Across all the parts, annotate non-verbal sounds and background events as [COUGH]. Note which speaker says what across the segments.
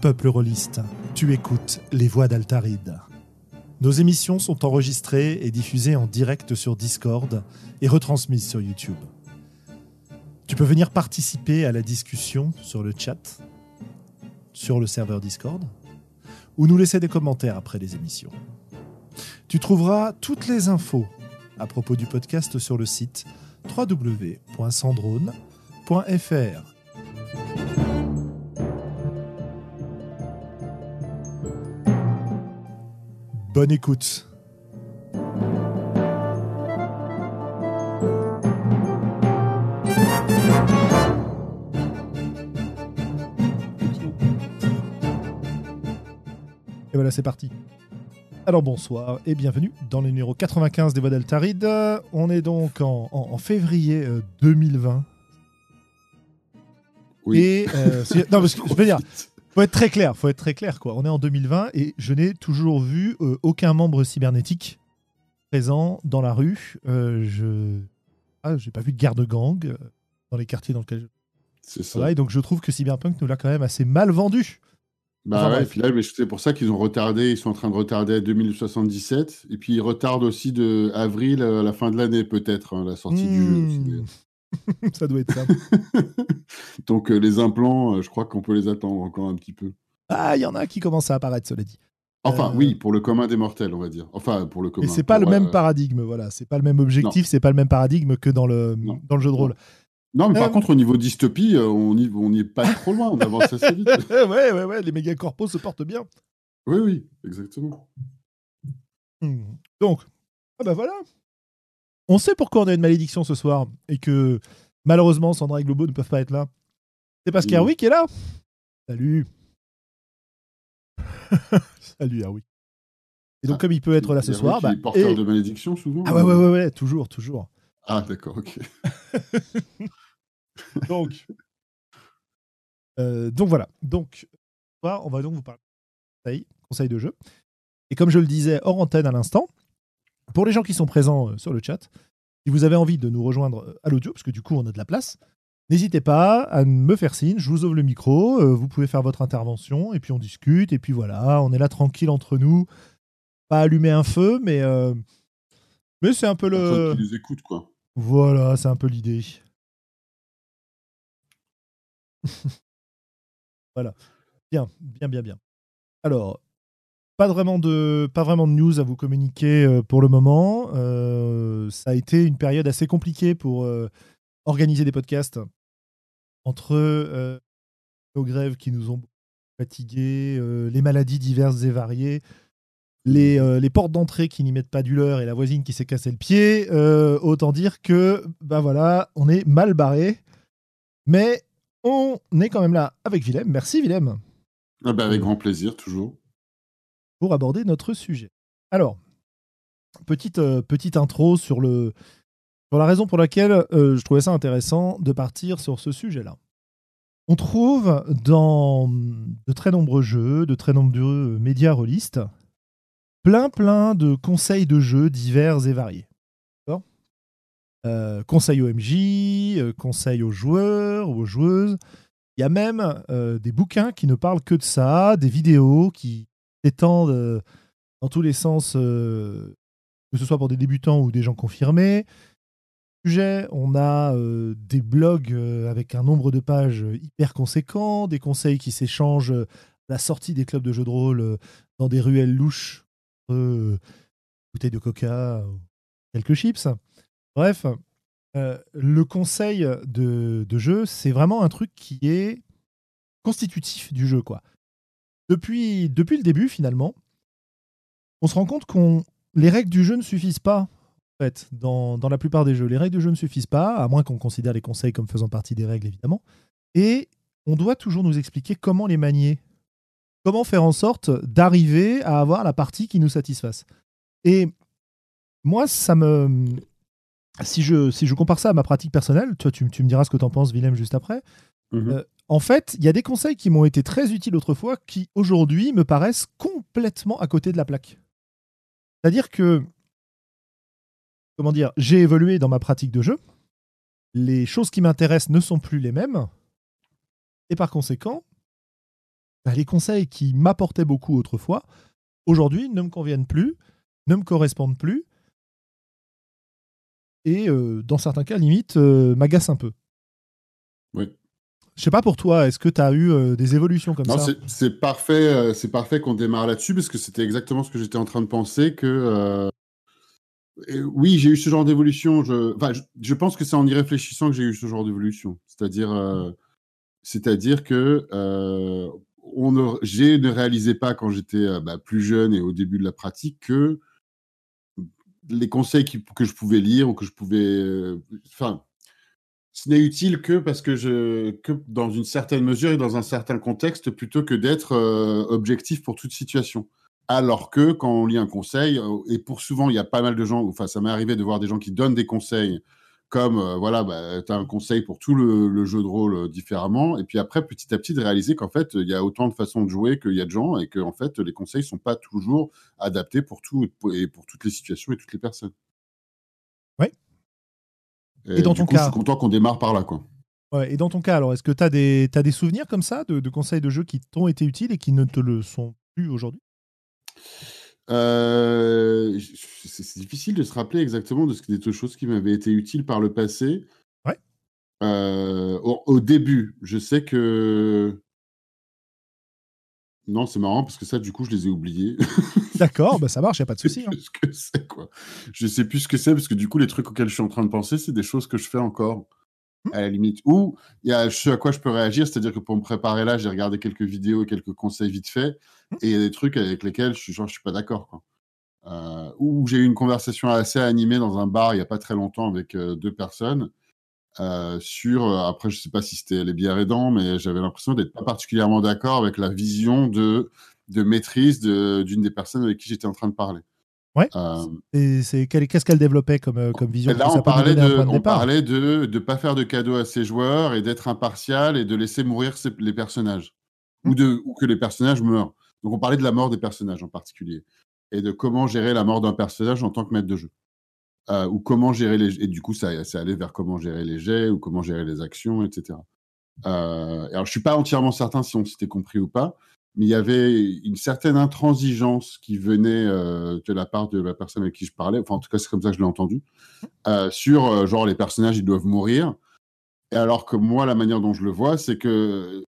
Speaker 1: Peuple rôliste, tu écoutes les voix d'Altaride. Nos émissions sont enregistrées et diffusées en direct sur Discord et retransmises sur YouTube. Tu peux venir participer à la discussion sur le chat, sur le serveur Discord, ou nous laisser des commentaires après les émissions. Tu trouveras toutes les infos à propos du podcast sur le site www.sandrone.fr. Bonne écoute. Et voilà, c'est parti. Alors bonsoir et bienvenue dans le numéro 95 des Voix d'Altaride. On est donc en, en- en février euh, 2020.
Speaker 2: Oui.
Speaker 1: Et euh, non, parce que je veux dire, [LAUGHS] faut être très clair, faut être très clair quoi. On est en 2020 et je n'ai toujours vu euh, aucun membre cybernétique présent dans la rue. Euh, je ah, j'ai pas vu de garde-gang euh, dans les quartiers dans lesquels je
Speaker 2: C'est ça.
Speaker 1: travaille, donc je trouve que Cyberpunk nous l'a quand même assez mal vendu.
Speaker 2: Bah
Speaker 1: Enfin,
Speaker 2: ouais,
Speaker 1: bref.
Speaker 2: puis là, mais c'est pour ça qu'ils ont retardé, ils sont en train de retarder à 2077, et puis ils retardent aussi de avril à la fin de l'année, peut-être, hein, la sortie du jeu.
Speaker 1: Hmm. [LAUGHS] Ça doit être ça. [LAUGHS]
Speaker 2: Donc euh, les implants, euh, je crois qu'on peut les attendre encore un petit peu.
Speaker 1: Ah, il y en a qui commencent à apparaître, cela dit.
Speaker 2: Enfin,
Speaker 1: Euh,
Speaker 2: oui, pour le commun des mortels, on va dire. Enfin, pour le commun.
Speaker 1: Et c'est pas le même paradigme, voilà. C'est pas le même objectif, c'est pas le même paradigme que dans le,
Speaker 2: Non.
Speaker 1: dans le jeu de rôle.
Speaker 2: Non, mais par
Speaker 1: Euh,
Speaker 2: contre, au niveau dystopie, euh, on n'y on est pas trop loin, on avance assez vite. [LAUGHS]
Speaker 1: ouais, ouais, ouais, les méga corpos se portent bien.
Speaker 2: Oui, oui, exactement.
Speaker 1: Hmm. Donc, ah bah voilà. On sait pourquoi on a une malédiction ce soir et que malheureusement Sandra et Globo ne peuvent pas être là. C'est parce
Speaker 2: Oui.
Speaker 1: est là. Salut. [LAUGHS] Salut Herwick. Et donc
Speaker 2: Ah,
Speaker 1: comme il peut être là ce soir, bah,
Speaker 2: est porteur
Speaker 1: et-
Speaker 2: de malédiction, souvent.
Speaker 1: ah ouais, ouais, ouais, ouais, toujours, toujours.
Speaker 2: Ah, d'accord, ok. [LAUGHS]
Speaker 1: Donc, euh, donc voilà. Donc, on va donc vous parler de conseils, conseils de jeu. Et comme je le disais hors antenne à l'instant, pour les gens qui sont présents euh, sur le chat, si vous avez envie de nous rejoindre euh, à l'audio, parce que du coup on a de la place, n'hésitez pas à me faire signe. Je vous ouvre le micro, vous pouvez faire votre intervention et puis on discute. Et puis voilà, on est là tranquille entre nous, pas allumer un feu, mais euh, mais c'est un peu le
Speaker 2: qui les écoute, quoi.
Speaker 1: voilà, c'est un peu l'idée. [LAUGHS] voilà. Bien, bien, bien, bien. Alors, pas vraiment de, pas vraiment de news à vous communiquer euh, pour le moment. Euh, ça a été une période assez compliquée pour euh, organiser des podcasts entre euh, nos grèves qui nous ont fatigués, les maladies diverses et variées, les, les portes d'entrée qui n'y mettent pas du leur et la voisine qui s'est cassé le pied. autant dire que, bah voilà, on est mal barré. Mais on est quand même là avec Willem. Merci Willem
Speaker 2: Ah bah, avec grand plaisir, toujours.
Speaker 1: pour aborder notre sujet. Alors, petite, euh, petite intro sur, le, sur la raison pour laquelle euh, je trouvais ça intéressant de partir sur ce sujet-là. On trouve dans de très nombreux jeux, de très nombreux médias rôlistes, plein plein de conseils de jeux divers et variés. Euh, conseils au MJ, euh, conseils aux joueurs ou aux joueuses. Il y a même euh, des bouquins qui ne parlent que de ça, des vidéos qui s'étendent euh, dans tous les sens, euh, que ce soit pour des débutants ou des gens confirmés. Sujet, on a des blogs avec un nombre de pages hyper conséquent, des conseils qui s'échangent à la sortie des clubs de jeux de rôle dans des ruelles louches, bouteilles de coca, quelques chips. Bref, euh, le conseil de, jeu, c'est vraiment un truc qui est constitutif du jeu, quoi. Depuis, le début, finalement, on se rend compte qu'on les règles du jeu ne suffisent pas. En fait, dans, dans la plupart des jeux, les règles du jeu ne suffisent pas, à moins qu'on considère les conseils comme faisant partie des règles, évidemment. Et on doit toujours nous expliquer comment les manier. Comment faire en sorte d'arriver à avoir la partie qui nous satisfasse. Et moi, ça me. Si je, si je compare ça à ma pratique personnelle, toi, tu, tu me diras ce que tu en penses, Willem, juste après.
Speaker 2: Mhm.
Speaker 1: Euh, en fait, il y a des conseils qui m'ont été très utiles autrefois qui aujourd'hui me paraissent complètement à côté de la plaque. C'est-à-dire que, comment dire, j'ai évolué dans ma pratique de jeu. Les choses qui m'intéressent ne sont plus les mêmes. Et par conséquent, bah, les conseils qui m'apportaient beaucoup autrefois, aujourd'hui, ne me conviennent plus, ne me correspondent plus. Et euh, dans certains cas, limite, euh, m'agacent un peu.
Speaker 2: Oui.
Speaker 1: Je sais pas pour toi, est-ce que tu as eu euh, des évolutions comme
Speaker 2: Non,
Speaker 1: ça?
Speaker 2: c'est- parfait, euh, c'est parfait qu'on démarre là-dessus parce que c'était exactement ce que j'étais en train de penser que euh, et oui, j'ai eu ce genre d'évolution. Je, enfin, je, je pense que c'est en y réfléchissant que j'ai eu ce genre d'évolution. C'est-à-dire, c'est-à-dire que on ne, j'ai ne réalisais pas quand j'étais bah, plus jeune et au début de la pratique que les conseils que je pouvais lire ou que je pouvais, euh, enfin, ce n'est utile que parce que je, que dans une certaine mesure et dans un certain contexte, plutôt que d'être euh, objectif pour toute situation. Alors que quand on lit un conseil, euh, et pour souvent, il y a pas mal de gens, enfin, ça m'est arrivé de voir des gens qui donnent des conseils, comme euh, voilà, bah, tu as un conseil pour tout le, le jeu de rôle euh, différemment, et puis après, petit à petit, de réaliser qu'en fait, il y a autant de façons de jouer qu'il y a de gens, et que en fait, les conseils sont pas toujours adaptés pour tout et pour toutes les situations et toutes les personnes.
Speaker 1: Ouais. Et dans
Speaker 2: du
Speaker 1: ton
Speaker 2: coup, je
Speaker 1: cas
Speaker 2: suis content qu'on démarre par là, quoi.
Speaker 1: Ouais, et dans ton cas, alors, est-ce que tu as des, t'as des souvenirs comme ça de, de conseils de jeu qui t'ont été utiles et qui ne te le sont plus aujourd'hui?
Speaker 2: Euh, c'est difficile de se rappeler exactement de ce que des choses qui m'avaient été utiles par le passé.
Speaker 1: Ouais.
Speaker 2: Euh, au, au début, je sais que. Non, c'est marrant parce que ça, du coup, je les ai oubliés. [LAUGHS]
Speaker 1: D'accord, bah ça marche, y a pas de
Speaker 2: Je
Speaker 1: souci.
Speaker 2: sais
Speaker 1: hein.
Speaker 2: plus ce que c'est, quoi. Je sais plus ce que c'est parce que du coup, les trucs auxquels je suis en train de penser, c'est des choses que je fais encore. À la limite. Ou il y a ce à quoi je peux réagir, c'est-à-dire que pour me préparer là, j'ai regardé quelques vidéos et quelques conseils vite fait.
Speaker 1: Hmm.
Speaker 2: Et il y a des trucs avec lesquels je genre, je suis pas d'accord. Euh, ou j'ai eu une conversation assez animée dans un bar il y a pas très longtemps avec euh, deux personnes euh, sur, après je sais pas si c'était les bières aidants, mais j'avais l'impression d'être pas particulièrement d'accord avec la vision de, de maîtrise de- d'une des personnes avec qui j'étais en train de parler.
Speaker 1: Ouais.
Speaker 2: Euh,
Speaker 1: c'est, quelle- qu'est-ce qu'elle développait comme, euh, comme vision?
Speaker 2: Là, on parlait, de, on parlait de ne pas faire de cadeaux à ses joueurs et d'être impartial et de laisser mourir ses- les personnages.
Speaker 1: Hmm.
Speaker 2: Ou, de, ou que les personnages meurent. Donc, on parlait de la mort des personnages en particulier. Et de comment gérer la mort d'un personnage en tant que maître de jeu. Euh, ou comment gérer les. Et du coup, ça, ça allait vers comment gérer les jets ou comment gérer les actions, etc. Euh, alors, je suis pas entièrement certain si on s'était compris ou pas, mais il y avait une certaine intransigeance qui venait euh, de la part de la personne avec qui je parlais. Enfin, en tout cas, c'est comme ça que je l'ai entendu. Euh, sur euh, genre les personnages, ils doivent mourir. Et alors que moi, la manière dont je le vois, c'est que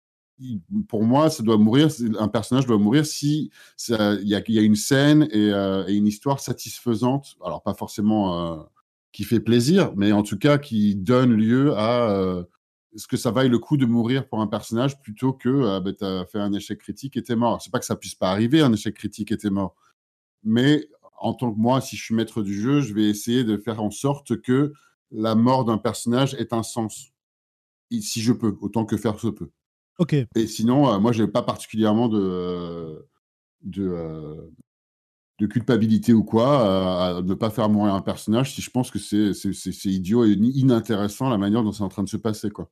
Speaker 2: pour moi, ça doit mourir. Un personnage doit mourir si il y, a, une scène et, une histoire satisfaisante. Alors pas forcément qui fait plaisir, mais en tout cas qui donne lieu à euh, ce que ça vaille le coup de mourir pour un personnage plutôt que euh, bah, tu as fait un échec critique et t'es mort? C'est pas que ça puisse pas arriver un échec critique et t'es mort, mais en tant que moi, si je suis maître du jeu, je vais essayer de faire en sorte que la mort d'un personnage ait un sens. Et si je peux, autant que faire se peut.
Speaker 1: Ok.
Speaker 2: Et sinon, euh, moi, j'ai pas particulièrement de, euh, de, euh, de culpabilité ou quoi à ne pas faire mourir un personnage si je pense que c'est c'est- c'est- c'est idiot et inintéressant la manière dont c'est en train de se passer. Quoi.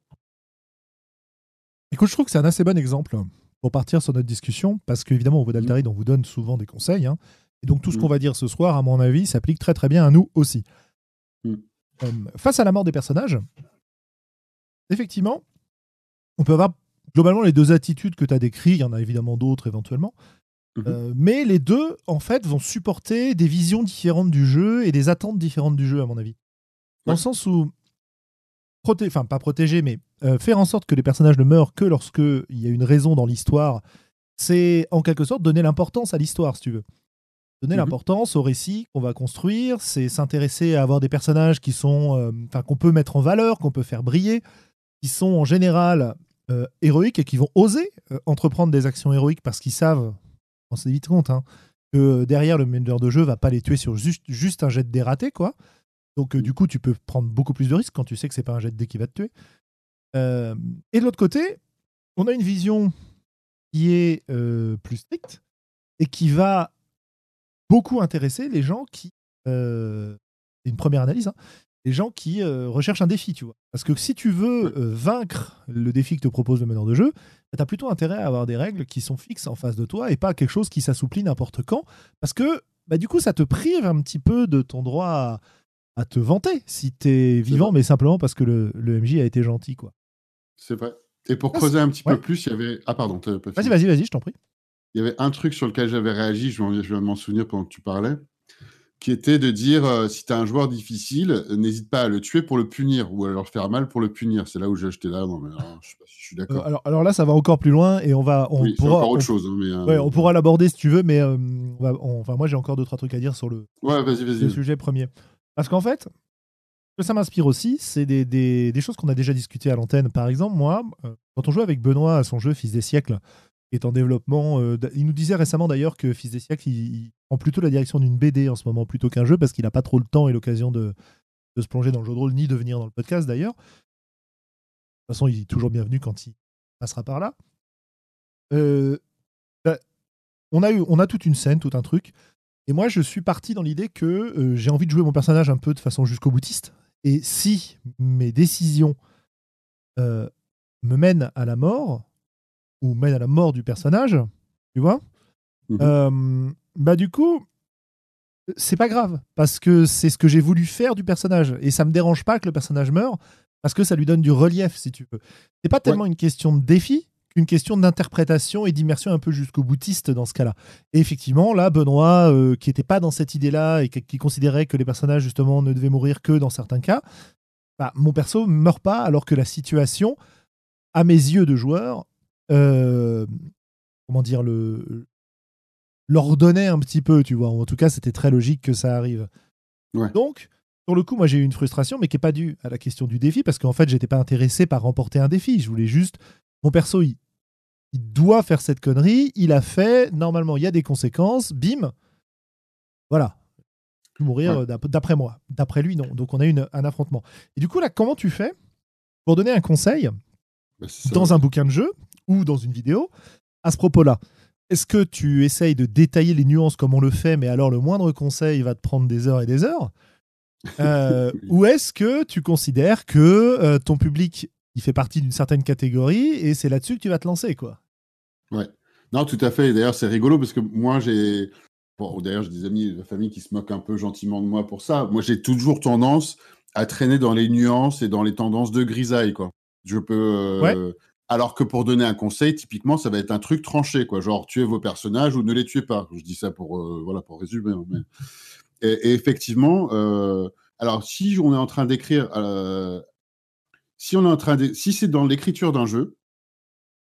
Speaker 1: Écoute, je trouve que c'est un assez bon exemple pour partir sur notre discussion, parce qu'évidemment, au Vodaltari, on vous donne souvent des conseils. hein. et donc, tout ce
Speaker 2: Mm.
Speaker 1: qu'on va dire ce soir, à mon avis, s'applique très très bien à nous aussi.
Speaker 2: Mm.
Speaker 1: Euh, face à la mort des personnages, effectivement, on peut avoir globalement les deux attitudes que tu as décrites. Il y en a évidemment d'autres éventuellement.
Speaker 2: Mhm.
Speaker 1: Euh, mais les deux, en fait, vont supporter des visions différentes du jeu et des attentes différentes du jeu, à mon avis. Dans
Speaker 2: Ouais.
Speaker 1: le sens où, proté- enfin pas protéger, mais euh, faire en sorte que les personnages ne meurent que lorsque il y a une raison dans l'histoire, c'est en quelque sorte donner l'importance à l'histoire, si tu veux. Donner
Speaker 2: Mhm.
Speaker 1: l'importance au récit qu'on va construire, c'est s'intéresser à avoir des personnages qui sont, euh, enfin qu'on peut mettre en valeur, qu'on peut faire briller, qui sont en général héroïques et qui vont oser entreprendre des actions héroïques parce qu'ils savent, on s'est vite compte, hein, que derrière le meneur de jeu va pas les tuer sur juste, juste un jet de dé raté, quoi. Donc euh, du coup, tu peux prendre beaucoup plus de risques quand tu sais que c'est pas un jet de dé qui va te tuer. Euh, et de l'autre côté, on a une vision qui est euh, plus stricte et qui va beaucoup intéresser les gens qui. euh, c'est une première analyse, hein, les gens qui euh, recherchent un défi, tu vois. Parce que si tu veux euh, vaincre le défi que te propose le meneur de jeu, tu as plutôt intérêt à avoir des règles qui sont fixes en face de toi et pas quelque chose qui s'assouplit n'importe quand. Parce que bah du coup, ça te prive un petit peu de ton droit à, à te vanter si t'es vivant, mais simplement parce que le, le MJ a été gentil, quoi.
Speaker 2: C'est vrai. Et pour
Speaker 1: Ah,
Speaker 2: creuser un petit
Speaker 1: ouais.
Speaker 2: peu plus, il y avait. Ah, pardon,
Speaker 1: Vas-y, vas-y, vas-y, je t'en prie.
Speaker 2: Il y avait un truc sur lequel j'avais réagi, je de m'en souvenir pendant que tu parlais, qui était de dire euh, si tu as un joueur difficile, euh, n'hésite pas à le tuer pour le punir ou à leur faire mal pour le punir. C'est là où j'ai jeté là. Non, mais non, je sais pas si je suis
Speaker 1: Euh,
Speaker 2: d'accord.
Speaker 1: alors, alors là, ça va encore plus loin et on va, on
Speaker 2: oui,
Speaker 1: pourra,
Speaker 2: encore autre
Speaker 1: on-
Speaker 2: chose. hein, mais, euh,
Speaker 1: ouais, on pourra l'aborder si tu veux, mais euh, on va- on- enfin, moi, j'ai encore deux trois trucs à dire sur le,
Speaker 2: Ouais,
Speaker 1: sujet premier. Parce qu'en fait, ce que ça m'inspire aussi, c'est des, des- des choses qu'on a déjà discutées à l'antenne. Par exemple, moi, euh, quand on jouait avec Benoît à son jeu Fils des siècles, est en développement, euh, il nous disait récemment d'ailleurs que Fils des siècles, il, prend plutôt la direction d'une BD en ce moment plutôt qu'un jeu, parce qu'il n'a pas trop le temps et l'occasion de, de se plonger dans le jeu de rôle, ni de venir dans le podcast d'ailleurs. De toute façon, il est toujours bienvenu quand il passera par là. Euh, bah, on, a eu, on a toute une scène, tout un truc. Et moi, je suis parti dans l'idée que euh, j'ai envie de jouer mon personnage un peu de façon jusqu'au boutiste. Et si mes décisions me mènent à la mort, ou mènent à la mort du personnage, tu vois,
Speaker 2: Mhm.
Speaker 1: euh, bah du coup, c'est pas grave, parce que c'est ce que j'ai voulu faire du personnage. Et ça me dérange pas que le personnage meure, parce que ça lui donne du relief, si tu veux. C'est pas tellement une question de défi qu'une question d'interprétation et d'immersion un peu jusqu'au boutiste dans ce cas-là. Et effectivement, là, Benoît, euh, qui n'était pas dans cette idée-là et qui, considérait que les personnages, justement, ne devaient mourir que dans certains cas, bah, mon perso ne meurt pas alors que la situation, à mes yeux de joueur, euh, comment dire, le l'ordonnait un petit peu, tu vois. En tout cas, c'était très logique que ça arrive.
Speaker 2: Ouais.
Speaker 1: Donc, sur le coup, moi, j'ai eu une frustration, mais qui n'est pas due à la question du défi, parce qu'en fait, j'étais pas intéressé par remporter un défi. Je voulais juste. Mon perso, il, il doit faire cette connerie. Il a fait. Normalement, il y a des conséquences. Bim. Voilà. Mourir
Speaker 2: Ouais.
Speaker 1: euh, d'ap- d'après moi. D'après lui, non. Donc, on a eu un affrontement. Et du coup, là, comment tu fais pour donner un conseil
Speaker 2: Bah,
Speaker 1: dans un bouquin de jeu ou dans une vidéo à ce propos-là Est-ce que tu essayes de détailler les nuances comme on le fait, mais alors le moindre conseil va te prendre des heures et des heures [LAUGHS] Euh,
Speaker 2: Oui.
Speaker 1: Ou est-ce que tu considères que euh, ton public il fait partie d'une certaine catégorie et c'est là-dessus que tu vas te lancer quoi?
Speaker 2: Non, tout à fait. D'ailleurs, c'est rigolo parce que moi, j'ai. Bon, d'ailleurs, j'ai des amis de la famille qui se moquent un peu gentiment de moi pour ça. Moi, j'ai toujours tendance à traîner dans les nuances et dans les tendances de grisaille, quoi. Je peux. euh, Alors que pour donner un conseil, typiquement, ça va être un truc tranché, quoi. Genre, tuez vos personnages ou ne les tuez pas. Je dis ça pour, euh, voilà, pour résumer. hein, mais- [LAUGHS] et, et effectivement, euh, alors si on est en train d'écrire, euh, si on est en train de, si c'est dans l'écriture d'un jeu,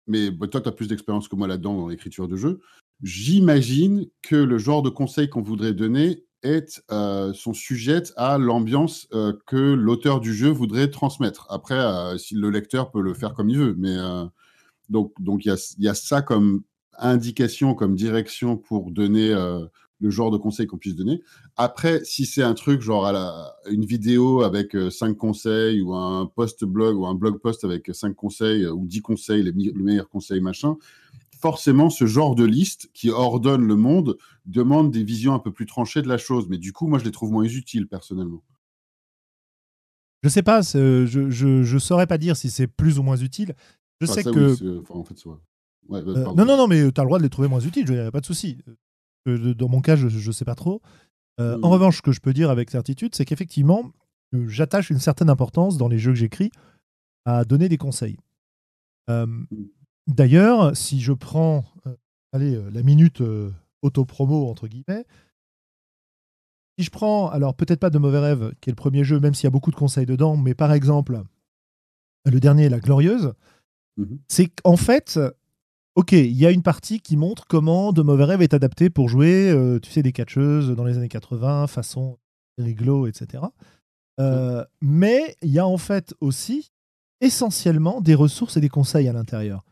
Speaker 2: mais bah, toi, tu as plus d'expérience que moi là-dedans dans l'écriture de jeu. J'imagine que le genre de conseil qu'on voudrait donner est, euh, sont sujettes à l'ambiance euh, que l'auteur du jeu voudrait transmettre. Après, euh, si le lecteur peut le faire comme il veut, mais euh, donc il y a, y a ça comme indication, comme direction pour donner le genre de conseil qu'on puisse donner. Après, si c'est un truc genre à la, une vidéo avec cinq conseils ou un post blog ou un blog post avec cinq conseils ou dix conseils, les, les meilleurs conseils machin, forcément ce genre de liste qui ordonne le monde demande des visions un peu plus tranchées de la chose. Mais du coup, moi, je les trouve moins utiles personnellement.
Speaker 1: Je sais pas, c'est- je, je, je saurais pas dire si c'est plus ou moins utile. Je
Speaker 2: Enfin,
Speaker 1: sais
Speaker 2: ça,
Speaker 1: que.
Speaker 2: oui, c'est- enfin, en fait, c'est vrai. Ouais, bah,
Speaker 1: Euh, non, non, non, mais tu as le droit de les trouver moins utiles, il n'y a pas de souci. Euh, dans mon cas, je ne sais pas trop. Euh. En revanche, ce que je peux dire avec certitude, c'est qu'effectivement, euh, j'attache une certaine importance dans les jeux que j'écris à donner des conseils. Euh, D'ailleurs, si je prends euh, allez, euh, la minute euh, auto-promo, entre guillemets, si je prends, alors peut-être pas de Mauvais Rêve, qui est le premier jeu, même s'il y a beaucoup de conseils dedans, mais par exemple, le dernier, La Glorieuse,
Speaker 2: Mhm.
Speaker 1: c'est qu'en fait, ok, il y a une partie qui montre comment De Mauvais Rêve est adapté pour jouer, euh, tu sais, des catcheuses dans les années 80, façon Riglo, etc. Euh, mais il y a en fait aussi essentiellement des ressources et des conseils à l'intérieur.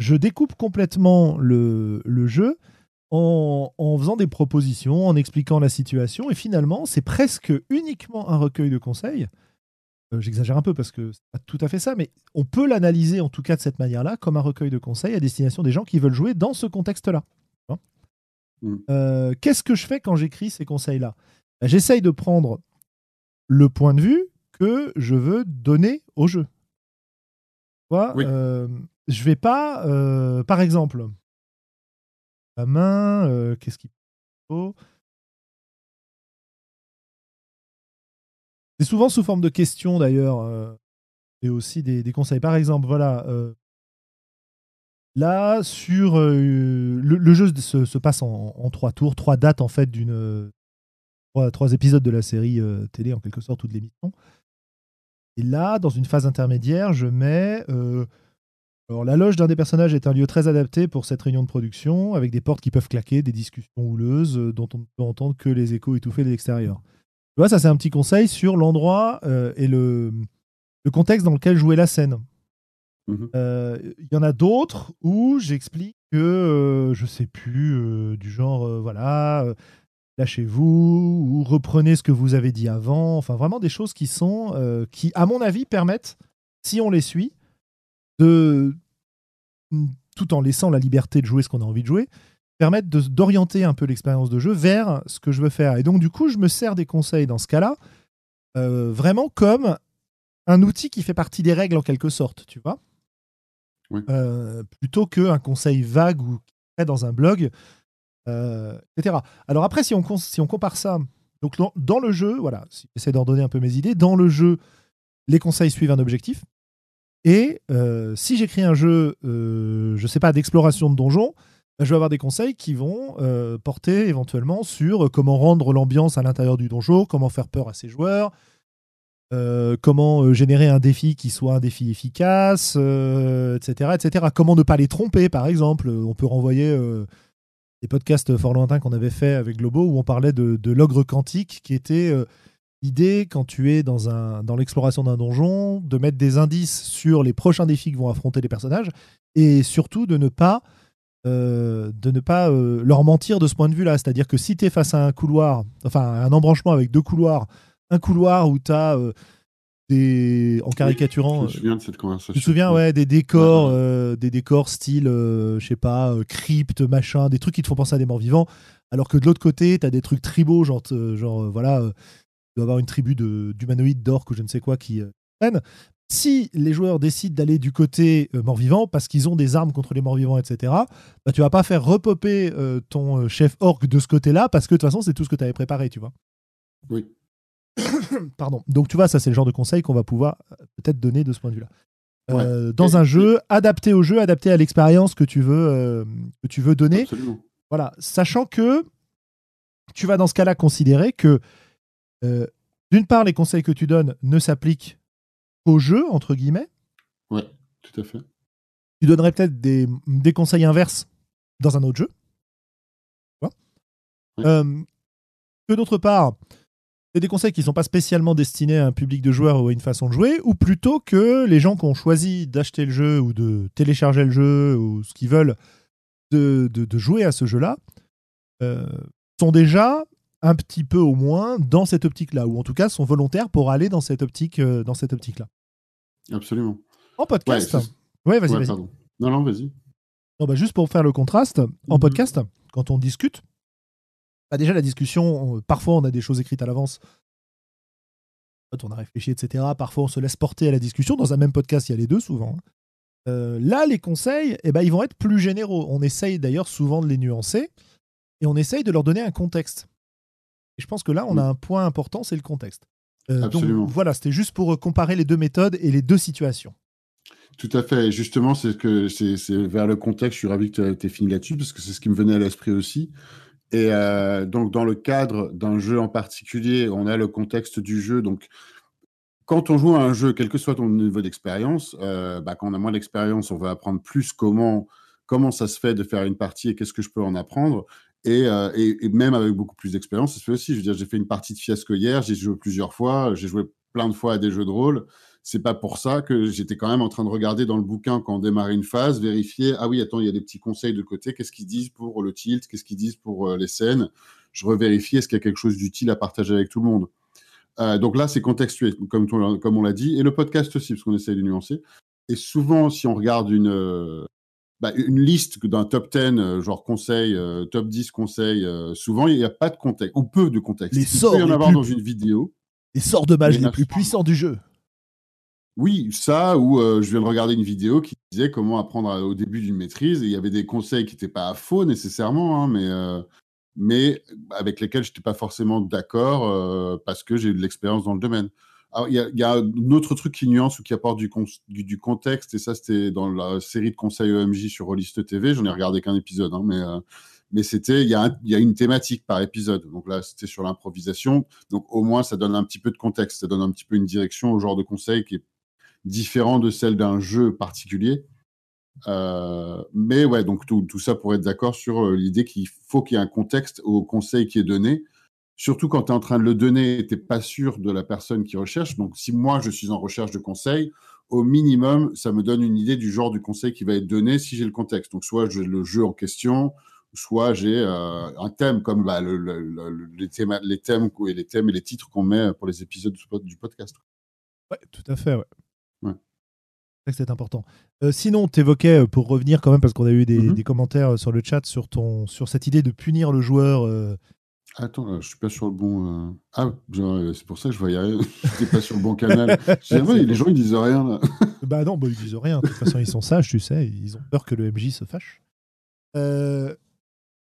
Speaker 1: Je découpe complètement le, le jeu en, en faisant des propositions, en expliquant la situation, et finalement, c'est presque uniquement un recueil de conseils. Euh, J'exagère un peu parce que c'est pas tout à fait ça, mais on peut l'analyser en tout cas de cette manière-là, comme un recueil de conseils à destination des gens qui veulent jouer dans ce contexte-là.
Speaker 2: Mm.
Speaker 1: Euh, Qu'est-ce que je fais quand j'écris ces conseils-là? Ben, J'essaye de prendre le point de vue que je veux donner au jeu.
Speaker 2: Oui.
Speaker 1: euh, je vais pas, euh, par exemple, la main, euh, qu'est-ce qu'il faut? C'est souvent sous forme de questions d'ailleurs, euh, et aussi des, conseils. Par exemple, voilà, là, sur le, jeu se, se passe en, trois tours, trois dates en fait d'une. Trois, trois, épisodes de la série télé en quelque sorte ou de l'émission. Et là, dans une phase intermédiaire, je mets alors, la loge d'un des personnages est un lieu très adapté pour cette réunion de production, avec des portes qui peuvent claquer, des discussions houleuses euh, dont on ne peut entendre que les échos étouffés de l'extérieur. Tu vois, ça c'est un petit conseil sur l'endroit euh, et le, contexte dans lequel jouer la scène. Mhm. Euh, il y en a d'autres où j'explique que, je sais plus, du genre, voilà, lâchez-vous, ou reprenez ce que vous avez dit avant, enfin vraiment des choses qui sont, qui à mon avis permettent, si on les suit, de, tout en laissant la liberté de jouer ce qu'on a envie de jouer, permettre d'orienter un peu l'expérience de jeu vers ce que je veux faire. Et donc, du coup, je me sers des conseils dans ce cas-là, euh, vraiment comme un outil qui fait partie des règles en quelque sorte, tu vois euh, Plutôt qu'un conseil vague ou dans un blog, euh, etc. Alors après, si on, si on compare ça, donc dans, le jeu, voilà, si j'essaie d'en donner un peu mes idées, dans le jeu, les conseils suivent un objectif. Et euh, si j'écris un jeu, euh, je sais pas, d'exploration de donjons, bah, je vais avoir des conseils qui vont euh, porter éventuellement sur comment rendre l'ambiance à l'intérieur du donjon, comment faire peur à ses joueurs, comment générer un défi qui soit un défi efficace, etc., etc. Comment ne pas les tromper, par exemple. On peut renvoyer des podcasts fort lointains qu'on avait fait avec Globo où on parlait de l'ogre quantique qui était L'idée, quand tu es dans, un, dans l'exploration d'un donjon, de mettre des indices sur les prochains défis que vont affronter les personnages, et surtout de ne pas, euh, de ne pas euh, leur mentir de ce point de vue-là. C'est-à-dire que si tu es face à un couloir, enfin un embranchement avec deux couloirs, un couloir où tu as euh, des. en caricaturant.
Speaker 2: je me souviens de cette conversation.
Speaker 1: Tu te souviens, ouais, des décors, des décors style, je sais pas, crypte, machin, des trucs qui te font penser à des morts vivants. Alors que de l'autre côté, tu as des trucs tribaux, genre, genre voilà doit avoir une tribu d'humanoïdes, d'orques ou je ne sais quoi qui euh, prennent. Si les joueurs décident d'aller du côté euh, mort-vivant parce qu'ils ont des armes contre les morts-vivants, etc., bah, tu vas pas faire repopper euh, ton chef orc de ce côté-là parce que de toute façon, c'est tout ce que tu avais préparé, tu vois.
Speaker 2: Oui. [COUGHS]
Speaker 1: Pardon. Donc, tu vois, ça, c'est le genre de conseil qu'on va pouvoir peut-être donner de ce point de vue-là. dans un jeu, adapté au jeu, adapté à l'expérience que tu veux, que tu veux donner.
Speaker 2: Absolument.
Speaker 1: Voilà, sachant que tu vas dans ce cas-là considérer que euh, d'une part, les conseils que tu donnes ne s'appliquent qu'au jeu, entre guillemets.
Speaker 2: Ouais, tout à fait.
Speaker 1: Tu donnerais peut-être des, conseils inverses dans un autre jeu. Euh, que d'autre part, c'est des conseils qui ne sont pas spécialement destinés à un public de joueurs ou à une façon de jouer, ou plutôt que les gens qui ont choisi d'acheter le jeu ou de télécharger le jeu ou ce qu'ils veulent de, jouer à ce jeu-là euh, sont déjà un petit peu au moins dans cette optique-là, ou en tout cas sont volontaires pour aller dans cette optique, euh, dans cette optique-là.
Speaker 2: Absolument.
Speaker 1: En podcast. Ouais, vas-y.
Speaker 2: Non, non, vas-y.
Speaker 1: Non, bah, juste pour faire le contraste, en mhm. podcast, quand on discute, bah déjà la discussion, parfois on a des choses écrites à l'avance, on a réfléchi, etc. Parfois on se laisse porter à la discussion. Dans un même podcast, il y a les deux souvent. Hein. Euh, là, les conseils, eh ben, ils vont être plus généraux. On essaye d'ailleurs souvent de les nuancer et on essaye de leur donner un contexte. Et je pense que là, on a un point important, c'est le contexte. Euh, donc voilà, c'était juste pour euh, comparer les deux méthodes et les deux situations.
Speaker 2: Tout à fait. Et justement, c'est que c'est vers le contexte. Je suis ravi que tu aies fini là-dessus parce que c'est ce qui me venait à l'esprit aussi. Et euh, donc, dans le cadre d'un jeu en particulier, on a le contexte du jeu. Donc, quand on joue à un jeu, quel que soit ton niveau d'expérience, bah, quand on a moins d'expérience, on va apprendre plus comment comment ça se fait de faire une partie et qu'est-ce que je peux en apprendre. Euh, et, même avec beaucoup plus d'expérience, fait aussi. Je veux dire, j'ai fait une partie de fiasco hier, j'ai joué plusieurs fois, j'ai joué plein de fois à des jeux de rôle. C'est pas pour ça que j'étais quand même en train de regarder dans le bouquin quand on démarrait une phase, vérifier ah oui, attends, il y a des petits conseils de côté, qu'est-ce qu'ils disent pour le tilt, qu'est-ce qu'ils disent pour euh, les scènes. Je revérifie est-ce qu'il y a quelque chose d'utile à partager avec tout le monde. Euh, donc là, c'est contextuel, comme, comme on l'a dit, et le podcast aussi, parce qu'on essaie de nuancer. Et souvent, si on regarde une, bah, une liste d'un top 10, euh, genre conseil, euh, top 10 conseils, euh, souvent, il n'y a pas de contexte, ou peu de contexte.
Speaker 1: Les sorts
Speaker 2: il peut y en avoir dans une vidéo.
Speaker 1: Les sorts de magie les plus puissants du jeu.
Speaker 2: Oui, ça, ou je viens de regarder une vidéo qui disait comment apprendre au début d'une maîtrise, et il y avait des conseils qui n'étaient pas faux nécessairement, hein, mais, mais avec lesquels je n'étais pas forcément d'accord parce que j'ai eu de l'expérience dans le domaine. Il y, a un autre truc qui nuance ou qui apporte du, contexte, et ça, c'était dans la série de conseils EMJ sur Rolliste TV. J'en ai regardé qu'un épisode, hein, mais, euh, mais c'était, il y, a y a une thématique par épisode. Donc là, c'était sur l'improvisation. Donc au moins, ça donne un petit peu de contexte, ça donne un petit peu une direction au genre de conseil qui est différent de celle d'un jeu particulier. Euh, mais ouais, donc tout, tout ça pour être d'accord sur euh, l'idée qu'il faut qu'il y ait un contexte au conseil qui est donné Surtout quand tu es en train de le donner et tu n'es pas sûr de la personne qui recherche. Donc, si moi, je suis en recherche de conseils, au minimum, ça me donne une idée du genre du conseil qui va être donné si j'ai le contexte. Donc, soit j'ai le jeu en question, soit j'ai euh, un thème comme bah, les, thèmes, les thèmes et les thèmes et les titres qu'on met pour les épisodes du podcast.
Speaker 1: Ouais, tout à fait. Ouais. C'est important. Euh, sinon, tu évoquais, euh, pour revenir quand même, parce qu'on a eu des, mm-hmm. des, commentaires sur le chat sur, ton, sur cette idée de punir le joueur
Speaker 2: Attends, je suis pas sur le bon. Euh, ah, c'est pour ça que je voyais rien. [LAUGHS] J'étais pas sur le bon canal. [LAUGHS] les gens ils disent rien là. [LAUGHS]
Speaker 1: bah non, bah, ils disent rien. De toute façon, ils sont sages, tu sais. Ils ont peur que le MJ se fâche. Euh,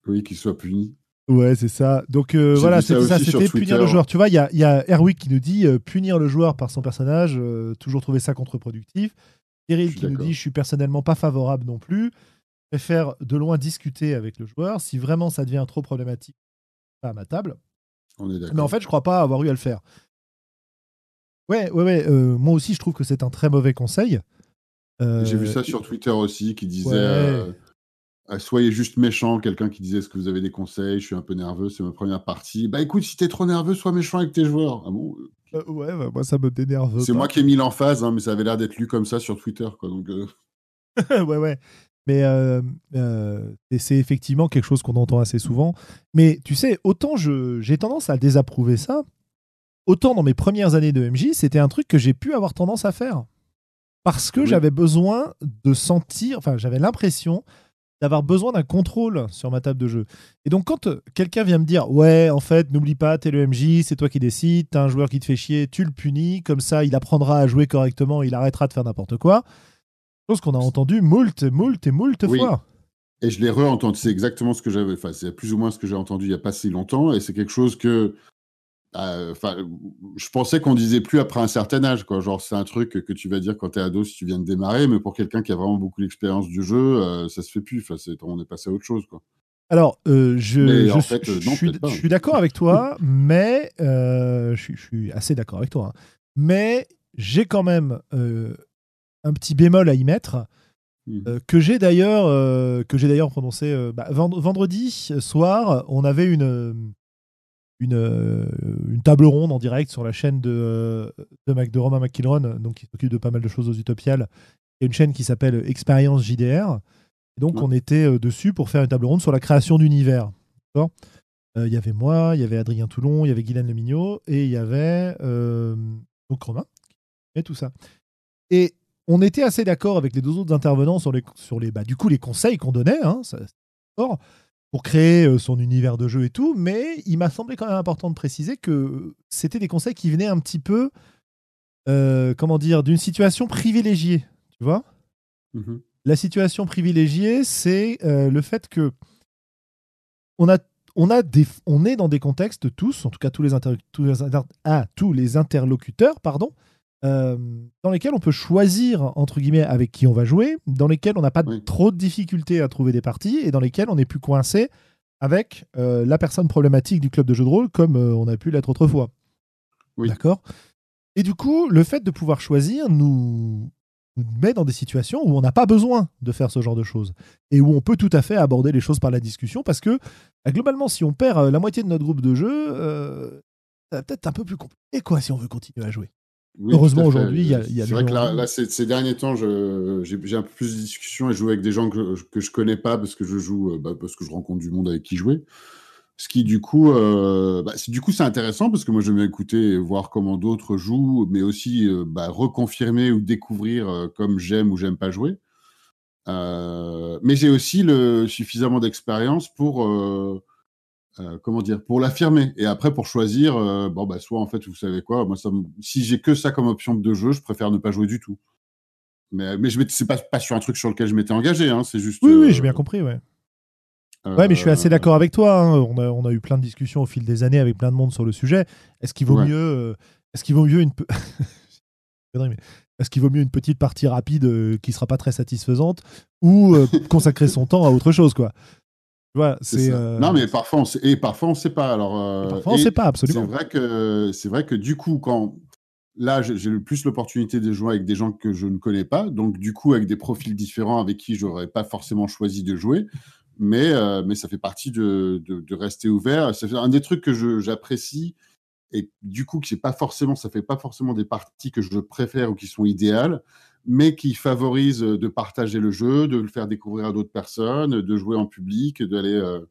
Speaker 2: oui, qu'il soit puni.
Speaker 1: Ouais, c'est ça. Donc euh, voilà, c'était ça, c'était punir le joueur. Tu vois, il y a, y a Erwick qui nous dit punir le joueur par son personnage, toujours trouver ça contre-productif. Cyril qui nous dit je suis personnellement pas favorable non plus. Préfère de loin discuter avec le joueur. Si vraiment ça devient trop problématique, à ma table. Mais en fait, je crois pas avoir eu à le faire. Ouais, ouais, ouais. Euh, moi aussi, je trouve que c'est un très mauvais conseil.
Speaker 2: J'ai vu ça euh, sur Twitter aussi, qui disait euh, soyez juste méchant. Quelqu'un qui disait est-ce que vous avez des conseils Je suis un peu nerveux, c'est ma première partie. Bah écoute, si t'es trop nerveux, sois méchant avec tes joueurs. Ah bon
Speaker 1: Ouais, bah, moi ça me dénerve.
Speaker 2: C'est moi qui ai mis l'emphase, hein, mais ça avait l'air d'être lu comme ça sur Twitter, quoi. Donc. [LAUGHS]
Speaker 1: ouais, ouais. Mais euh, euh, c'est effectivement quelque chose qu'on entend assez souvent. Mais tu sais, autant j'ai tendance à désapprouver ça, autant dans mes premières années de MJ, c'était un truc que j'ai pu avoir tendance à faire. Parce que j'avais besoin de sentir, enfin j'avais l'impression d'avoir besoin d'un contrôle sur ma table de jeu. Et donc quand euh, quelqu'un vient me dire ouais en fait n'oublie pas t'es le MJ c'est toi qui décides t'as un joueur qui te fait chier tu le punis comme ça il apprendra à jouer correctement il arrêtera de faire n'importe quoi chose qu'on a entendu moult, moult et moult fois.
Speaker 2: Et je l'ai re-entendu. C'est exactement ce que j'avais. Enfin, c'est plus ou moins ce que j'ai entendu il n'y a pas si longtemps. Et c'est quelque chose que. Euh, je pensais qu'on disait plus après un certain âge. Quoi. Genre, c'est un truc que tu vas dire quand tu es ado si tu viens de démarrer. Mais pour quelqu'un qui a vraiment beaucoup d'expérience du jeu, euh, ça se fait plus. Enfin, on est passé à autre chose. Quoi.
Speaker 1: Alors, euh, je, je, suis, je, suis, d'accord avec toi, mais je, suis assez d'accord avec toi. Hein. Mais j'ai quand même un petit bémol à y mettre. Mmh. Euh, que j'ai d'ailleurs euh, que j'ai d'ailleurs prononcé euh, bah, vendredi soir on avait une une, une, table ronde en direct sur la chaîne de, de, de Romain McKillron donc qui s'occupe de pas mal de choses aux Utopiales. Il y a une chaîne qui s'appelle Expérience JDR. Et donc on était dessus pour faire une table ronde sur la création d'univers. Il y avait moi il y avait Adrien Toulon il y avait Guylaine Lemignot et il y avait donc Romain et tout ça. Et on était assez d'accord avec les deux autres intervenants sur les, sur les, bah, du coup, les conseils qu'on donnait, hein, pour créer euh, son univers de jeu et tout, mais il m'a semblé quand même important de préciser que c'était des conseils qui venaient un petit peu, euh, comment dire, d'une situation privilégiée, tu vois? Mmh La situation privilégiée, c'est euh, le fait que on a on, a des, on est dans des contextes tous, en tout cas tous les, tous les, ah, tous les interlocuteurs, pardon, euh, dans lesquels on peut choisir, entre guillemets, avec qui on va jouer, dans lesquels on n'a pas trop de difficultés à trouver des parties et dans lesquels on n'est plus coincé avec euh, la personne problématique du club de jeu de rôle comme euh, on a pu l'être autrefois. D'accord? Et du coup, le fait de pouvoir choisir nous, met dans des situations où on n'a pas besoin de faire ce genre de choses et où on peut tout à fait aborder les choses par la discussion parce que bah, globalement, si on perd la moitié de notre groupe de jeu, ça va peut-être un peu plus compliqué quoi si on veut continuer à jouer. Heureusement, aujourd'hui, il y a, a
Speaker 2: C'est vrai que là, ces, derniers temps, j'ai un peu plus de discussions et je joue avec des gens que, que je connais pas parce que je joue, euh, bah, parce que je rencontre du monde avec qui jouer. Ce qui, du coup, euh, bah, du coup, c'est intéressant parce que moi, j'aime écouter et voir comment d'autres jouent, mais aussi euh, bah, reconfirmer ou découvrir comme j'aime ou j'aime pas jouer. mais j'ai aussi le, suffisamment d'expérience pour euh, comment dire, pour l'affirmer. Et après, pour choisir, euh, bon, bah, soit en fait, vous savez quoi, moi, ça si j'ai que ça comme option de jeu, je préfère ne pas jouer du tout. Mais, mais je c'est pas, pas sur un truc sur lequel je m'étais engagé, hein, c'est juste.
Speaker 1: Oui, oui, j'ai bien euh, compris, ouais. Ouais, mais je suis assez d'accord avec toi. Hein. On, a, on, a, eu plein de discussions au fil des années avec plein de monde sur le sujet. Est-ce qu'il vaut mieux est-ce qu'il vaut mieux une. [LAUGHS] Est-ce qu'il vaut mieux une petite partie rapide euh, qui sera pas très satisfaisante ou euh, consacrer son temps à autre chose, quoi?
Speaker 2: C'est. Euh, non, mais parfois on sait, et parfois on sait pas. Alors,
Speaker 1: parfois on sait pas absolument.
Speaker 2: C'est vrai que c'est vrai que du coup, quand là, j'ai le plus l'opportunité de jouer avec des gens que je ne connais pas, donc du coup avec des profils différents avec qui j'aurais pas forcément choisi de jouer, mais mais ça fait partie de, de, de rester ouvert. C'est un des trucs que j'apprécie et du coup qui pas forcément, ça fait pas forcément des parties que je préfère ou qui sont idéales, mais qui favorisent euh, de partager le jeu, de le faire découvrir à d'autres personnes, de jouer en public, d'aller euh,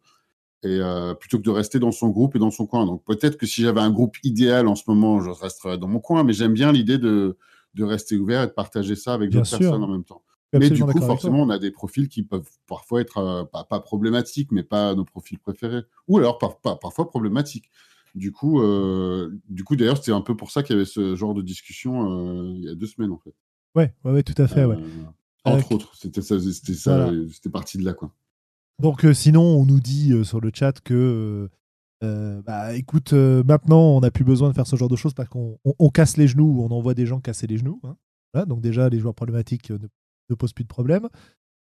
Speaker 2: et euh, plutôt que de rester dans son groupe et dans son coin. Donc peut-être que si j'avais un groupe idéal en ce moment, je resterais dans mon coin, mais j'aime bien l'idée de, de rester ouvert et de partager ça avec d'autres personnes en même temps. Mais du coup, forcément, on a des profils qui peuvent parfois être pas, pas, problématiques, mais pas nos profils préférés. Ou alors parfois problématiques. Du coup, euh, du coup d'ailleurs, c'était un peu pour ça qu'il y avait ce genre de discussion il y a deux semaines, en fait.
Speaker 1: Ouais, ouais, ouais tout à fait. Ouais.
Speaker 2: Euh, entre autres, c'était ça, c'était ça, c'était parti de là, quoi.
Speaker 1: Donc, sinon, on nous dit sur le chat que, bah, écoute, maintenant, on n'a plus besoin de faire ce genre de choses parce qu'on on, casse les genoux ou on envoie des gens casser les genoux. Hein. donc déjà, les joueurs problématiques ne, ne posent plus de problème.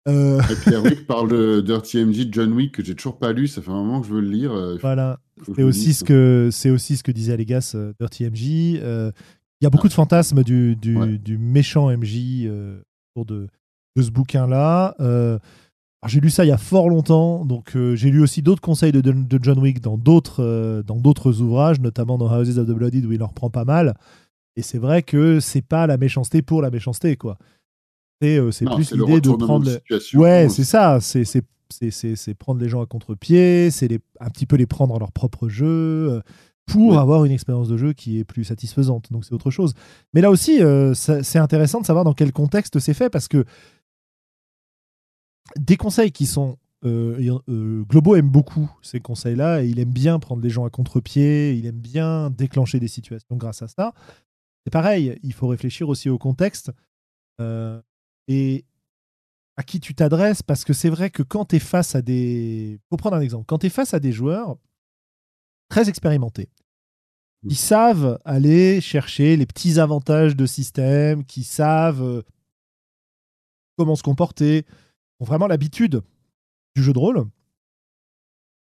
Speaker 2: Euh... Pierre Wick [LAUGHS] parle de Dirty MJ, John Wick, que j'ai toujours pas lu, ça fait un moment que je veux le lire.
Speaker 1: Euh, voilà, c'est aussi, ce que, aussi ce que disait euh, Dirty MJ. Euh, il y a beaucoup de fantasmes du, du, méchant MJ autour de, de ce bouquin-là. j'ai lu ça il y a fort longtemps, donc j'ai lu aussi d'autres conseils de, de, John Wick dans d'autres dans d'autres ouvrages, notamment dans Houses of the Blooded où il en reprend pas mal. Et c'est vrai que c'est pas la méchanceté pour la méchanceté, quoi. Euh, c'est plus l'idée de prendre. Ouais, c'est ça. C'est prendre les gens à contre-pied, c'est un petit peu les prendre à leur propre jeu euh, pour avoir une expérience de jeu qui est plus satisfaisante. Donc c'est autre chose. Mais là aussi, euh, c'est intéressant de savoir dans quel contexte c'est fait parce que des conseils qui sont Globo aime beaucoup ces conseils-là et il aime bien prendre les gens à contre-pied, il aime bien déclencher des situations grâce à ça. C'est pareil, il faut réfléchir aussi au contexte et à qui tu t'adresses, parce que c'est vrai que quand tu es face à des... Pour prendre un exemple, quand tu es face à des joueurs très expérimentés, mmh. ils savent aller chercher les petits avantages de système, qui savent euh, comment se comporter, ont vraiment l'habitude du jeu de rôle.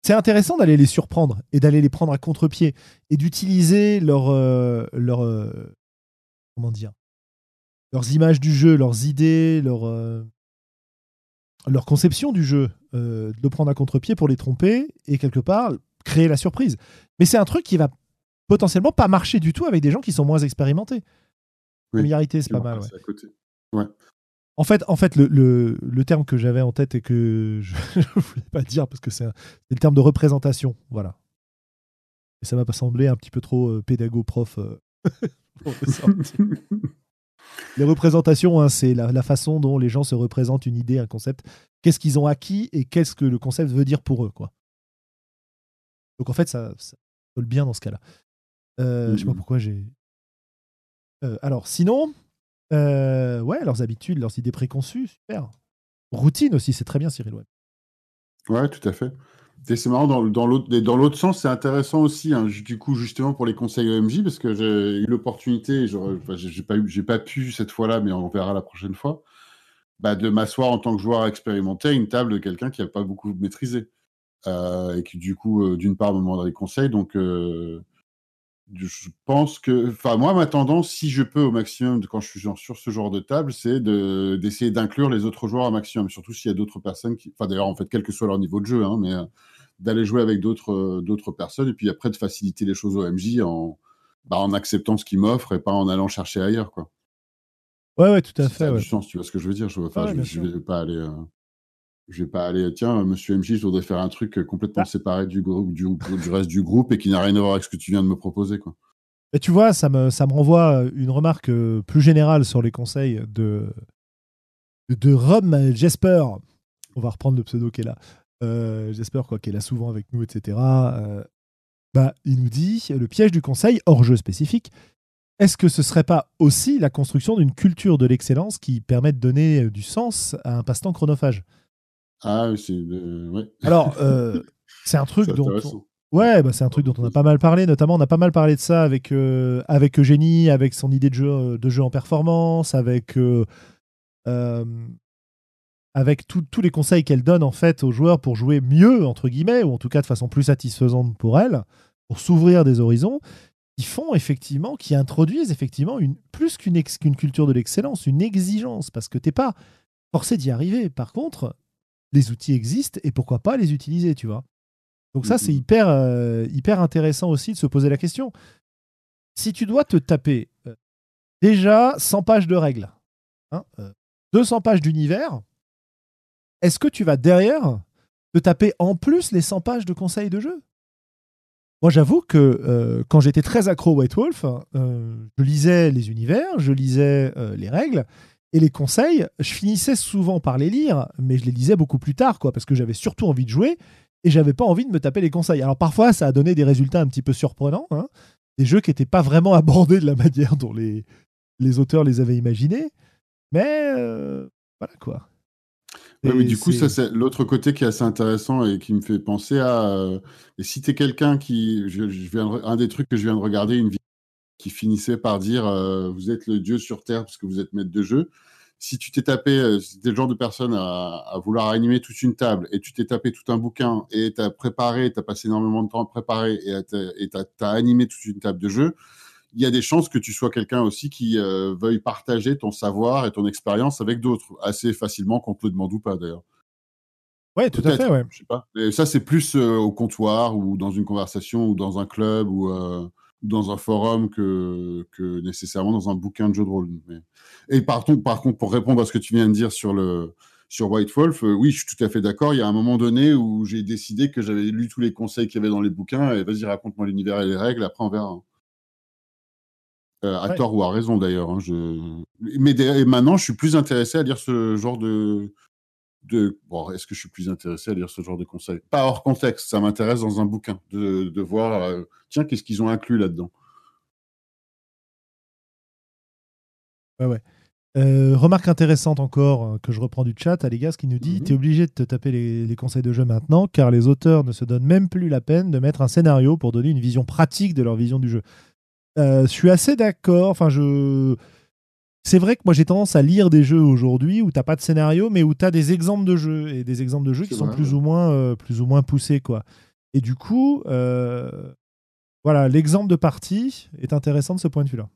Speaker 1: C'est intéressant d'aller les surprendre et d'aller les prendre à contre-pied et d'utiliser leur, euh, leur euh, comment dire leurs images du jeu, leurs idées, leur, euh, leur conception du jeu, de le prendre à contre-pied pour les tromper et quelque part créer la surprise. Mais c'est un truc qui va potentiellement pas marcher du tout avec des gens qui sont moins expérimentés. Familiarité, c'est pas mal. En fait, en fait le, le, terme que j'avais en tête et que [LAUGHS] je ne voulais pas dire parce que c'est le terme de représentation. Voilà. Et ça m'a pas semblé un petit peu trop euh, pédago-prof. [LAUGHS] [LAUGHS] Les représentations, hein, c'est la, façon dont les gens se représentent une idée, un concept. Qu'est-ce qu'ils ont acquis et qu'est-ce que le concept veut dire pour eux, quoi. Donc en fait, ça, ça colle bien dans ce cas-là. Euh, Je sais pas mmh pourquoi j'ai. Euh, alors sinon, euh, ouais, leurs habitudes, leurs idées préconçues, super. Routine aussi, c'est très bien, Cyril Webb.
Speaker 2: Ouais, tout à fait. C'est marrant, dans, dans l'autre sens, c'est intéressant aussi, hein, du coup, justement pour les conseils OMJ, parce que j'ai eu l'opportunité, j'ai pas, pas pu cette fois-là, mais on verra la prochaine fois, bah, de m'asseoir en tant que joueur expérimenté à une table de quelqu'un qui n'a pas beaucoup maîtrisé. Euh, et qui, du coup, euh, d'une part, me demande des conseils. Donc, euh, je pense que, enfin, moi, ma tendance, si je peux au maximum, quand je suis sur ce genre de table, c'est d'essayer d'inclure les autres joueurs au maximum, surtout s'il y a d'autres personnes qui, enfin, d'ailleurs, en fait, quel que soit leur niveau de jeu, hein, mais d'aller jouer avec d'autres euh, d'autres personnes et puis après de faciliter les choses au MJ en, bah, en acceptant ce qu'il m'offre et pas en allant chercher ailleurs quoi.
Speaker 1: Ouais ouais tout à fait.
Speaker 2: Ça
Speaker 1: a
Speaker 2: du sens, tu vois ce que je veux dire. Je, je, vais pas aller. Euh, je vais pas aller. Tiens, Monsieur MJ, je voudrais faire un truc complètement ah. séparé du groupe, du, du, reste du groupe et qui n'a rien à voir avec ce que tu viens de me proposer quoi.
Speaker 1: Et tu vois, ça me, ça me renvoie une remarque euh, plus générale sur les conseils de, de Rom Jesper. On va reprendre le pseudo qui est là. Euh, j'espère quoi qu'elle est souvent avec nous, etc. Euh, bah, il nous dit le piège du conseil hors jeu spécifique. Est-ce que ce serait pas aussi la construction d'une culture de l'excellence qui permet de donner euh, du sens à un passe-temps chronophage?
Speaker 2: Ah, c'est. Ouais. [LAUGHS]
Speaker 1: Alors, c'est un truc dont Ouais, bah c'est un truc dont on a pas mal parlé, notamment on a pas mal parlé de ça avec, euh, avec Eugénie, avec son idée de jeu, euh, de jeu en performance, avec, euh, avec tous les conseils qu'elle donne en fait aux joueurs pour jouer mieux, entre guillemets, ou en tout cas de façon plus satisfaisante pour elle, pour s'ouvrir des horizons, qui font effectivement, qui introduisent effectivement une, plus qu'une culture de l'excellence, une exigence, parce que t'es pas forcé d'y arriver. Par contre, les outils existent et pourquoi pas les utiliser, tu vois. Donc ça, c'est hyper, euh, hyper intéressant aussi de se poser la question. Si tu dois te taper euh, déjà 100 pages de règles, 200 hein, euh, pages d'univers, est-ce que tu vas derrière te taper en plus les 100 pages de conseils de jeu? Moi, j'avoue que quand j'étais très accro White Wolf, je lisais les univers, je lisais les règles, et les conseils, je finissais souvent par les lire, mais je les lisais beaucoup plus tard, quoi, parce que j'avais surtout envie de jouer et j'avais pas envie de me taper les conseils. Alors parfois, ça a donné des résultats un petit peu surprenants, hein. des jeux qui n'étaient pas vraiment [LAUGHS] abordés de la manière dont les, les auteurs les avaient imaginés, mais euh, voilà quoi.
Speaker 2: mais du coup, ça c'est l'autre côté qui est assez intéressant et qui me fait penser à. Euh, et si tu es quelqu'un qui. Je, viens un des trucs que je viens de regarder, une vidéo qui finissait par dire euh, Vous êtes le dieu sur Terre parce que vous êtes maître de jeu si tu t'es tapé, euh, si le genre de personne à, vouloir animer toute une table et tu t'es tapé tout un bouquin et tu as préparé, tu as passé énormément de temps à préparer et tu as, animé toute une table de jeu, il y a des chances que tu sois quelqu'un aussi qui euh, veuille partager ton savoir et ton expérience avec d'autres, assez facilement, qu'on te le demande ou pas d'ailleurs.
Speaker 1: Ouais, tout à fait, ouais.
Speaker 2: Je sais pas. Et ça, c'est plus euh, au comptoir ou dans une conversation ou dans un club ou dans un forum que, que nécessairement dans un bouquin de jeu de rôle. Et par, par contre, pour répondre à ce que tu viens de dire sur le sur White Wolf, euh, oui, je suis tout à fait d'accord. Il y a un moment donné où j'ai décidé que j'avais lu tous les conseils qu'il y avait dans les bouquins et vas-y, raconte-moi l'univers et les règles, après on verra. Euh, à tort ou à raison d'ailleurs. Hein, je... Mais maintenant, je suis plus intéressé à lire ce genre de, de... Bon, est-ce que je suis plus intéressé à lire ce genre de conseils? Pas hors contexte, ça m'intéresse dans un bouquin, de, de voir, euh, tiens, qu'est-ce qu'ils ont inclus là-dedans?
Speaker 1: Ouais, ouais. Euh, remarque intéressante encore euh, que je reprends du chat, Aligas qui nous dit mhm. Tu es obligé de te taper les, conseils de jeu maintenant car les auteurs ne se donnent même plus la peine de mettre un scénario pour donner une vision pratique de leur vision du jeu. je suis assez d'accord. Enfin, je c'est vrai que moi j'ai tendance à lire des jeux aujourd'hui où t'as pas de scénario, mais où tu as des exemples de jeux et des exemples de jeux qui sont plus ou moins euh, plus ou moins poussés quoi. Et du coup, euh, voilà, l'exemple de partie est intéressant de ce point de vue-là.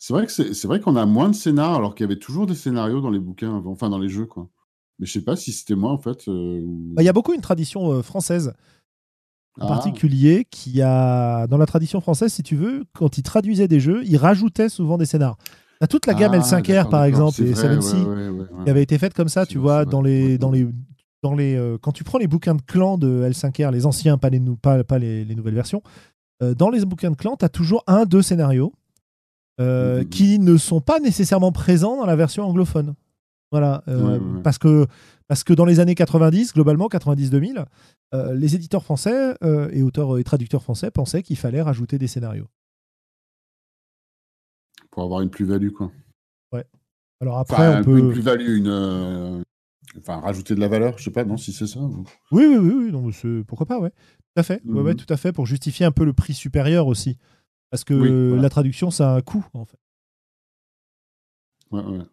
Speaker 2: C'est vrai que c'est vrai qu'on a moins de scénarios alors qu'il y avait toujours des scénarios dans les bouquins, enfin dans les jeux quoi. Mais je sais pas si c'était moi en fait. Euh,
Speaker 1: bah, il y a beaucoup une tradition française en ah. particulier qui a dans la tradition française si tu veux quand ils traduisaient des jeux ils rajoutaient souvent des scénars T'as toute la gamme ah, L5R par exemple et 7C qui avait été faite comme ça, tu vois, dans les, dans les, dans les, euh, quand tu prends les bouquins de clans de L5R, les anciens, pas les, pas, pas les, nouvelles versions, euh, dans les bouquins de clans, tu as toujours un, deux scénarios euh, mm-hmm. qui ne sont pas nécessairement présents dans la version anglophone. Voilà, parce que parce que dans les années 90, globalement 90-2000, les éditeurs français et auteurs et traducteurs français pensaient qu'il fallait rajouter des scénarios
Speaker 2: pour avoir une plus-value, quoi.
Speaker 1: Ouais. Alors après, on peut...
Speaker 2: une plus-value, une, euh, enfin rajouter de la valeur, je sais pas, non, si c'est ça.
Speaker 1: Oui, oui, oui, oui pourquoi pas, ouais. Tout à fait, ouais, ouais, mhm. tout à fait, pour justifier un peu le prix supérieur aussi, parce que la traduction, ça a un coût, en fait.
Speaker 2: Ouais, ouais.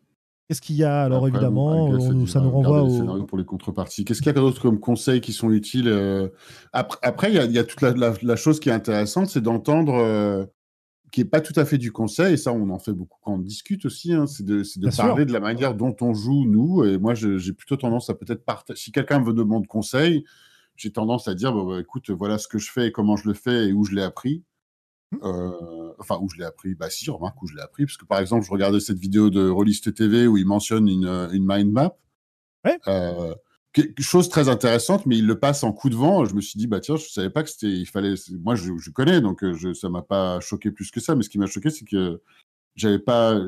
Speaker 1: Qu'est-ce qu'il y a alors évidemment Ça nous renvoie au...
Speaker 2: pour les contreparties. Qu'est-ce qu'il y a d'autre comme conseils qui sont utiles euh, Après, il y, a toute la, chose qui est intéressante, c'est d'entendre euh, qui est pas tout à fait du conseil, et ça on en fait beaucoup quand on discute aussi, hein, c'est de, de parler de la manière dont on joue nous. Et moi j'ai plutôt tendance à peut-être partager. Si quelqu'un me demande conseil, j'ai tendance à dire bah, écoute voilà ce que je fais et comment je le fais et où je l'ai appris. Mmh. Euh, enfin où je l'ai appris, bah si remarque où je l'ai appris, parce que par exemple je regardais cette vidéo de Rollist TV où il mentionne une, une mind map.
Speaker 1: Ouais.
Speaker 2: Euh, quelque chose très intéressante, mais il le passe en coup de vent. Je me suis dit, bah tiens, je savais pas que c'était, il fallait, moi je, je connais, donc euh, je, ça m'a pas choqué plus que ça, mais ce qui m'a choqué, c'est que j'avais pas,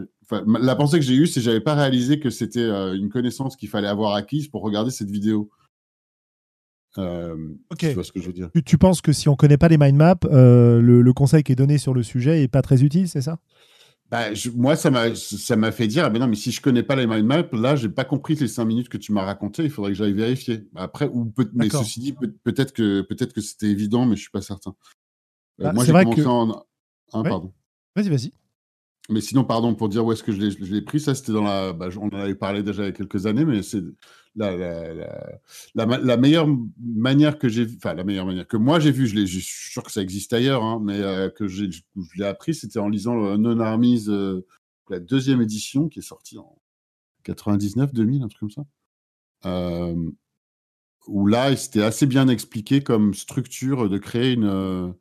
Speaker 2: la pensée que j'ai eue, c'est que j'avais pas réalisé que c'était euh, une connaissance qu'il fallait avoir acquise pour regarder cette vidéo.
Speaker 1: Euh, ok. Tu vois ce que je veux dire? Tu, penses que si on connaît pas les mind maps, euh, le, le, conseil qui est donné sur le sujet est pas très utile, c'est ça?
Speaker 2: Bah, moi, ça m'a, ça m'a fait dire, ah ben non, mais si je connais pas les mind maps, là, j'ai pas compris les cinq minutes que tu m'as raconté. Il faudrait que j'aille vérifier. Après, ou peut, mais ceci dit, peut-être que peut-être que c'était évident, mais je suis pas certain.
Speaker 1: Euh, bah, moi, j'ai commencé en.
Speaker 2: Hein, pardon.
Speaker 1: Vas-y, vas-y.
Speaker 2: Mais sinon, pardon, pour dire où est-ce que je l'ai pris, ça c'était dans la. Bah, on en avait parlé déjà il y a quelques années, mais c'est la, la, la, meilleure manière que j'ai. Enfin, la meilleure manière que moi j'ai vu, je, suis sûr que ça existe ailleurs, hein, mais euh, que je l'ai appris, c'était en lisant Non Armies, euh, la deuxième édition qui est sortie en 99, 2000, un truc comme ça. Euh, où là, c'était assez bien expliqué comme structure de créer une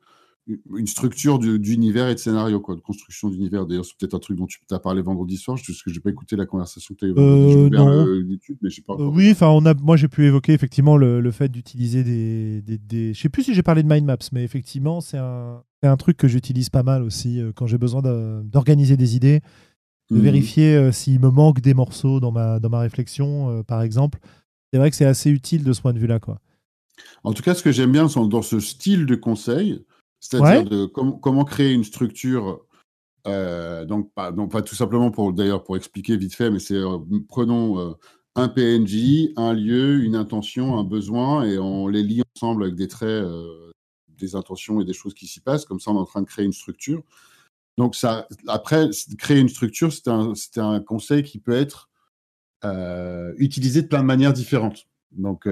Speaker 2: une structure d'univers et de scénario, quoi, de construction d'univers. D'ailleurs, c'est peut-être un truc dont tu as parlé vendredi soir, parce que j'ai pas écouté la conversation que tu as
Speaker 1: vendredi. Euh, mais pas. Euh, oui, enfin, on a, moi j'ai pu évoquer effectivement le, le fait d'utiliser des, des, des, Je sais plus si j'ai parlé de mind maps, mais effectivement, c'est un, un truc que j'utilise pas mal aussi euh, quand j'ai besoin d'organiser des idées, de mmh vérifier s'il me manque des morceaux dans ma, dans ma réflexion, par exemple. C'est vrai que c'est assez utile de ce point de vue-là, quoi.
Speaker 2: En tout cas, ce que j'aime bien dans ce style de conseil, c'est-à-dire de comment créer une structure. Euh, donc, pas, donc, pas tout simplement pour d'ailleurs pour expliquer vite fait, mais c'est euh, prenons euh, un PNJ, un lieu, une intention, un besoin, et on les lie ensemble avec des traits, des intentions et des choses qui s'y passent. Comme ça, on est en train de créer une structure. Donc, ça, après, créer une structure, c'est un, un, conseil qui peut être utilisé de plein de manières différentes. Donc,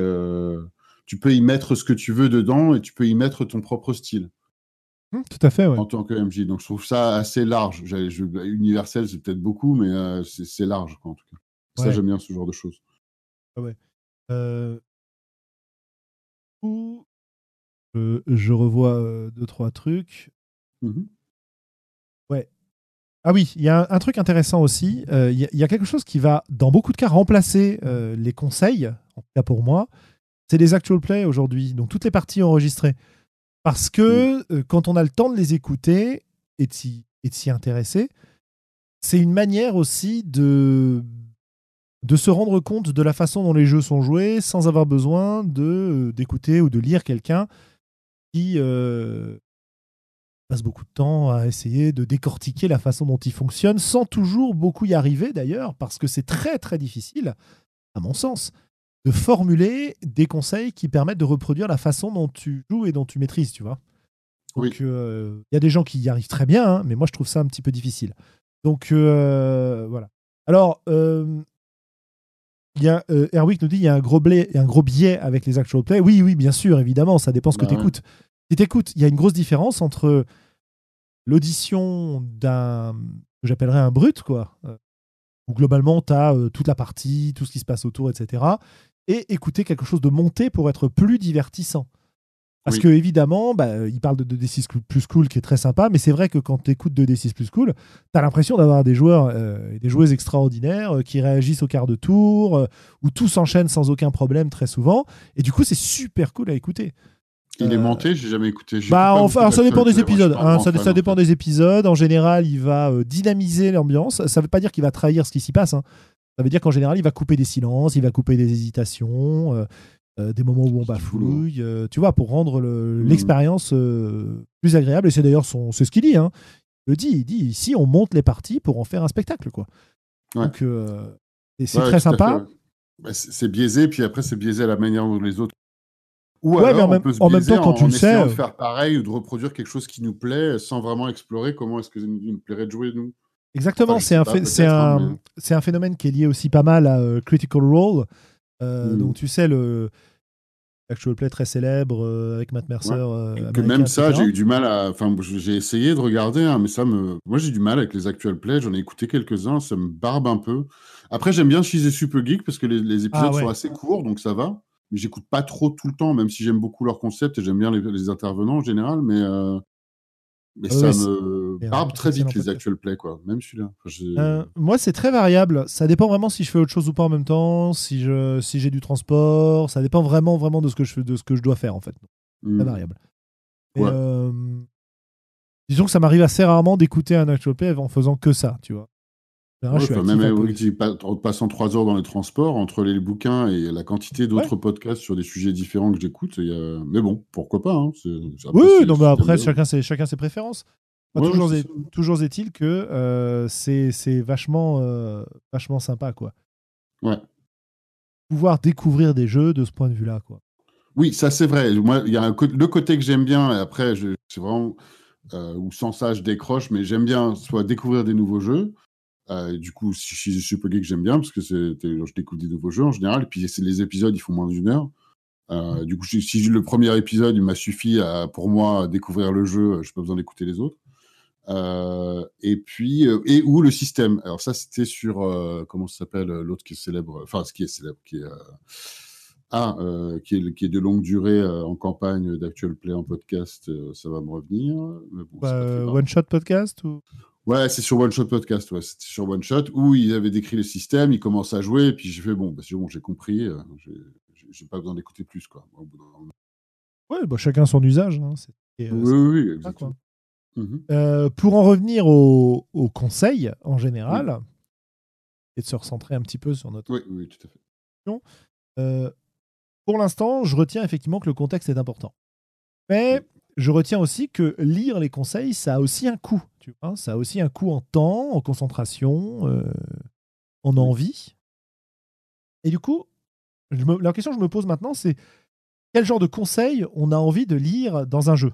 Speaker 2: tu peux y mettre ce que tu veux dedans et tu peux y mettre ton propre style.
Speaker 1: Mmh, tout à fait,
Speaker 2: En tant que MJ. Donc, je trouve ça assez large. universel, c'est peut-être beaucoup, mais euh, c'est large, en tout cas. Ça, j'aime bien ce genre de choses.
Speaker 1: Ah ouais. Euh, je revois euh, deux, trois trucs. Mmh ouais. Ah oui, il y a un, truc intéressant aussi. Il y, y, a quelque chose qui va, dans beaucoup de cas, remplacer les conseils, en tout cas pour moi. C'est les actual plays aujourd'hui. Donc, toutes les parties enregistrées. Parce que mm. euh, quand on a le temps de les écouter et de s'y intéresser, c'est une manière aussi de, de se rendre compte de la façon dont les jeux sont joués sans avoir besoin de d'écouter ou de lire quelqu'un qui euh, passe beaucoup de temps à essayer de décortiquer la façon dont il fonctionne sans toujours beaucoup y arriver d'ailleurs parce que c'est très très difficile à mon sens de formuler des conseils qui permettent de reproduire la façon dont tu joues et dont tu maîtrises, tu vois. Donc, il euh, y a des gens qui y arrivent très bien, hein, mais moi, je trouve ça un petit peu difficile. Donc, euh, voilà. Alors, euh, y a, Erwick nous dit il y a un gros, un gros biais avec les actual play. Oui, oui, bien sûr, évidemment, ça dépend ce que bah tu écoutes. Si tu écoutes, il y a une grosse différence entre l'audition d'un, que j'appellerais un brut, quoi, où globalement, tu as toute la partie, tout ce qui se passe autour, etc et écouter quelque chose de monté pour être plus divertissant. Parce que évidemment, bah, il parle de 2D6 plus cool qui est très sympa, mais c'est vrai que quand tu écoutes 2D6 plus cool, tu as l'impression d'avoir des joueurs euh, et des joueuses extraordinaires euh, qui réagissent au quart de tour, euh, où tout s'enchaîne sans aucun problème très souvent. Et du coup, c'est super cool à écouter.
Speaker 2: Il est monté, j'ai jamais écouté.
Speaker 1: Bah, enfin, ça dépend des épisodes. Hein, ça, ça, dépend des épisodes. En général, il va dynamiser l'ambiance. Ça ne veut pas dire qu'il va trahir ce qui s'y passe. Hein. Ça veut dire qu'en général, il va couper des silences, il va couper des hésitations, euh, euh, des moments où on bafouille, euh, tu vois, pour rendre mmh. l'expérience plus agréable. Et c'est d'ailleurs c'est ce qu'il dit. Hein. Il le dit, il dit ici, on monte les parties pour en faire un spectacle, quoi. Donc, c'est très sympa.
Speaker 2: Bah, c'est biaisé, puis après, c'est biaisé à la manière dont les autres
Speaker 1: ou alors, en, même, en même, temps, quand tu le sais.
Speaker 2: de faire pareil ou de reproduire quelque chose qui nous plaît sans vraiment explorer comment est-ce que nous plairait de jouer, nous.
Speaker 1: Exactement, c'est un, c'est un, un, phénomène qui est lié aussi pas mal à euh, Critical Role. Euh, hmm. Donc tu sais, le actual play très célèbre euh, avec Matt Mercer.
Speaker 2: que même ça, j'ai eu du mal à. Enfin, j'ai essayé de regarder, hein, mais ça me. Moi, j'ai du mal avec les actual play. J'en ai écouté quelques-uns, ça me barbe un peu. Après, j'aime bien She's Super Geek parce que les, épisodes ah sont assez courts, donc ça va. Mais j'écoute pas trop tout le temps, même si j'aime beaucoup leur concept et j'aime bien les, intervenants en général. Mais mais ça me barbe très vite les actual plays, quoi. Même celui-là.
Speaker 1: Euh, moi, c'est très variable. Ça dépend vraiment si je fais autre chose ou pas en même temps, si je si j'ai du transport. Ça dépend vraiment vraiment de ce que je de ce que je dois faire en fait. Très mmh. variable. Euh, disons que ça m'arrive assez rarement d'écouter un actual play en faisant que ça, tu vois
Speaker 2: même en passant trois heures dans les transports, entre les bouquins et la quantité d'autres podcasts sur des sujets différents que j'écoute, mais bon, pourquoi pas. Hein,
Speaker 1: oui, non, mais après, chacun ses, chacun ses préférences. toujours, est, toujours est-il que c'est vachement, vachement sympa, quoi.
Speaker 2: Ouais.
Speaker 1: Pouvoir découvrir des jeux de ce point de vue-là, quoi.
Speaker 2: Oui, ça c'est vrai. Moi, il y a le côté que j'aime bien, et après, c'est vraiment, ou sans ça, je décroche, mais j'aime bien soit découvrir des nouveaux jeux, euh, du coup, si je suis super que j'aime bien parce que je découvre des nouveaux jeux en général. Et puis les épisodes, ils font moins d'une heure. Euh, du coup, si le premier épisode il m'a suffi à, pour moi à découvrir le jeu, je n'ai pas besoin d'écouter les autres. Euh, et puis, et ou le système. Alors ça, c'était sur comment ça s'appelle l'autre qui est célèbre, enfin ce qui est célèbre, qui est ah, qui, est, qui est de longue durée en campagne d'actual play en podcast, ça va me revenir.
Speaker 1: Bah, one shot podcast ou?
Speaker 2: Ouais, c'est sur One Shot Podcast. Ouais, c'était sur One Shot où il avait décrit le système, il commence à jouer, et puis j'ai fait bon, bah, c'est bon, j'ai compris, euh, j'ai pas besoin d'écouter plus quoi.
Speaker 1: ouais, bah, chacun son usage. Hein,
Speaker 2: euh, oui, oui, exactement.
Speaker 1: Mmh euh, pour en revenir au, au conseil en général, et de se recentrer un petit peu sur notre.
Speaker 2: Oui, oui, tout à fait.
Speaker 1: Euh, pour l'instant, je retiens effectivement que le contexte est important. Mais je retiens aussi que lire les conseils, ça a aussi un coût. Tu vois ça a aussi un coût en temps, en concentration, euh, en envie. Et du coup, la question que je me pose maintenant, c'est quel genre de conseils on a envie de lire dans un jeu?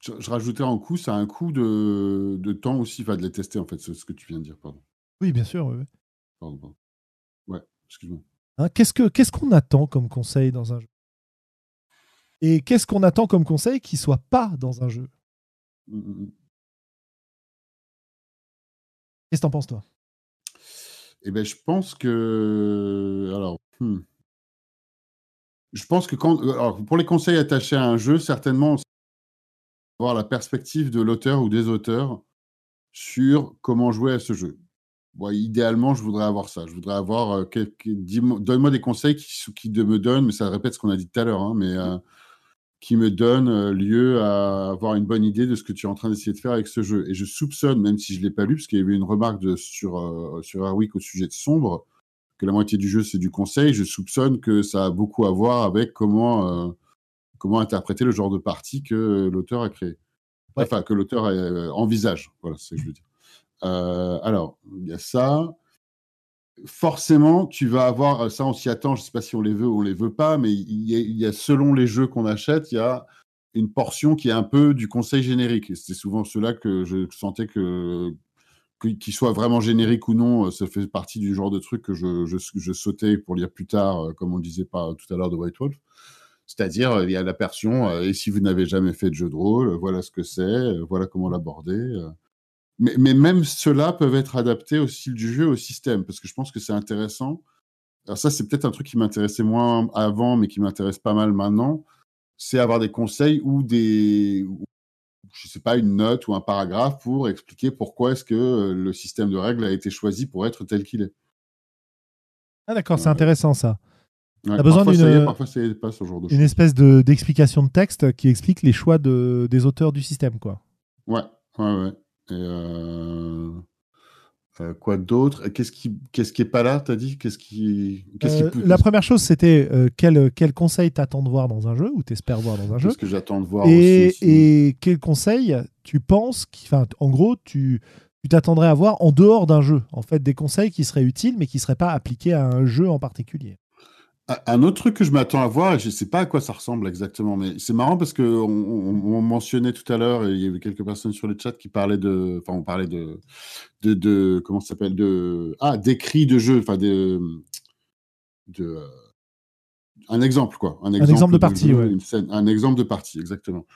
Speaker 2: Je, rajoutais en coût, ça a un coût de, temps aussi, enfin de les tester en fait, ce que tu viens de dire, pardon.
Speaker 1: Oui, bien sûr. Oui.
Speaker 2: Pardon, pardon. Ouais, excuse-moi.
Speaker 1: Hein, qu'est-ce qu'on attend comme conseil dans un jeu? Et qu'est-ce qu'on attend comme conseil qui soit pas dans un jeu? Mmh, mmh, mmh. Qu'est-ce que t'en penses, toi?
Speaker 2: Eh ben, je pense que. Alors. Hmm. Je pense que quand. Alors, pour les conseils attachés à un jeu, certainement, avoir la perspective de l'auteur ou des auteurs sur comment jouer à ce jeu. Bon, idéalement, je voudrais avoir ça. Je voudrais avoir. Euh, donne-moi des conseils qui, qui me donnent, mais ça répète ce qu'on a dit tout à l'heure, hein, mais. Euh, qui me donne euh, lieu à avoir une bonne idée de ce que tu es en train d'essayer de faire avec ce jeu. Et je soupçonne, même si je ne l'ai pas lu, parce qu'il y avait une remarque de, sur, euh, sur au sujet de Sombre, que la moitié du jeu c'est du conseil, je soupçonne que ça a beaucoup à voir avec comment, euh, comment interpréter le genre de partie que l'auteur a créé. Enfin, que l'auteur envisage. Voilà, c'est ce que je veux dire. alors, il y a ça forcément, tu vas avoir, euh, ça on s'y attend, je ne sais pas si on les veut ou on les veut pas, mais il y, a, selon les jeux qu'on achète, il y a une portion qui est un peu du conseil générique. C'est souvent cela que je sentais que qu'il soit vraiment générique ou non, euh, ça fait partie du genre de truc que je, je, sautais pour lire plus tard, euh, comme on disait pas tout à l'heure de White Wolf. C'est-à-dire, il y a la version, et si vous n'avez jamais fait de jeu de rôle, voilà ce que c'est, voilà comment l'aborder. Mais, même ceux-là peuvent être adaptés au style du jeu, au système, parce que je pense que c'est intéressant. Alors ça, c'est peut-être un truc qui m'intéressait moins avant, mais qui m'intéresse pas mal maintenant. C'est avoir des conseils ou des, je sais pas, une note ou un paragraphe pour expliquer pourquoi est-ce que euh, le système de règles a été choisi pour être tel qu'il est.
Speaker 1: Ah d'accord, c'est intéressant ça.
Speaker 2: Ouais, besoin d'une
Speaker 1: une espèce de d'explication de texte qui explique les choix de, des auteurs du système, quoi.
Speaker 2: Ouais, ouais, ouais. Et euh, euh, quoi d'autre? Qu'est-ce qui, qu'est-ce qui est pas là T'as dit? Qu'est-ce qui,
Speaker 1: qu'est-ce qui euh, La première chose, c'était quel, quel conseil t'attends de voir dans un jeu ou t'espères voir dans un jeu?
Speaker 2: Qu'est-ce que j'attends de voir
Speaker 1: et, aussi, et quel conseil tu penses Enfin, en gros, tu tu t'attendrais à voir en dehors d'un jeu? En fait, des conseils qui seraient utiles, mais qui seraient pas appliqués à un jeu en particulier.
Speaker 2: Un autre truc que je m'attends à voir, et je ne sais pas à quoi ça ressemble exactement, mais c'est marrant parce qu'on on, mentionnait tout à l'heure, il y avait quelques personnes sur le chat qui parlaient de. Enfin, on parlait de. de, de comment ça s'appelle de, Ah, d'écrits de jeu, enfin, de. de un exemple, quoi.
Speaker 1: Un exemple, de, partie,
Speaker 2: ouais. un exemple de partie, exactement.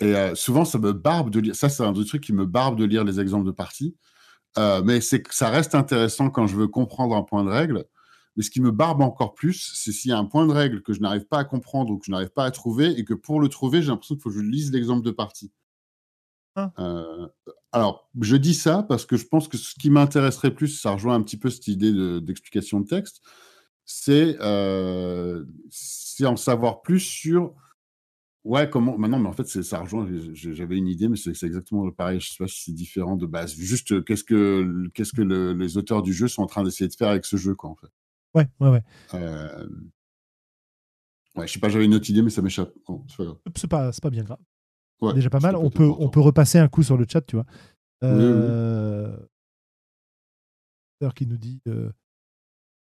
Speaker 2: Et euh, souvent, ça me barbe de lire. Ça, c'est un des trucs qui me barbe de lire les exemples de partie. Euh, mais c'est que ça reste intéressant quand je veux comprendre un point de règle. Mais ce qui me barbe encore plus, c'est s'il y a un point de règle que je n'arrive pas à comprendre ou que je n'arrive pas à trouver et que pour le trouver, j'ai l'impression qu'il faut que je lise l'exemple de partie. Ah. Euh, alors, je dis ça parce que je pense que ce qui m'intéresserait plus, ça rejoint un petit peu cette idée d'explication de, texte, euh, c'est en savoir plus sur Ouais, comment Maintenant, mais en fait, ça rejoint. J'avais une idée, mais c'est exactement pareil. Je sais pas si c'est différent de base. Juste, qu'est-ce que, qu'est-ce que les auteurs du jeu sont en train d'essayer de faire avec ce jeu, quoi, en fait.
Speaker 1: Ouais, ouais, ouais.
Speaker 2: Euh... Ouais, je sais pas, j'avais une autre idée, mais ça m'échappe. c'est pas grave.
Speaker 1: C'est pas, pas bien grave. déjà pas mal. On peut, on peut repasser un coup sur le chat, tu vois. Euh, qui nous dit euh,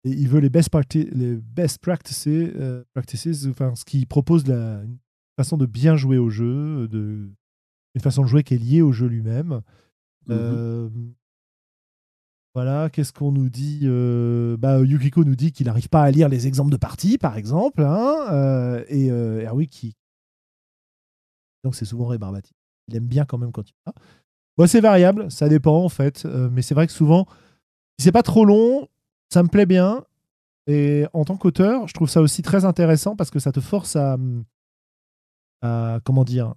Speaker 1: et il veut les best, les best practices, euh, practices enfin, ce qui propose la, une façon de bien jouer au jeu, de, une façon de jouer qui est liée au jeu lui-même. Mm-hmm. Voilà, qu'est-ce qu'on nous dit bah, Yukiko nous dit qu'il n'arrive pas à lire les exemples de parties, par exemple, hein, et Erwin qui. Donc c'est souvent rébarbatif. Il aime bien quand même quand il. Bon, c'est variable, ça dépend en fait, mais c'est vrai que souvent, c'est pas trop long, ça me plaît bien. Et en tant qu'auteur, je trouve ça aussi très intéressant parce que ça te force à, comment dire,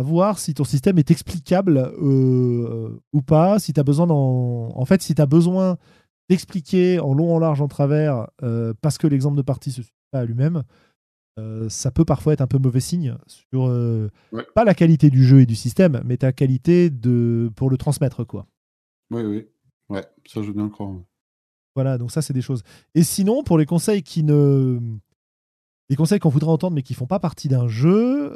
Speaker 1: à voir si ton système est explicable euh, ou pas, si tu as besoin en fait si tu as besoin d'expliquer en long, en large, en travers euh, parce que l'exemple de partie se suit pas à lui-même, euh, ça peut parfois être un peu mauvais signe sur pas la qualité du jeu et du système, mais ta qualité de pour le transmettre quoi.
Speaker 2: Oui oui. Ouais, ça je veux bien le croire.
Speaker 1: Voilà, donc ça, c'est des choses. Et sinon, pour les conseils qui ne. Les conseils qu'on voudrait entendre mais qui font pas partie d'un jeu,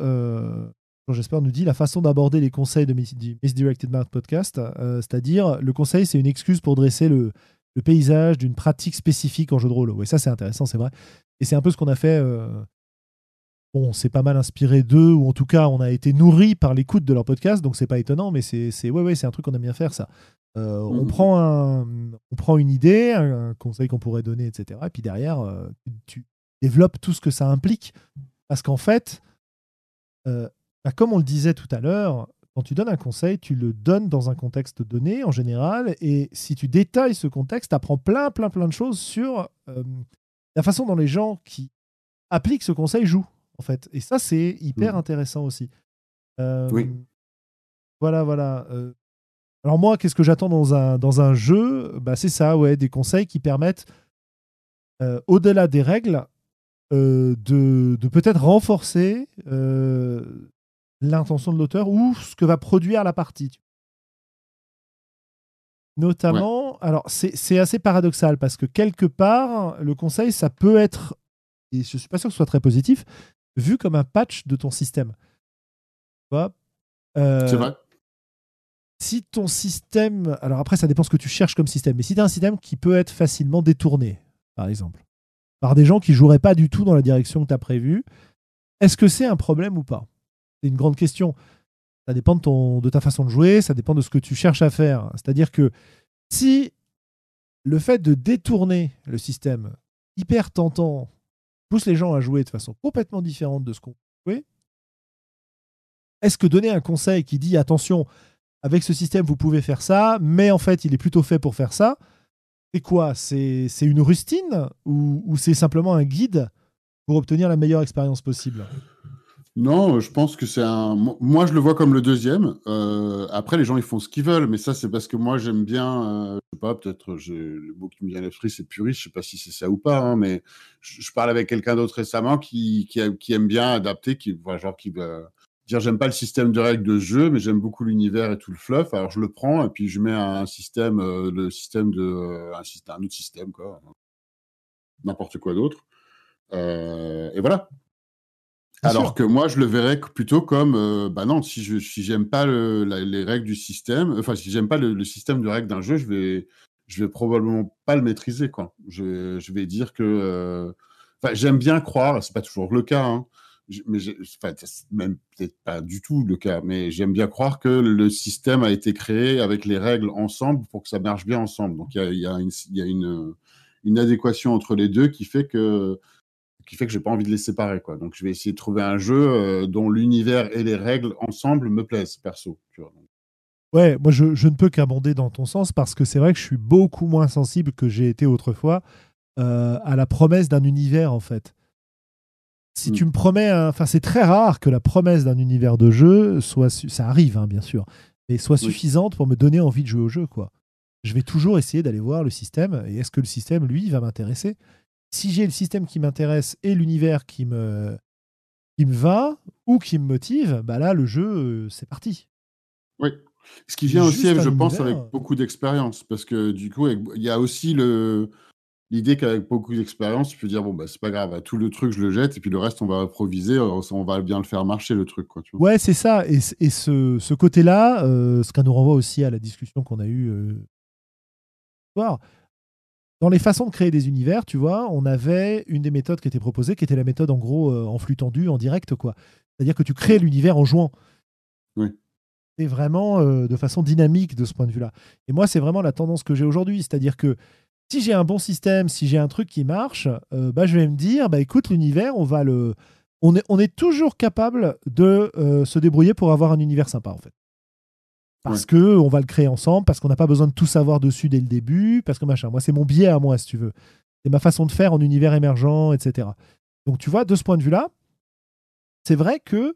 Speaker 1: j'espère nous dit la façon d'aborder les conseils de Misdirected Mark Podcast, euh, c'est-à-dire le conseil, c'est une excuse pour dresser le, paysage d'une pratique spécifique en jeu de rôle. Oui, ça, c'est intéressant, c'est vrai. Et c'est un peu ce qu'on a fait. Euh, bon, c'est pas mal inspiré d'eux, ou en tout cas, on a été nourri par l'écoute de leur podcast, donc c'est pas étonnant, mais c'est ouais, ouais, c'est un truc qu'on aime bien faire, ça. Euh, on, mmh. prend un, on prend une idée, un, conseil qu'on pourrait donner, etc. Et puis derrière, euh, tu développes tout ce que ça implique. Parce qu'en fait, bah, comme on le disait tout à l'heure, quand tu donnes un conseil, tu le donnes dans un contexte donné en général. Et si tu détailles ce contexte, tu apprends plein, plein, plein de choses sur la façon dont les gens qui appliquent ce conseil jouent. En fait. Et ça, c'est hyper mmh. intéressant aussi.
Speaker 2: oui.
Speaker 1: Voilà, voilà. Alors moi, qu'est-ce que j'attends dans un, dans un jeu? Bah, C'est ça, ouais, des conseils qui permettent, euh, au-delà des règles, euh, de, de peut-être renforcer euh, l'intention de l'auteur ou ce que va produire la partie. Notamment, alors c'est assez paradoxal parce que quelque part, le conseil, ça peut être, et je ne suis pas sûr que ce soit très positif, vu comme un patch de ton système.
Speaker 2: c'est vrai
Speaker 1: si ton système. Alors après, ça dépend ce que tu cherches comme système. Mais si tu as un système qui peut être facilement détourné, par exemple, par des gens qui joueraient pas du tout dans la direction que tu as prévue, est-ce que c'est un problème ou pas? C'est une grande question. Ça dépend de, ta façon de jouer, ça dépend de ce que tu cherches à faire. C'est-à-dire que si le fait de détourner le système hyper tentant pousse les gens à jouer de façon complètement différente de ce qu'on jouait, est-ce que donner un conseil qui dit attention, avec ce système, vous pouvez faire ça, mais en fait, il est plutôt fait pour faire ça. C'est quoi? C'est une rustine ou, c'est simplement un guide pour obtenir la meilleure expérience possible?
Speaker 2: Non, je pense que c'est un. Moi, je le vois comme le deuxième. Euh, après, les gens, ils font ce qu'ils veulent, mais ça, c'est parce que moi, j'aime bien. Euh, je sais pas, peut-être le mot qui me vient à l'esprit, c'est puriste. Je sais pas si c'est ça ou pas, hein, mais je, parle avec quelqu'un d'autre récemment qui, aime bien adapter, qui, genre, qui j'aime pas le système de règles de jeu, mais j'aime beaucoup l'univers et tout le fluff. Alors je le prends et puis je mets un système, euh, le système de euh, un, autre système quoi, n'importe quoi d'autre. Euh, et voilà. Alors que moi je le verrais plutôt comme bah non si je si j'aime pas les règles du système, enfin si j'aime pas le, système de règles d'un jeu, je vais je vais probablement pas le maîtriser quoi. Je, je vais dire que enfin j'aime bien croire, c'est pas toujours le cas. Hein, mais même peut-être pas du tout le cas, mais j'aime bien croire que le système a été créé avec les règles ensemble pour que ça marche bien ensemble. Donc il y a, une, y a une, une, adéquation entre les deux qui fait que qui fait que j'ai pas envie de les séparer quoi. Donc je vais essayer de trouver un jeu euh, dont l'univers et les règles ensemble me plaisent perso. Tu vois.
Speaker 1: Ouais, moi je, je ne peux qu'abonder dans ton sens parce que c'est vrai que je suis beaucoup moins sensible que j'ai été autrefois euh, à la promesse d'un univers en fait si mm. tu me promets, enfin c'est très rare que la promesse d'un univers de jeu soit, ça arrive hein, bien sûr, mais soit suffisante pour me donner envie de jouer au jeu quoi. Je vais toujours essayer d'aller voir le système et est-ce que le système lui va m'intéresser? Si j'ai le système qui m'intéresse et l'univers qui me qui me va ou qui me motive, bah là le jeu euh, c'est parti.
Speaker 2: Oui. Ce qui vient aussi, je pense, avec beaucoup d'expérience, parce que du coup, il y a aussi le, l'idée qu'avec beaucoup d'expérience, tu peux dire, bon, bah, c'est pas grave, tout le truc, je le jette, et puis le reste, on va improviser, on va bien le faire marcher, le truc. Quoi, tu
Speaker 1: vois. Ouais, c'est ça. Et, et ce, ce côté-là, ce qui nous renvoie aussi à la discussion qu'on a eue euh, dans les façons de créer des univers, tu vois, on avait une des méthodes qui était proposée, qui était la méthode en gros en flux tendu, en direct, quoi. C'est-à-dire que tu crées l'univers en jouant.
Speaker 2: Oui
Speaker 1: c'est vraiment euh, de façon dynamique de ce point de vue-là. Et moi, c'est vraiment la tendance que j'ai aujourd'hui. C'est-à-dire que si j'ai un bon système, si j'ai un truc qui marche, euh, bah, je vais me dire, bah, écoute, l'univers, on va le. On est, on est toujours capable de euh, se débrouiller pour avoir un univers sympa, en fait. Parce qu'on que on va le créer ensemble, parce qu'on n'a pas besoin de tout savoir dessus dès le début, parce que machin. Moi, c'est mon biais à moi, si tu veux. C'est ma façon de faire en univers émergent, etc. Donc, tu vois, de ce point de vue-là, c'est vrai que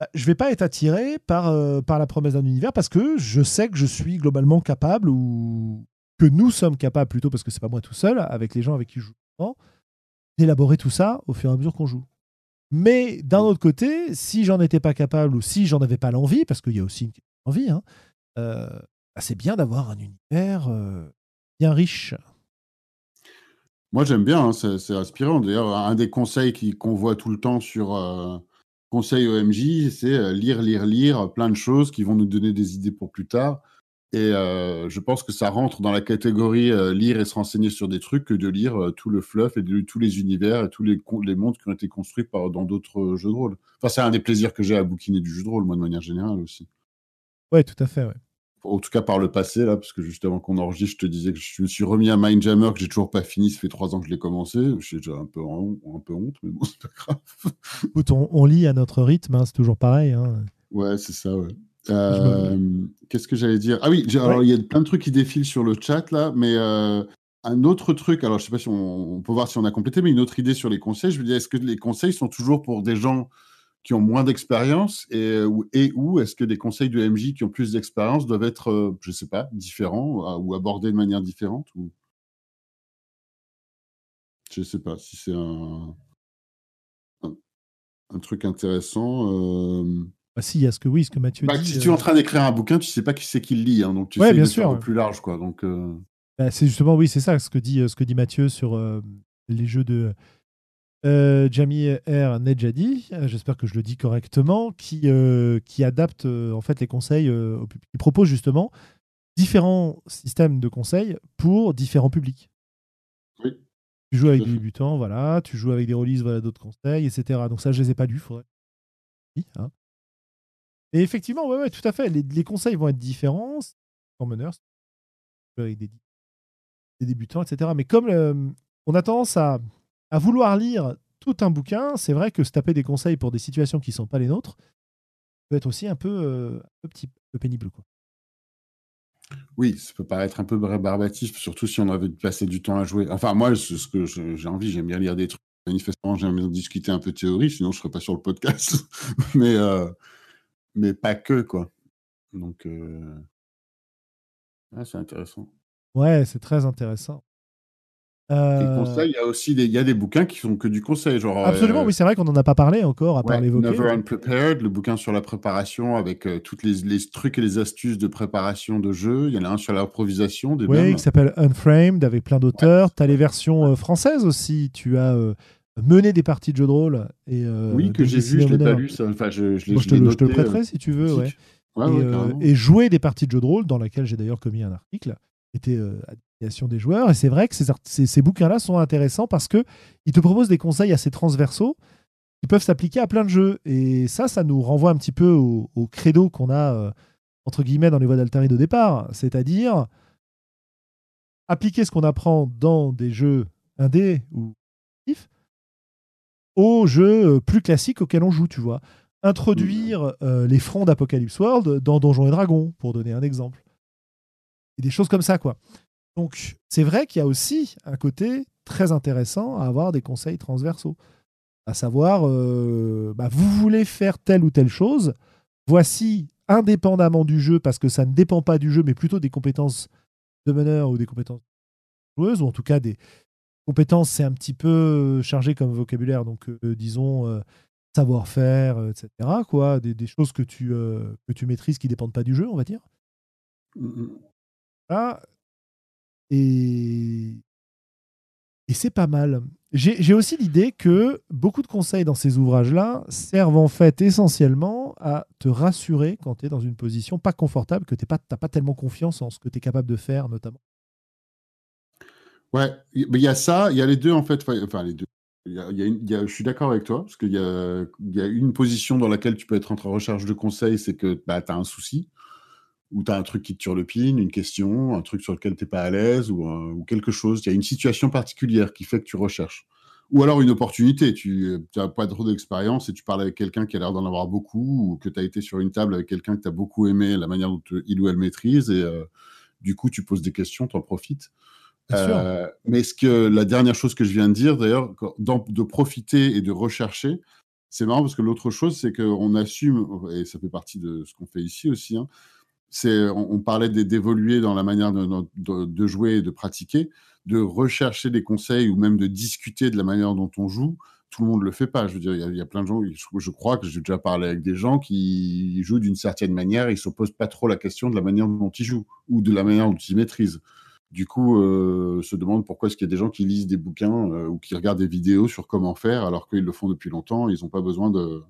Speaker 1: bah, je vais pas être attiré par, euh, par la promesse d'un univers parce que je sais que je suis globalement capable ou que nous sommes capables plutôt parce que c'est pas moi tout seul avec les gens avec qui je joue d'élaborer tout ça au fur et à mesure qu'on joue. Mais d'un autre côté, si j'en étais pas capable ou si j'en avais pas l'envie, parce qu'il y a aussi une envie, hein, euh, bah, c'est bien d'avoir un univers euh, bien riche.
Speaker 2: Moi j'aime bien, hein, c'est inspirant. D'ailleurs, un des conseils qu'on voit tout le temps sur conseil OMJ, c'est euh, lire, lire, lire, plein de choses qui vont nous donner des idées pour plus tard. Et euh, je pense que ça rentre dans la catégorie euh, lire et se renseigner sur des trucs que de lire tout le fluff et de, tous les univers et tous les, les mondes qui ont été construits par, dans d'autres jeux de rôle. Enfin, c'est un des plaisirs que j'ai à bouquiner du jeu de rôle, moi, de manière générale aussi.
Speaker 1: Ouais, tout à fait, ouais
Speaker 2: en tout cas par le passé, là, parce que juste avant qu'on enregistre, je te disais que je me suis remis à Mindjammer, que j'ai toujours pas fini, ça fait trois ans que je l'ai commencé. J'ai déjà un peu, un peu honte, mais bon, [LAUGHS] c'est pas grave.
Speaker 1: Écoute, on, lit à notre rythme, hein, c'est toujours pareil. Hein.
Speaker 2: Ouais, c'est ça, ouais. Euh, [LAUGHS] qu'est-ce que j'allais dire? Ah oui, alors il y a plein de trucs qui défilent sur le chat là, mais euh, un autre truc, alors je sais pas si on, on, peut voir si on a complété, mais une autre idée sur les conseils, je me dis, est-ce que les conseils sont toujours pour des gens qui ont moins d'expérience et, euh, et où est-ce que des conseils de MJ qui ont plus d'expérience doivent être, euh, je ne sais pas, différents ou abordés de manière différente ou... Je ne sais pas si c'est un, un, truc intéressant. Euh...
Speaker 1: Ah, si, il y a ce que oui, ce que Mathieu
Speaker 2: bah,
Speaker 1: dit.
Speaker 2: Si tu es en euh train d'écrire un bouquin, tu ne sais pas qui c'est qui le lit, hein, donc tu
Speaker 1: ouais,
Speaker 2: sais
Speaker 1: bien
Speaker 2: sûr, plus large, quoi. Donc.
Speaker 1: Bah, c'est justement oui, c'est ça ce que dit ce que dit Mathieu sur les jeux de euh, Jamie R. Nedjadi, euh, j'espère que je le dis correctement, qui, euh, qui adapte en fait les conseils, qui propose justement différents systèmes de conseils pour différents publics.
Speaker 2: Oui.
Speaker 1: Tu joues avec des débutants, voilà, tu joues avec des releases, voilà, d'autres conseils, etc. Donc ça, je les ai pas lus, faudrait. Hein. Et effectivement, ouais, ouais, tout à fait. Les, conseils vont être différents en meneurs, avec des, débutants, etc. Mais comme on a tendance à à vouloir lire tout un bouquin, c'est vrai que se taper des conseils pour des situations qui ne sont pas les nôtres peut être aussi un peu, un petit peu pénible. Quoi.
Speaker 2: Oui, ça peut paraître un peu barbatif, surtout si on avait passé du temps à jouer. Enfin, moi, ce que j'ai envie, j'aime bien lire des trucs. Manifestement, j'aime bien discuter un peu de théorie, sinon je ne serais pas sur le podcast. [LAUGHS] mais, mais pas que, quoi. Donc, euh... c'est intéressant.
Speaker 1: Ouais, c'est très intéressant.
Speaker 2: Euh, il y a aussi des, il y a des bouquins qui sont que du conseil. Genre,
Speaker 1: Absolument,
Speaker 2: euh,
Speaker 1: oui, c'est vrai qu'on n'en a pas parlé encore, à part l'évoquer.
Speaker 2: Never Unprepared, le bouquin sur la préparation avec euh, tous les, les, trucs et les astuces de préparation de jeu. Il y en a un sur l'improvisation.
Speaker 1: Oui, qui s'appelle Unframed avec plein d'auteurs. tu as les versions françaises aussi. Tu as mené des parties de jeux de rôle. Et,
Speaker 2: oui, que j'ai vu, je ne l'ai pas lu. Enfin, je, je,
Speaker 1: je, te, je, te, le prêterai si tu veux. Ouais. et, et, jouer des parties de jeux de rôle, dans laquelle j'ai d'ailleurs commis un article, était des joueurs. Et c'est vrai que ces, ces, bouquins-là sont intéressants parce qu'ils te proposent des conseils assez transversaux qui peuvent s'appliquer à plein de jeux. Et ça, ça nous renvoie un petit peu au, credo qu'on a, euh, entre guillemets, dans les voies d'Altaride au départ. C'est-à-dire appliquer ce qu'on apprend dans des jeux indés ou aux jeux euh, plus classiques auxquels on joue, tu vois. Introduire euh, les fronts d'Apocalypse World dans Donjons et Dragons, pour donner un exemple. Et des choses comme ça, quoi. Donc, c'est vrai qu'il y a aussi un côté très intéressant à avoir des conseils transversaux. À savoir, euh, bah, vous voulez faire telle ou telle chose, voici, indépendamment du jeu, parce que ça ne dépend pas du jeu, mais plutôt des compétences de meneur ou des compétences joueuses, ou en tout cas des compétences, c'est un petit peu chargé comme vocabulaire, donc euh, disons euh, savoir-faire, etc. Quoi, des, choses que tu, que tu maîtrises qui ne dépendent pas du jeu, on va dire. Mmh, mmh. Et Et c'est pas mal. J'ai aussi l'idée que beaucoup de conseils dans ces ouvrages-là servent en fait essentiellement à te rassurer quand tu es dans une position pas confortable, que tu n'as pas, pas tellement confiance en ce que tu es capable de faire, notamment.
Speaker 2: Ouais, il y a ça, il y a les deux en fait. Enfin, les deux. Y a, je suis d'accord avec toi, parce qu'il y a, y a une position dans laquelle tu peux être en recherche de conseils, c'est que bah, tu as un souci ou tu as un truc qui te turlupine, une question, un truc sur lequel tu n'es pas à l'aise ou, ou, quelque chose. Il y a une situation particulière qui fait que tu recherches. Ou alors une opportunité. Tu n'as pas trop d'expérience et tu parles avec quelqu'un qui a l'air d'en avoir beaucoup ou que tu as été sur une table avec quelqu'un que tu as beaucoup aimé, la manière dont il ou elle maîtrise et euh, du coup tu poses des questions, tu en profites. Euh, mais ce que la dernière chose que je viens de dire, d'ailleurs, de profiter et de rechercher, c'est marrant parce que l'autre chose, c'est qu'on assume, et ça fait partie de ce qu'on fait ici aussi, hein, c'est, on, parlait d'évoluer dans la manière de, jouer et de pratiquer, de rechercher des conseils ou même de discuter de la manière dont on joue. Tout le monde ne le fait pas. Je veux dire, il y, a plein de gens, crois que j'ai déjà parlé avec des gens qui jouent d'une certaine manière, ils ne se posent pas trop la question de la manière dont ils jouent ou de la manière dont ils maîtrisent. Du coup, euh, se demande pourquoi est-ce qu'il y a des gens qui lisent des bouquins euh, ou qui regardent des vidéos sur comment faire alors qu'ils le font depuis longtemps, ils n'ont pas besoin de,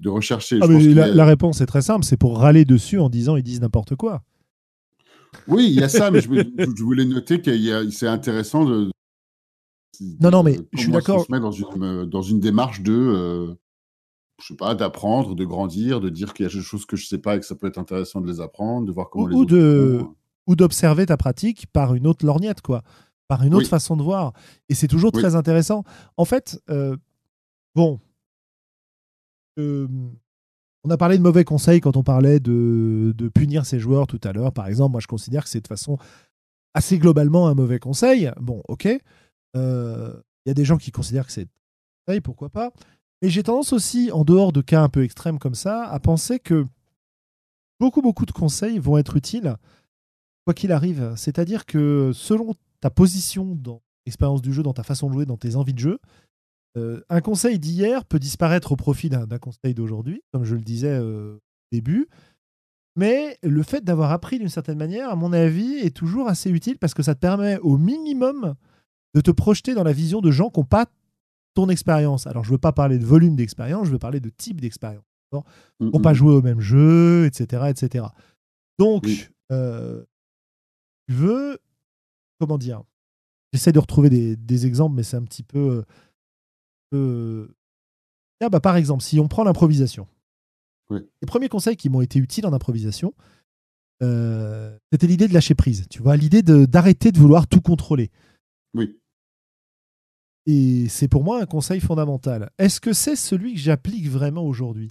Speaker 2: de rechercher.
Speaker 1: Ah, la, réponse est très simple, c'est pour râler dessus en disant ils disent n'importe quoi.
Speaker 2: Oui, il y a ça, mais je, voulais [LAUGHS] noter que c'est intéressant de.
Speaker 1: Non, non, mais je suis d'accord.
Speaker 2: Dans une, dans une démarche de, euh, je sais pas, d'apprendre, de grandir, de dire qu'il y a des choses que je sais pas et que ça peut être intéressant de les apprendre, de voir comment les
Speaker 1: ou de ou d'observer ta pratique par une autre lorgnette, quoi, par une autre façon de voir. Et c'est toujours très intéressant. En fait, euh, bon, euh, on a parlé de mauvais conseils quand on parlait de, punir ses joueurs tout à l'heure. Par exemple, moi, je considère que c'est de façon assez globalement un mauvais conseil. Bon, ok. Euh, il y a des gens qui considèrent que c'est conseil, pourquoi pas. Mais j'ai tendance aussi, en dehors de cas un peu extrêmes comme ça, à penser que beaucoup, beaucoup de conseils vont être utiles quoi qu'il arrive. C'est-à-dire que selon ta position dans l'expérience du jeu, dans ta façon de jouer, dans tes envies de jeu, euh, un conseil d'hier peut disparaître au profit d'un conseil d'aujourd'hui, comme je le disais euh, au début. Mais le fait d'avoir appris d'une certaine manière, à mon avis, est toujours assez utile parce que ça te permet au minimum de te projeter dans la vision de gens qui n'ont pas ton expérience. Alors, je ne veux pas parler de volume d'expérience, je veux parler de type d'expérience. Qui n'ont pas joué au même jeu, etc. etc. Donc, euh, tu veux, comment dire, j'essaie de retrouver des, exemples, mais c'est un petit peu ah bah, par exemple, si on prend l'improvisation, les premiers conseils qui m'ont été utiles en improvisation, euh, c'était l'idée de lâcher prise. Tu vois, l'idée d'arrêter de, vouloir tout contrôler.
Speaker 2: Oui.
Speaker 1: Et c'est pour moi un conseil fondamental. Est-ce que c'est celui que j'applique vraiment aujourd'hui?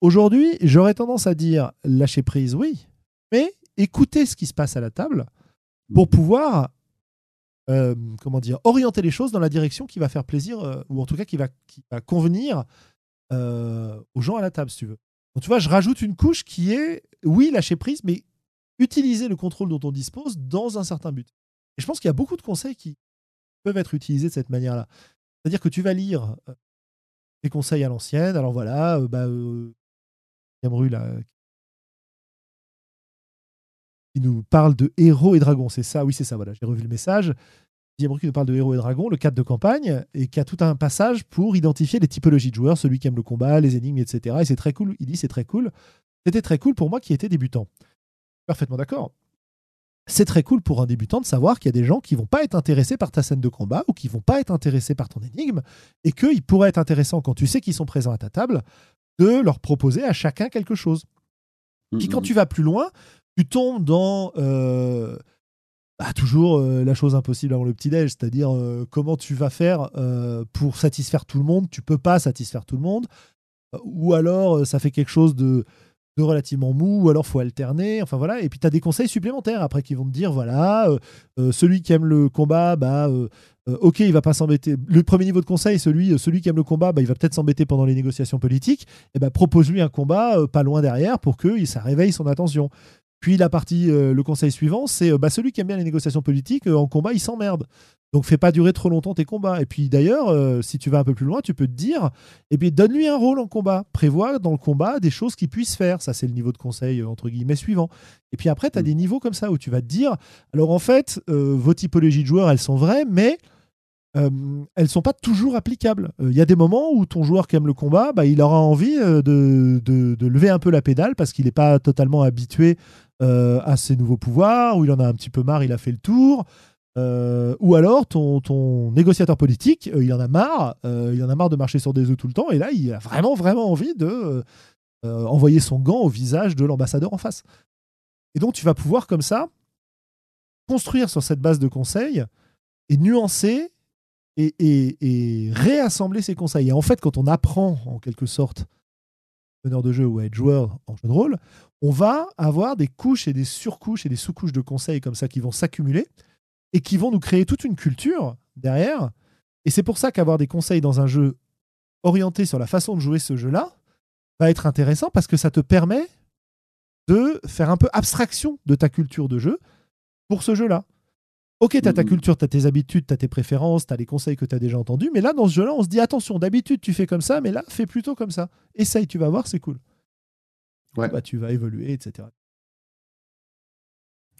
Speaker 1: Aujourd'hui, j'aurais tendance à dire lâcher prise, oui, mais écouter ce qui se passe à la table pour pouvoir euh, comment dire, orienter les choses dans la direction qui va faire plaisir, euh, ou en tout cas qui va, convenir euh, aux gens à la table, si tu veux. Donc tu vois, je rajoute une couche qui est, oui, lâcher prise, mais utiliser le contrôle dont on dispose dans un certain but. Et je pense qu'il y a beaucoup de conseils qui peuvent être utilisés de cette manière-là. C'est-à-dire que tu vas lire des conseils à l'ancienne, alors voilà, bah, là, qui nous parle de héros et dragons. C'est ça, oui, c'est ça, voilà, j'ai revu le message. Diablo qui nous parle de héros et dragons, le cadre de campagne, et qui a tout un passage pour identifier les typologies de joueurs, celui qui aime le combat, les énigmes, etc. Et c'est très cool. Il dit c'est très cool. C'était très cool pour moi qui étais débutant. Parfaitement d'accord. C'est très cool pour un débutant de savoir qu'il y a des gens qui vont pas être intéressés par ta scène de combat ou qui vont pas être intéressés par ton énigme et qu'il pourrait être intéressant quand tu sais qu'ils sont présents à ta table de leur proposer à chacun quelque chose. Puis quand tu vas plus loin, tu tombes dans euh, bah, toujours euh, la chose impossible avant le petit-déj, c'est-à-dire euh, comment tu vas faire pour satisfaire tout le monde. Tu peux pas satisfaire tout le monde. ou alors, ça fait quelque chose de, relativement mou, ou alors faut alterner. Enfin voilà. Et puis, tu as des conseils supplémentaires après qui vont te dire voilà, celui qui aime le combat, bah. ok, il va pas s'embêter. Le premier niveau de conseil, celui, celui qui aime le combat, bah, il va peut-être s'embêter pendant les négociations politiques. Et ben propose-lui un combat pas loin derrière pour que ça réveille son attention. Puis la partie, euh, le conseil suivant, c'est euh, bah, celui qui aime bien les négociations politiques, euh, en combat, il s'emmerde. Donc fais pas durer trop longtemps tes combats. Et puis d'ailleurs, si tu vas un peu plus loin, tu peux te dire, eh bien donne-lui un rôle en combat. Prévois dans le combat des choses qu'il puisse faire. Ça, c'est le niveau de conseil, entre guillemets, suivant. Et puis après, tu as mm. des niveaux comme ça où tu vas te dire, alors en fait, vos typologies de joueurs, elles sont vraies, mais euh, elles sont pas toujours applicables. Il y a des moments où ton joueur qui aime le combat, bah, il aura envie de, de, lever un peu la pédale parce qu'il n'est pas totalement habitué à ses nouveaux pouvoirs, ou il en a un petit peu marre, il a fait le tour. ou alors ton, ton négociateur politique, il en a marre, il en a marre de marcher sur des œufs tout le temps, et là il a vraiment vraiment envie de envoyer son gant au visage de l'ambassadeur en face. Et donc tu vas pouvoir comme ça construire sur cette base de conseils et nuancer et, réassembler ces conseils. Et en fait, quand on apprend en quelque sorte meneur de jeu ou à être joueur en jeu de rôle, on va avoir des couches et des surcouches et des sous-couches de conseils comme ça qui vont s'accumuler et qui vont nous créer toute une culture derrière. Et c'est pour ça qu'avoir des conseils dans un jeu orienté sur la façon de jouer ce jeu-là va être intéressant parce que ça te permet de faire un peu abstraction de ta culture de jeu pour ce jeu-là. Ok, tu as ta culture, tu as tes habitudes, tu as tes préférences, tu as les conseils que tu as déjà entendus, mais là, dans ce jeu-là, on se dit attention, d'habitude, tu fais comme ça, mais là, fais plutôt comme ça. Essaye, tu vas voir, c'est cool.
Speaker 2: Ouais.
Speaker 1: Bah, tu vas évoluer, etc.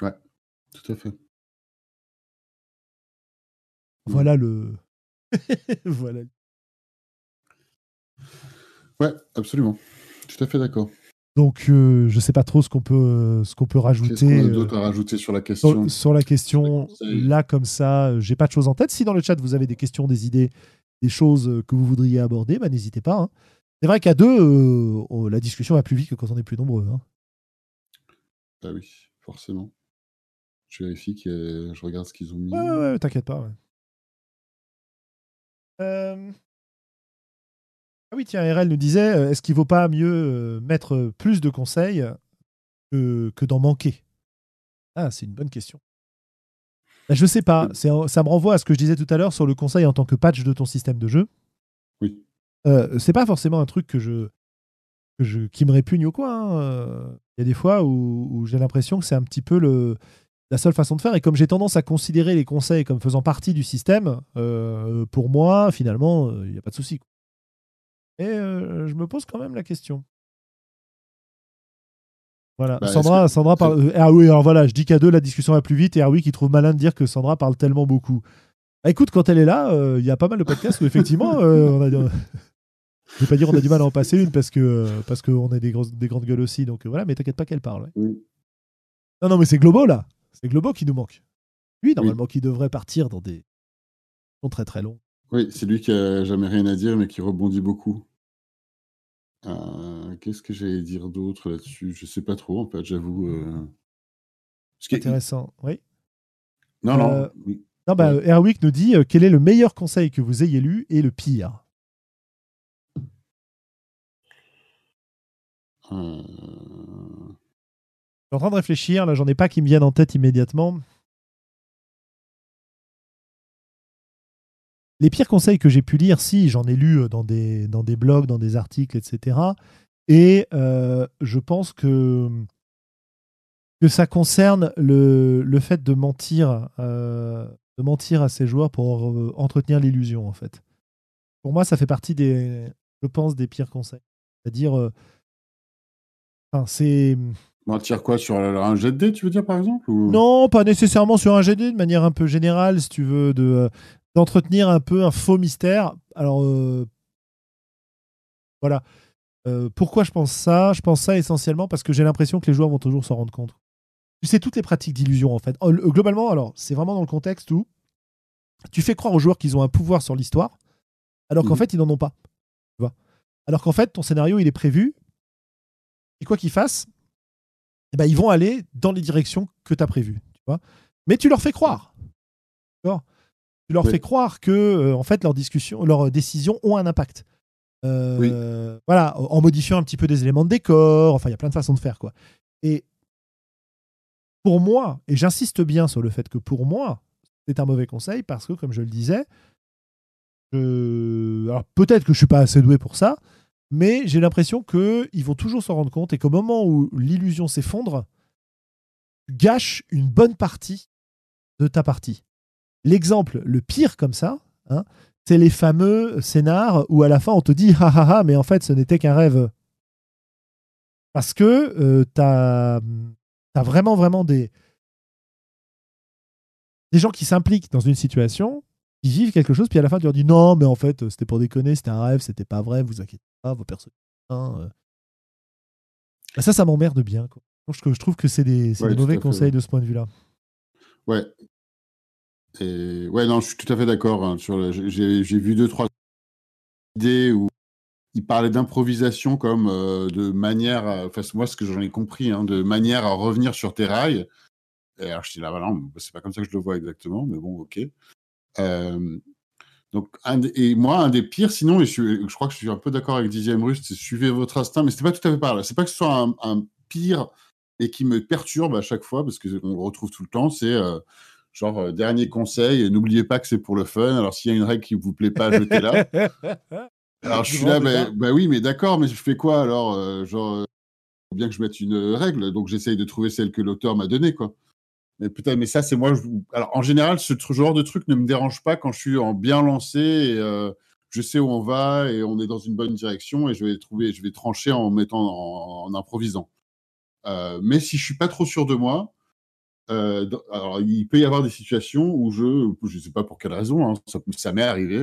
Speaker 2: Ouais, tout à fait.
Speaker 1: Voilà le. [LAUGHS] voilà.
Speaker 2: Ouais, absolument. Tout à fait d'accord.
Speaker 1: Donc, euh, je ne sais pas trop ce qu'on peut, ce qu'on peut rajouter. Qu'est-ce
Speaker 2: qu'on a d'autre à rajouter sur la question
Speaker 1: Sur, la question, là, comme ça, j'ai pas de choses en tête. Si dans le chat, vous avez des questions, des idées, des choses que vous voudriez aborder, bah, n'hésitez pas. Hein. C'est vrai qu'à deux, euh, la discussion va plus vite que quand on est plus nombreux. Hein.
Speaker 2: Bah oui, forcément. Je vérifie que je regarde ce qu'ils ont mis.
Speaker 1: Ouais, ouais, ouais t'inquiète pas. Euh... Ah oui, tiens, RL nous disait euh, est-ce qu'il ne vaut pas mieux euh, mettre plus de conseils que, que d'en manquer? Ah, c'est une bonne question. Bah, je ne sais pas. Ça me renvoie à ce que je disais tout à l'heure sur le conseil en tant que patch de ton système de jeu.
Speaker 2: Oui.
Speaker 1: Euh, c'est pas forcément un truc que je, que je qui me répugne ou quoi. Hein. Euh, il y a des fois où, où j'ai l'impression que c'est un petit peu le, la seule façon de faire. Et comme j'ai tendance à considérer les conseils comme faisant partie du système, pour moi, finalement, il n'y a pas de souci. Et je me pose quand même la question. Voilà. Bah, Sandra, Sandra parle. ah oui, alors voilà, je dis qu'à deux, la discussion va plus vite. Et oui qui trouve malin de dire que Sandra parle tellement beaucoup. Bah, écoute, quand elle est là, il y a pas mal de podcasts où effectivement, [LAUGHS] on a. Je vais pas dire on a du mal à en passer une parce que parce qu'on est des, des grandes gueules aussi. Donc voilà, mais t'inquiète pas qu'elle parle. Non, non, mais c'est Globo là. C'est Globo qui nous manque. Lui, normalement, qui devrait partir dans des. très très longs.
Speaker 2: Oui, c'est lui qui a jamais rien à dire, mais qui rebondit beaucoup. Euh, qu'est-ce que j'allais dire d'autre là-dessus? Je sais pas trop, en fait, j'avoue. Euh...
Speaker 1: Intéressant, oui.
Speaker 2: Non, non. Euh,
Speaker 1: non bah, Erwick nous dit euh, quel est le meilleur conseil que vous ayez lu et le pire? Je suis en train de réfléchir, là, j'en ai pas qui me viennent en tête immédiatement. Les pires conseils que j'ai pu lire, si, j'en ai lu euh, dans des, dans des blogs, dans des articles, etc. Et euh, je pense que, que ça concerne le, le fait de mentir, euh, de mentir à ses joueurs pour entretenir l'illusion, en fait. Pour moi, ça fait partie des, je pense, des pires conseils. C'est-à-dire, enfin, c'est
Speaker 2: Mentir quoi Sur un jet de dés, tu veux dire, par exemple
Speaker 1: Non, pas nécessairement sur un jet de dés, de manière un peu générale, si tu veux, de, d'entretenir un peu un faux mystère. Alors, euh, voilà. Euh, pourquoi je pense ça? Je pense ça essentiellement parce que j'ai l'impression que les joueurs vont toujours s'en rendre compte. Tu sais, toutes les pratiques d'illusion, en fait. Globalement, alors, c'est vraiment dans le contexte où tu fais croire aux joueurs qu'ils ont un pouvoir sur l'histoire, alors qu'en mhm. fait, ils n'en ont pas. Tu vois? Alors qu'en fait, ton scénario, il est prévu, et quoi qu'ils fassent, eh ben, ils vont aller dans les directions que tu as prévues. Tu vois? Mais tu leur fais croire. D'accord tu leur fais croire que euh, en fait leurs discussions, leurs décisions ont un impact. Euh, voilà, en modifiant un petit peu des éléments de décor. Enfin, il y a plein de façons de faire quoi. Et pour moi, et j'insiste bien sur le fait que pour moi, c'est un mauvais conseil parce que, comme je le disais, alors peut-être que je suis pas assez doué pour ça, mais j'ai l'impression qu'ils vont toujours s'en rendre compte et qu'au moment où l'illusion s'effondre, gâche une bonne partie de ta partie. L'exemple le pire comme ça, hein, c'est les fameux scénars où à la fin on te dit ah ah ah, mais en fait ce n'était qu'un rêve. Parce que euh, tu as, vraiment, vraiment des, des gens qui s'impliquent dans une situation, ils vivent quelque chose, puis à la fin, tu leur dis non, mais en fait, c'était pour déconner, c'était un rêve, c'était pas vrai, vous inquiétez pas, vos personnes. Hein, bah, ça, ça m'emmerde bien. Quoi. Je, je trouve que c'est des, des mauvais conseils de ce point de vue-là.
Speaker 2: Ouais. Et ouais, non, je suis tout à fait d'accord. Hein, j'ai, vu deux, trois idées où il parlait d'improvisation comme euh, de manière, enfin, moi, ce que j'en ai compris, hein, de manière à revenir sur tes rails. Et alors, je dis là, voilà, c'est pas comme ça que je le vois exactement, mais bon, ok. Donc, et moi, un des pires, sinon, et je, crois que je suis un peu d'accord avec Dixième Russe, c'est suivez votre instinct, mais c'était pas tout à fait par là. C'est pas que ce soit un, un, pire et qui me perturbe à chaque fois, parce qu'on le retrouve tout le temps, c'est euh, genre, euh, dernier conseil, n'oubliez pas que c'est pour le fun. Alors, s'il y a une règle qui vous plaît pas, jetez-la. [LAUGHS] alors, je suis là, bah, bah, oui, mais d'accord, mais je fais quoi alors euh, Genre, bien que je mette une règle, donc j'essaye de trouver celle que l'auteur m'a donnée, quoi. Mais putain, mais ça, c'est moi. Alors, en général, ce genre de truc ne me dérange pas quand je suis en bien lancé et je sais où on va et on est dans une bonne direction et je vais trouver, je vais trancher en mettant, en, improvisant. mais si je suis pas trop sûr de moi, euh, alors il peut y avoir des situations où je, je sais pas pour quelle raison, hein, ça, ça m'est arrivé,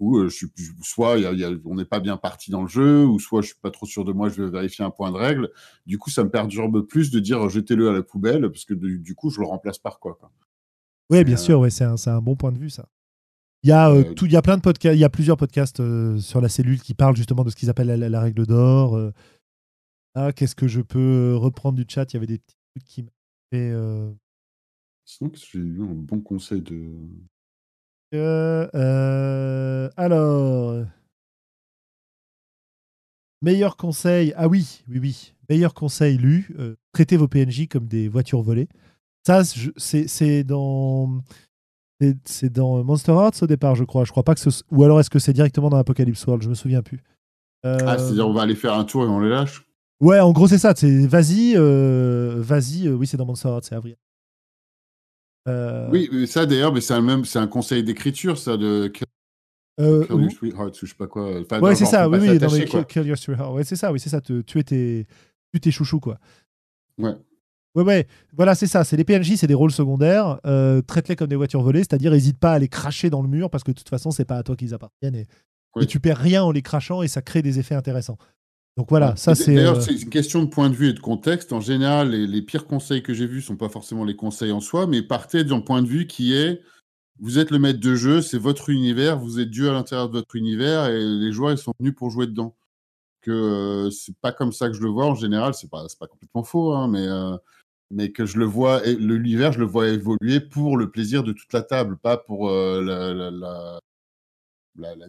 Speaker 2: où euh, je suis, soit y a, on n'est pas bien parti dans le jeu, ou soit je suis pas trop sûr de moi, je vais vérifier un point de règle. Du coup, ça me perturbe plus de dire jetez-le à la poubelle, parce que du coup, je le remplace par quoi. quoi.
Speaker 1: Oui, bien sûr, ouais, c'est un, un, bon point de vue ça. Il y a euh, tout, il y a plein de podcasts, il y a plusieurs podcasts euh, sur la cellule qui parlent justement de ce qu'ils appellent la, règle d'or. ah, qu'est-ce que je peux reprendre du chat? Il y avait des petits trucs qui
Speaker 2: Sinon, j'ai eu un bon conseil de
Speaker 1: euh, alors. Meilleur conseil. Ah oui, oui, oui. Meilleur conseil lu. Euh, traitez vos PNJ comme des voitures volées. Ça, c'est dans. C'est dans Monster Hearts au départ, je crois. Je crois pas que ce... Ou alors est-ce que c'est directement dans Apocalypse World Je me souviens plus.
Speaker 2: Ah, c'est-à-dire on va aller faire un tour et on les lâche?
Speaker 1: Ouais, en gros, c'est ça. C'est vas-y, euh, vas-y. oui, c'est dans Monster Hearts, c'est avril.
Speaker 2: Euh, oui, ça d'ailleurs, mais c'est un, même, c'est un conseil d'écriture, ça, de euh, Kill Your Sweetheart, ou je sais pas quoi.
Speaker 1: ouais, c'est ça, oui, oui, Kill Your Sweetheart. Ouais, c'est ça, oui, c'est ça, tu tuer tes, tes chouchous, quoi.
Speaker 2: Ouais.
Speaker 1: Ouais, ouais, voilà, c'est ça. C'est les PNJ, c'est des rôles secondaires. Euh, Traite-les comme des voitures volées, c'est-à-dire n'hésite pas à les cracher dans le mur parce que de toute façon, c'est pas à toi qu'ils appartiennent et, et, tu perds rien en les crachant et ça crée des effets intéressants. Donc voilà, ça c'est.
Speaker 2: D'ailleurs, euh, c'est une question de point de vue et de contexte. En général, les, pires conseils que j'ai vus sont pas forcément les conseils en soi, mais partez d'un point de vue qui est vous êtes le maître de jeu, c'est votre univers, vous êtes Dieu à l'intérieur de votre univers et les joueurs ils sont venus pour jouer dedans. Que euh, c'est pas comme ça que je le vois en général, c'est pas pas complètement faux, hein, mais euh, mais que je le vois l'univers, je le vois évoluer pour le plaisir de toute la table, pas pour la, la,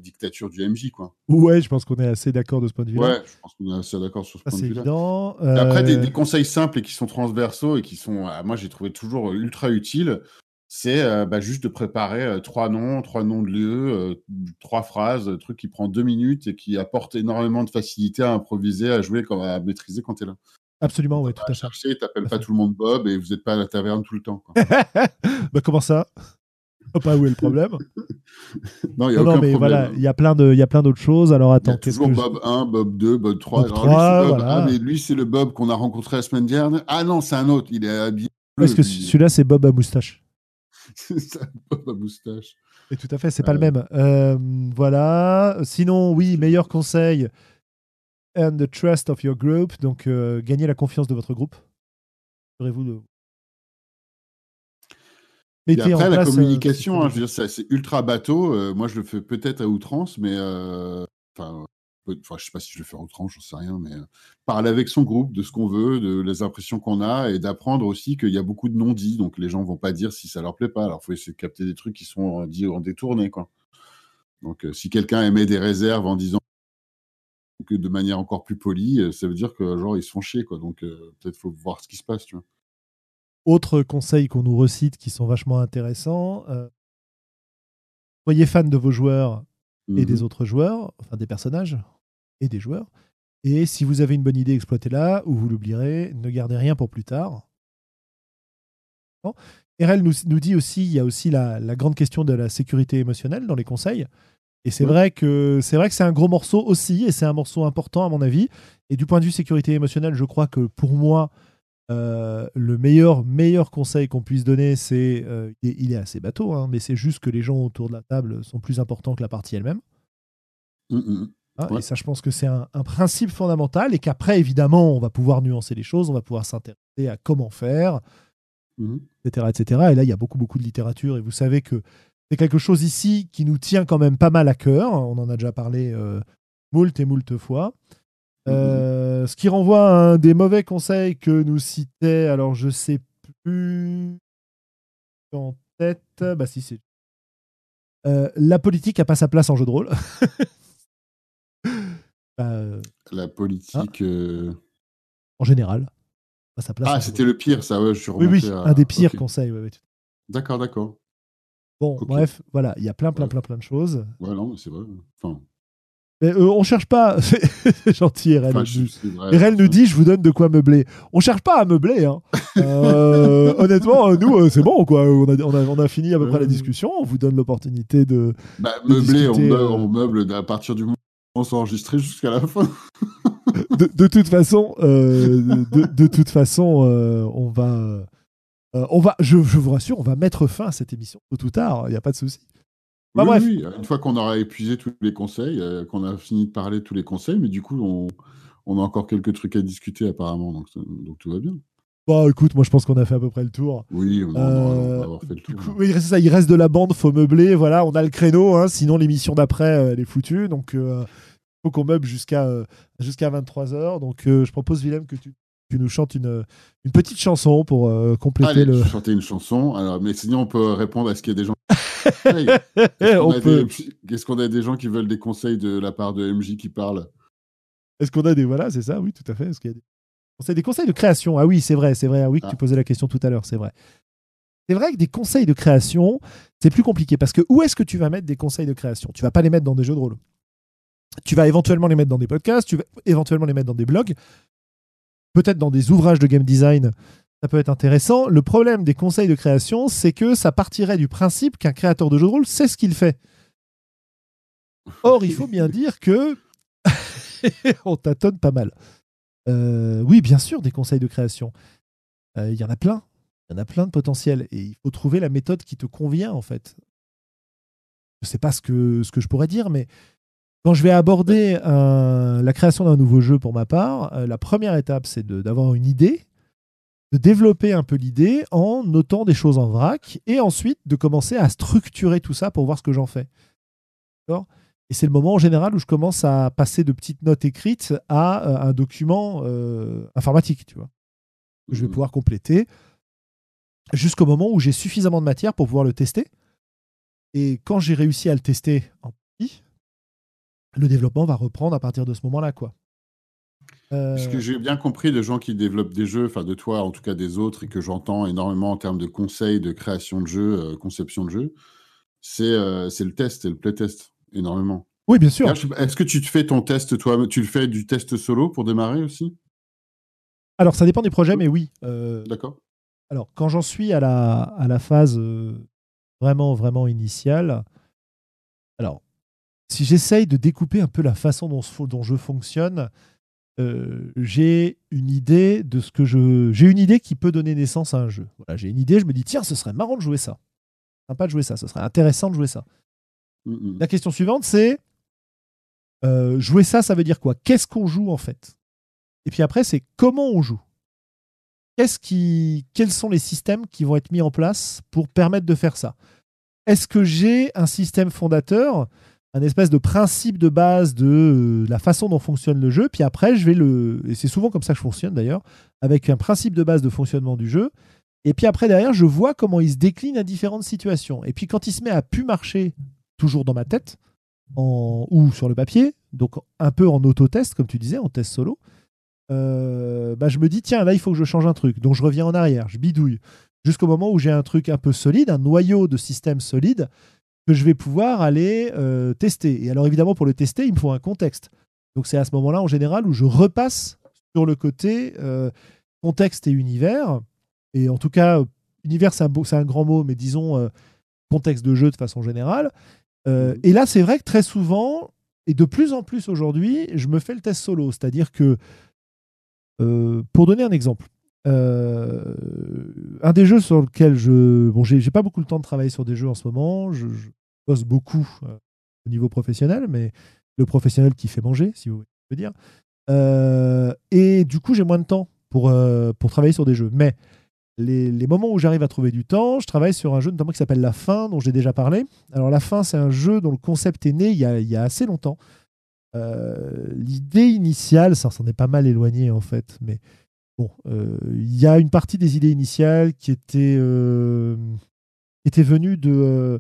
Speaker 2: dictature du MJ, quoi.
Speaker 1: Ouais, je pense qu'on est assez d'accord de ce point de vue.
Speaker 2: Ouais, je pense qu'on est assez d'accord sur ce point de vue.
Speaker 1: Évident.
Speaker 2: Après, des, des, conseils simples et qui sont transversaux et qui sont, euh, moi, j'ai trouvé toujours ultra utiles. C'est euh, bah, juste de préparer euh, trois noms, trois noms de lieux, trois phrases, un truc qui prend deux minutes et qui apporte énormément de facilité à improviser, à jouer, à maîtriser quand tu es là.
Speaker 1: Absolument, oui, tout à fait.
Speaker 2: chercher, t'appelles pas tout le monde Bob et vous n'êtes pas à la taverne tout le temps. [LAUGHS]
Speaker 1: bah, comment ça? [LAUGHS] pas où est le problème. [LAUGHS]
Speaker 2: non, il y a non, mais
Speaker 1: voilà, il y a plein de, il y a plein d'autres choses. Alors attends,
Speaker 2: qu'est-ce que Bob 1, Bob 2, Bob 3. Bob 3 lui, voilà. mais lui, c'est le Bob qu'on a rencontré la semaine dernière. Ah non, c'est un autre. Il est habillé.
Speaker 1: Est-ce que celui-là, c'est Bob à moustache [LAUGHS]
Speaker 2: C'est ça, Bob à moustache.
Speaker 1: Et tout à fait, c'est pas le même. Euh, voilà. Sinon, oui, meilleur conseil. And the trust of your group. Donc, euh, gagner la confiance de votre groupe. Serez-vous de
Speaker 2: et après, la euh, communication, hein, je veux dire, c'est ultra bateau. Euh, moi, je le fais peut-être à outrance, mais euh, enfin, enfin, je sais pas si je le fais à outrance, j'en sais rien, mais parler avec son groupe de ce qu'on veut, de les impressions qu'on a, et d'apprendre aussi qu'il y a beaucoup de non-dits, donc les gens vont pas dire si ça leur plaît pas. Alors, il faut essayer de capter des trucs qui sont dits en détourné, quoi. Donc, si quelqu'un émet des réserves en disant que de manière encore plus polie, ça veut dire que genre ils se font chier, quoi. Donc, peut-être faut voir ce qui se passe, tu vois.
Speaker 1: Autres conseils qu'on nous recite qui sont vachement intéressants. Euh, soyez fan de vos joueurs et des mhm. autres joueurs, enfin des personnages et des joueurs. Et si vous avez une bonne idée, exploitez-la ou vous l'oublierez. Ne gardez rien pour plus tard. RL nous, nous, dit aussi, il y a aussi la, grande question de la sécurité émotionnelle dans les conseils. Et c'est vrai que c'est vrai que c'est un gros morceau aussi, et c'est un morceau important à mon avis. Et du point de vue sécurité émotionnelle, je crois que pour moi, Euh, le meilleur, meilleur conseil qu'on puisse donner, c'est euh, il, est- assez bateau, hein, mais c'est juste que les gens autour de la table sont plus importants que la partie elle-même.
Speaker 2: Mm, mm.
Speaker 1: hein,
Speaker 2: Ouais.
Speaker 1: Et ça, je pense que c'est un, un principe fondamental et qu'après, évidemment, on va pouvoir nuancer les choses, on va pouvoir s'intéresser à comment faire, etc., etc. Et là, il y a beaucoup, beaucoup de littérature. Et vous savez que c'est quelque chose ici qui nous tient quand même pas mal à cœur. On en a déjà parlé euh, moult et moult fois. Euh, Ce qui renvoie à un des mauvais conseils que nous citait, alors je sais plus en tête, bah si c'est. Euh, la politique n'a pas sa place en jeu de rôle. [LAUGHS] Bah, euh,
Speaker 2: La politique. euh,
Speaker 1: en général. Pas sa place
Speaker 2: Ah, c'était le pire, ça, ouais, je suis
Speaker 1: Oui, oui,
Speaker 2: à-
Speaker 1: un des pires conseils. ouais, ouais.
Speaker 2: D'accord, d'accord.
Speaker 1: Bon, bref, voilà, il y a plein, plein,
Speaker 2: Ouais.
Speaker 1: plein, plein de choses.
Speaker 2: Ouais, non, c'est vrai. Enfin,
Speaker 1: Mais euh, on cherche pas. [LAUGHS] C'est gentil, RL.
Speaker 2: enfin,
Speaker 1: nous- dit je vous donne de quoi meubler. On cherche pas à meubler. hein. [LAUGHS] Euh, honnêtement, nous, euh, c'est bon. quoi. On a, on, a, on a fini à peu près la discussion. On vous donne l'opportunité de.
Speaker 2: Bah,
Speaker 1: de
Speaker 2: meubler, on,
Speaker 1: discuter,
Speaker 2: meuble, on meuble à partir du moment où on s'enregistrer jusqu'à la fin. [LAUGHS]
Speaker 1: De, de toute façon, euh, de, de toute façon, on va. on va, je, je vous rassure, on va mettre fin à cette émission tôt ou tard. Il n'y a pas de souci. Bah,
Speaker 2: oui,
Speaker 1: bref.
Speaker 2: oui, une fois qu'on aura épuisé tous les conseils, euh, qu'on a fini de parler de tous les conseils, mais du coup, on, on a encore quelques trucs à discuter apparemment, donc, donc tout va bien.
Speaker 1: Bon, écoute, moi, je pense qu'on a fait à peu près le tour.
Speaker 2: Oui, on,
Speaker 1: Euh,
Speaker 2: va avoir fait le tour.
Speaker 1: coup, oui, c'est ça, il reste de la bande, faut meubler. Voilà, on a le créneau, hein, sinon l'émission d'après, euh, elle est foutue. Donc, il faut qu'on meuble jusqu'à euh, jusqu'à 23h. Donc, euh, je propose, Willem, que tu, tu nous chantes une, une petite chanson pour euh, compléter
Speaker 2: Allez,
Speaker 1: le.
Speaker 2: je vais chanter une chanson. Alors, mais sinon, on peut répondre à ce qu'il y a des gens. [LAUGHS] Hey, Est-ce qu'on
Speaker 1: on
Speaker 2: a,
Speaker 1: peut-
Speaker 2: des- a gens qui veulent des conseils de la part de MJ qui parlent?
Speaker 1: Est-ce qu'on a des. Voilà, c'est ça, oui, tout à fait. Est-ce qu'il y a des conseils, des conseils de création? Ah oui, c'est vrai, c'est vrai. Ah oui, que
Speaker 2: Ah.
Speaker 1: tu posais la question tout à l'heure, c'est vrai. C'est vrai que des conseils de création, c'est plus compliqué parce que où est-ce que tu vas mettre des conseils de création? Tu vas pas les mettre dans des jeux de rôle. Tu vas éventuellement les mettre dans des podcasts, tu vas éventuellement les mettre dans des blogs, peut-être dans des ouvrages de game design. Ça peut être intéressant. Le problème des conseils de création, c'est que ça partirait du principe qu'un créateur de jeu de rôle sait ce qu'il fait. Or, il faut bien [LAUGHS] dire que [LAUGHS] on tâtonne pas mal. Euh, oui, bien sûr, des conseils de création. Euh, Il y en a plein. Il y en a plein de potentiels. Et il faut trouver la méthode qui te convient, en fait. Je ne sais pas ce que, ce que je pourrais dire, mais quand je vais aborder un- la création d'un nouveau jeu pour ma part, euh, la première étape, c'est d'avoir une idée, de développer un peu l'idée en notant des choses en vrac, et ensuite de commencer à structurer tout ça pour voir ce que j'en fais. Et c'est le moment en général où je commence à passer de petites notes écrites à euh, un document euh, informatique, tu vois, que je vais
Speaker 2: Mhm.
Speaker 1: pouvoir compléter jusqu'au moment où j'ai suffisamment de matière pour pouvoir le tester. Et quand j'ai réussi à le tester en partie, le développement va reprendre à partir de ce moment-là, quoi. Euh,
Speaker 2: Ce que j'ai bien compris de gens qui développent des jeux, enfin de toi en tout cas des autres, et que j'entends énormément en termes de conseils, de création de jeux, euh, conception de jeux, c'est euh, le test, c'est le playtest, énormément.
Speaker 1: oui, bien sûr.
Speaker 2: Est-ce que tu te fais ton test toi? Tu le fais du test solo pour démarrer aussi?
Speaker 1: Alors, ça dépend des projets, mais oui. Euh,
Speaker 2: D'accord
Speaker 1: Alors, quand j'en suis à la, à la phase euh, vraiment, vraiment initiale, alors, si j'essaye de découper un peu la façon dont, dont je fonctionne, euh, j'ai une idée de ce que je. J'ai une idée qui peut donner naissance à un jeu. Voilà, j'ai une idée, je me dis, tiens, ce serait marrant de jouer ça. Sympa de jouer ça, ce serait intéressant de jouer ça. La question suivante, c'est euh, jouer ça, ça veut dire quoi? Qu'est-ce qu'on joue en fait? Et puis après, c'est comment on joue? Qu'est-ce qui, quels sont les systèmes qui vont être mis en place pour permettre de faire ça? Est-ce que j'ai un système fondateur, un espèce de principe de base de euh, la façon dont fonctionne le jeu Puis après, je vais le, et c'est souvent comme ça que je fonctionne d'ailleurs, avec un principe de base de fonctionnement du jeu. Et puis après, derrière, je vois comment il se décline à différentes situations. Et puis quand il se met à plus marcher, toujours dans ma tête, en, ou sur le papier, donc un peu en auto-test, comme tu disais, en test solo, euh, bah, je me dis, tiens, là, il faut que je change un truc. Donc je reviens en arrière, je bidouille, jusqu'au moment où j'ai un truc un peu solide, un noyau de système solide, que je vais pouvoir aller euh, tester. Et alors évidemment, pour le tester, il me faut un contexte. Donc c'est à ce moment-là, en général, où je repasse sur le côté euh, contexte et univers. Et en tout cas, univers, c'est un, beau- c'est un grand mot, mais disons euh, contexte de jeu de façon générale.
Speaker 2: Mhm.
Speaker 1: Et là, c'est vrai que très souvent, et de plus en plus aujourd'hui, je me fais le test solo. C'est-à-dire que, pour donner un exemple, un des jeux sur lequel je. Bon, j'ai pas beaucoup le temps de travailler sur des jeux en ce moment. Je, bosse beaucoup euh, au niveau professionnel, mais le professionnel qui fait manger, si vous voulez dire. Euh, et du coup, j'ai moins de temps pour, pour travailler sur des jeux. Mais les, les moments où j'arrive à trouver du temps, je travaille sur un jeu notamment qui s'appelle La Fin, dont j'ai déjà parlé. Alors, La Fin, c'est un jeu dont le concept est né il y a, il y a assez longtemps. L'idée initiale, ça s'en est pas mal éloigné en fait, mais Euh, il y a une partie des idées initiales qui était, euh, était venue de, euh,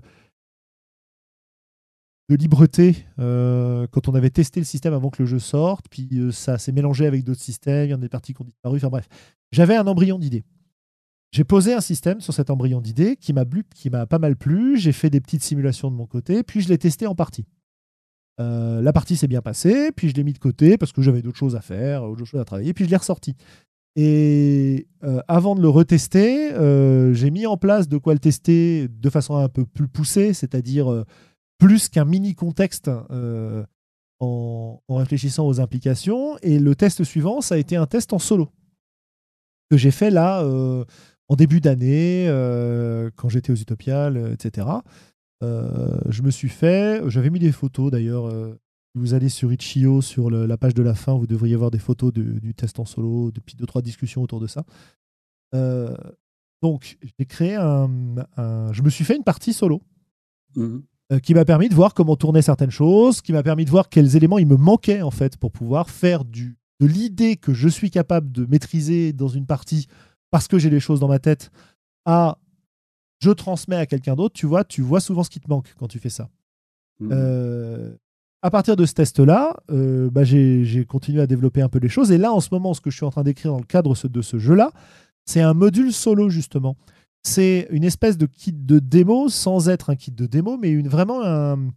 Speaker 1: de libreté quand on avait testé le système avant que le jeu sorte, puis ça s'est mélangé avec d'autres systèmes, il y en a des parties qui ont disparu, enfin bref. J'avais un embryon d'idée. J'ai posé un système sur cet embryon d'idée qui m'a qui m'a pas mal plu. J'ai fait des petites simulations de mon côté, puis je l'ai testé en partie. la partie s'est bien passée, puis je l'ai mis de côté parce que j'avais d'autres choses à faire, d'autres choses à travailler, puis je l'ai ressorti. Et euh, avant de le retester, euh, j'ai mis en place de quoi le tester de façon un peu plus poussée, c'est-à-dire euh, plus qu'un mini contexte en, réfléchissant aux implications. Et le test suivant, ça a été un test en solo que j'ai fait là en début d'année, quand j'étais aux Utopiales, etc. je me suis fait, j'avais mis des photos d'ailleurs vous allez sur Itch.io, sur la page de la fin, vous devriez voir des photos du test en solo, depuis deux, trois discussions autour de ça. Euh, donc, j'ai créé un, Je me suis fait une partie solo mhm. euh, qui m'a permis de voir comment tourner certaines choses, qui m'a permis de voir quels éléments il me manquait en fait pour pouvoir faire du, de l'idée que je suis capable de maîtriser dans une partie parce que j'ai les choses dans ma tête à je transmets à quelqu'un d'autre. Tu vois, tu vois souvent ce qui te manque quand tu fais ça. Mhm. Euh, à partir de ce test-là, euh, bah, j'ai continué à développer un peu les choses. Et là, en ce moment, ce que je suis en train d'écrire dans le cadre de ce jeu-là, c'est un module solo, justement. C'est une espèce de kit de démo, sans être un kit de démo, mais vraiment un,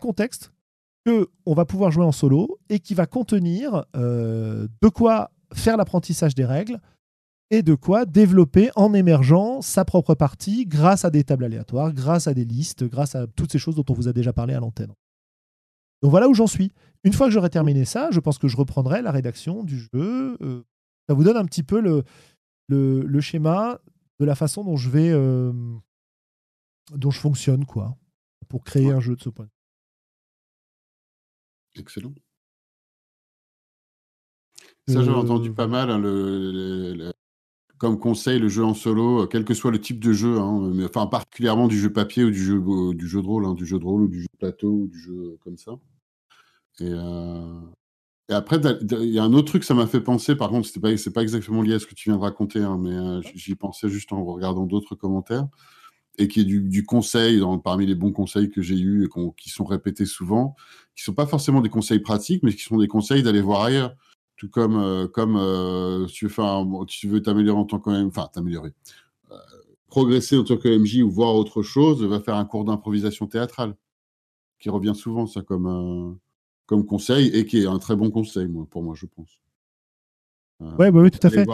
Speaker 1: contexte que on va pouvoir jouer en solo et qui va contenir euh, de quoi faire l'apprentissage des règles et de quoi développer en émergent sa propre partie grâce à des tables aléatoires, grâce à des listes, grâce à toutes ces choses dont on vous a déjà parlé à l'antenne. Donc voilà où j'en suis. Une fois que j'aurai terminé ça, je pense que je reprendrai la rédaction du jeu. Euh, ça vous donne un petit peu le, le, schéma de la façon dont je vais euh, dont je fonctionne quoi pour créer un jeu de ce point.
Speaker 2: Excellent. Ça, j'ai entendu pas mal. Hein, le, comme conseil, le jeu en solo, quel que soit le type de jeu, hein, mais, enfin particulièrement du jeu papier ou du jeu, du jeu de rôle, hein, du jeu de rôle ou du jeu plateau ou du jeu comme ça. Et, euh, et après, il y a un autre truc, ça m'a fait penser, par contre, ce pas, pas exactement lié à ce que tu viens de raconter, hein, mais euh, j'y pensais juste en regardant d'autres commentaires, et qui est du, conseil, dans, parmi les bons conseils que j'ai eus et qui sont répétés souvent, qui sont pas forcément des conseils pratiques, mais qui sont des conseils d'aller voir ailleurs. Tout comme, euh, comme si tu veux, tu veux t'améliorer en tant que enfin, t'améliorer, progresser en tant que MJ ou voir autre chose, va faire un cours d'improvisation théâtrale, qui revient souvent, ça, comme comme conseil et qui est un très bon conseil, moi, pour moi, je pense.
Speaker 1: Euh, ouais, bah oui, tout à fait.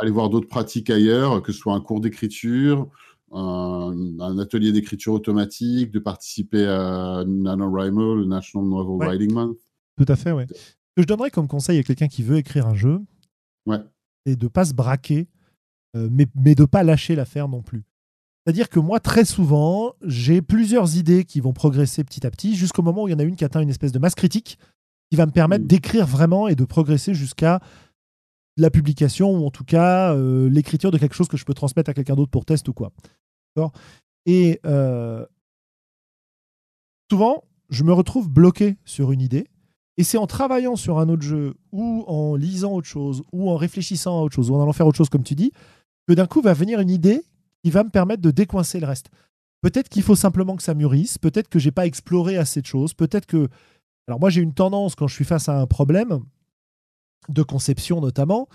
Speaker 2: aller voir d'autres pratiques ailleurs, que ce soit un cours d'écriture, un, atelier d'écriture automatique, de participer à NaNoWriMo, le National Novel Writing Month.
Speaker 1: Tout à fait, oui. Ce que je donnerais comme conseil à quelqu'un qui veut écrire un jeu,
Speaker 2: ouais.
Speaker 1: c'est de ne pas se braquer, euh, mais, mais de ne pas lâcher l'affaire non plus. C'est-à-dire que moi, très souvent, j'ai plusieurs idées qui vont progresser petit à petit, jusqu'au moment où il y en a une qui atteint une espèce de masse critique, qui va me permettre mmh. d'écrire vraiment et de progresser jusqu'à la publication, ou en tout cas euh, l'écriture de quelque chose que je peux transmettre à quelqu'un d'autre pour test ou quoi. Et euh, souvent, je me retrouve bloqué sur une idée, et c'est en travaillant sur un autre jeu, ou en lisant autre chose, ou en réfléchissant à autre chose, ou en allant faire autre chose, comme tu dis, que d'un coup va venir une idée il va me permettre de décoincer le reste. Peut-être qu'il faut simplement que ça mûrisse, peut-être que j'ai pas exploré assez de choses, peut-être que... Alors moi j'ai une tendance quand je suis face à un problème, de conception notamment,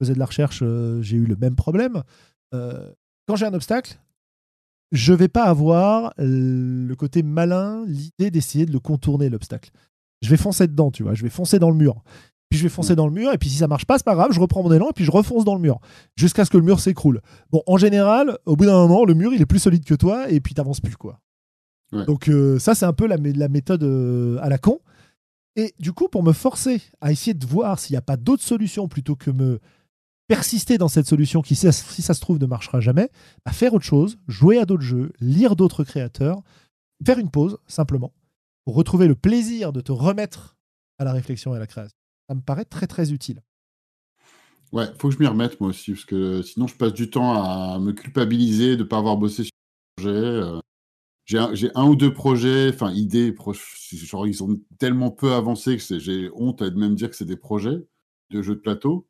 Speaker 1: je faisais de la recherche, euh, j'ai eu le même problème. Euh, quand j'ai un obstacle, je vais pas avoir le côté malin, l'idée d'essayer de le contourner, l'obstacle. Je vais foncer dedans, tu vois, je vais foncer dans le mur puis je vais foncer dans le mur, et puis si ça marche pas, c'est pas grave, je reprends mon élan, et puis je refonce dans le mur, jusqu'à ce que le mur s'écroule. Bon, en général, au bout d'un moment, le mur, il est plus solide que toi, et puis t'avances plus, quoi. Donc euh, ça, c'est un peu la, la méthode euh, à la con. Et du coup, pour me forcer à essayer de voir s'il n'y a pas d'autres solutions plutôt que me persister dans cette solution qui, si ça se trouve, ne marchera jamais, bah, faire autre chose, jouer à d'autres jeux, lire d'autres créateurs, faire une pause, simplement, pour retrouver le plaisir de te remettre à la réflexion et à la création. Ça me paraît très, très utile.
Speaker 2: Ouais, faut que je m'y remette moi aussi, parce que sinon je passe du temps à me culpabiliser de ne pas avoir bossé sur le projet. Euh. J'ai un, ou deux projets, enfin idées, genre ils sont tellement peu avancés que j'ai honte à même dire que c'est des projets de jeux de plateau.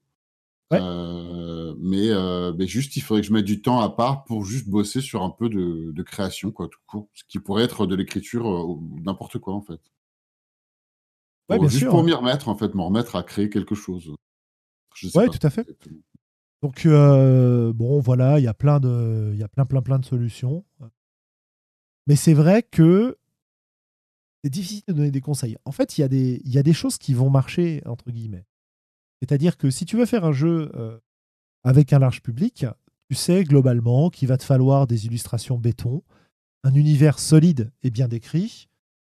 Speaker 2: Euh, mais, euh, mais, juste, il faudrait que je mette du temps à part pour juste bosser sur un peu de, création, quoi, tout court. Ce qui pourrait être de l'écriture ou n'importe quoi, en fait. Juste pour m'y remettre, en fait, m'en remettre à créer quelque chose.
Speaker 1: Oui, tout à fait. Donc, euh, bon, voilà, il y a plein de, il y a plein, plein, plein de solutions. Mais c'est vrai que c'est difficile de donner des conseils. En fait, il y, a des, il y a des choses qui vont marcher, entre guillemets. C'est-à-dire que si tu veux faire un jeu euh, avec un large public, tu sais globalement qu'il va te falloir des illustrations béton, un univers solide et bien décrit,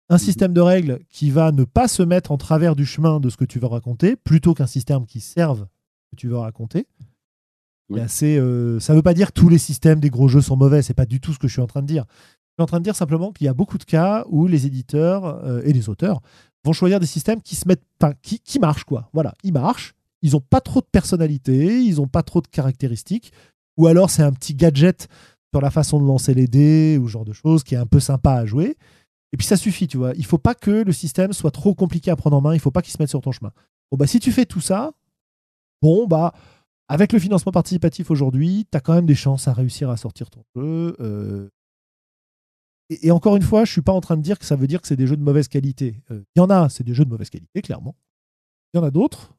Speaker 1: un système de règles qui va ne pas se mettre en travers du chemin de ce que tu veux raconter, plutôt qu'un système qui serve ce que tu veux raconter. Euh, ça ne veut pas dire que tous les systèmes des gros jeux sont mauvais, c'est pas du tout ce que je suis en train de dire. Je suis en train de dire simplement qu'il y a beaucoup de cas où les éditeurs euh, et les auteurs vont choisir des systèmes qui se mettent, qui, qui marchent quoi. Voilà, ils marchent, ils n'ont pas trop de personnalité, ils n'ont pas trop de caractéristiques, ou alors c'est un petit gadget sur la façon de lancer les dés ou ce genre de choses qui est un peu sympa à jouer. Et puis ça suffit, tu vois. Il faut pas que le système soit trop compliqué à prendre en main. Il faut pas qu'il se mette sur ton chemin. Bon bah si tu fais tout ça, bon bah avec le financement participatif aujourd'hui, tu as quand même des chances à réussir à sortir ton jeu. Euh. Et, encore une fois, je suis pas en train de dire que ça veut dire que c'est des jeux de mauvaise qualité. Euh, il y en a, c'est des jeux de mauvaise qualité, clairement. Il y en a d'autres,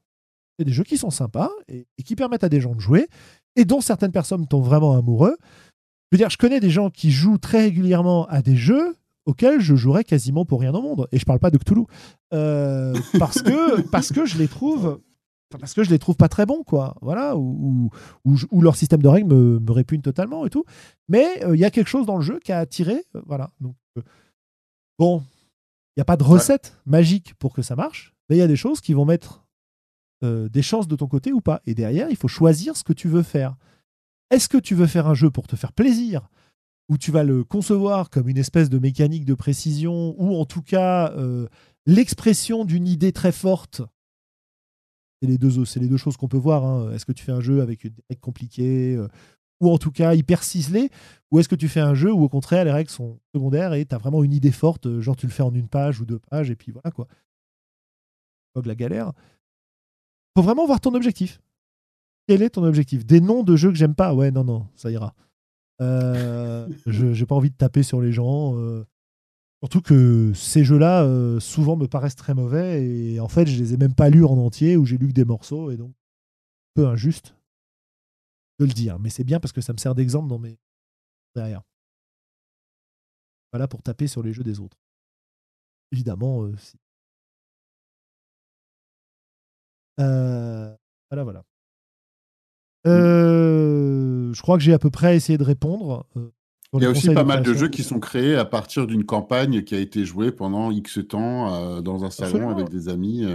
Speaker 1: c'est des jeux qui sont sympas et, qui permettent à des gens de jouer et dont certaines personnes tombent vraiment amoureux. Je veux dire, je connais des gens qui jouent très régulièrement à des jeux auxquels je jouerais quasiment pour rien au monde. Et je parle pas de Cthulhu. Euh, [LAUGHS] parce, que, parce que je les trouve. Parce que je les trouve pas très bons, quoi. Voilà, ou, ou, leur système de règles me, me, répugne totalement et tout. Mais euh, il y a quelque chose dans le jeu qui a attiré. Euh, voilà. Donc, bon, il n'y a pas de recette magique pour que ça marche, mais il y a des choses qui vont mettre des chances de ton côté ou pas. Et derrière, il faut choisir ce que tu veux faire. Est-ce que tu veux faire un jeu pour te faire plaisir où tu vas le concevoir comme une espèce de mécanique de précision, ou en tout cas euh, l'expression d'une idée très forte. C'est les deux, c'est les deux choses qu'on peut voir. Hein. Est-ce que tu fais un jeu avec une règle compliquée, euh, ou en tout cas hyper ciselée, ou est-ce que tu fais un jeu où au contraire les règles sont secondaires et tu as vraiment une idée forte, euh, genre tu le fais en une page ou deux pages, et puis voilà quoi. Pas de la galère. Faut vraiment voir ton objectif. Quel est ton objectif? Des noms de jeux que j'aime pas? Ouais, non, non, ça ira. Euh, je n'ai pas envie de taper sur les gens. Euh. surtout que ces jeux-là, euh, souvent, me paraissent très mauvais. Et en fait, je les ai même pas lus en entier ou j'ai lu que des morceaux. Et donc, un peu injuste de le dire. Mais c'est bien parce que ça me sert d'exemple dans mes. derrière. Voilà pour taper sur les jeux des autres. Évidemment, voilà, voilà. Euh, je crois que j'ai à peu près essayé de répondre.
Speaker 2: Euh, il y a aussi pas mal de jeux qui sont créés à partir d'une campagne qui a été jouée pendant X temps euh, dans un salon avec des amis.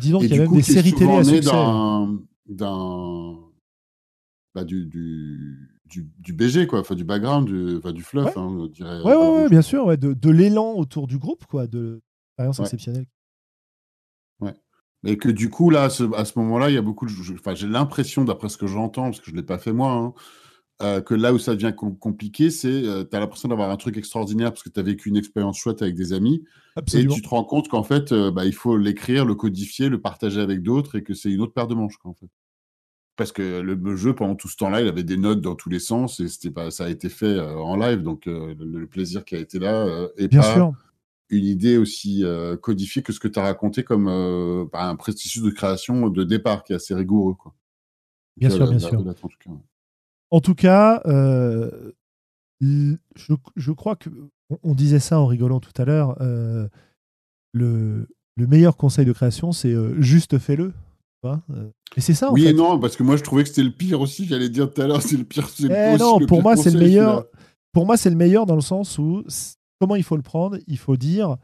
Speaker 1: disons qu'il y a même des séries télé à succès.
Speaker 2: d'un bah, du, du, du, BG, quoi, enfin, du background, du, enfin, du fluff, ouais. Hein, on dirait.
Speaker 1: Ouais, ouais, bien sûr, ouais, de, de l'élan autour du groupe, quoi, de l'expérience exceptionnelle.
Speaker 2: Et que du coup, là, à ce, moment-là, il y a beaucoup de. Enfin, j'ai l'impression, d'après ce que j'entends, parce que je ne l'ai pas fait moi, hein, euh, que là où ça devient compliqué, c'est euh, tu as l'impression d'avoir un truc extraordinaire parce que tu as vécu une expérience chouette avec des amis. Et tu te rends compte qu'en fait, euh, bah, il faut l'écrire, le codifier, le partager avec d'autres et que c'est une autre paire de manches, quoi, en fait. Parce que le, jeu, pendant tout ce temps-là, il avait des notes dans tous les sens et c'était pas, ça a été fait en live. Donc, le, plaisir qui a été là est
Speaker 1: Bien
Speaker 2: pas.
Speaker 1: Sûr
Speaker 2: une idée aussi euh, codifiée que ce que tu as raconté comme euh, bah, un processus de création de départ qui est assez rigoureux. Quoi.
Speaker 1: Bien sûr, bien sûr. En tout cas, euh, je, crois que on disait ça en rigolant tout à l'heure. le, meilleur conseil de création, c'est juste fais-le. Et c'est ça.
Speaker 2: oui
Speaker 1: et
Speaker 2: non, parce que moi je trouvais que c'était le pire aussi. J'allais dire tout à l'heure, c'est le pire.
Speaker 1: Eh non, pour moi c'est le meilleur. Pour moi c'est le meilleur dans le sens où Comment il faut le prendre? Il faut dire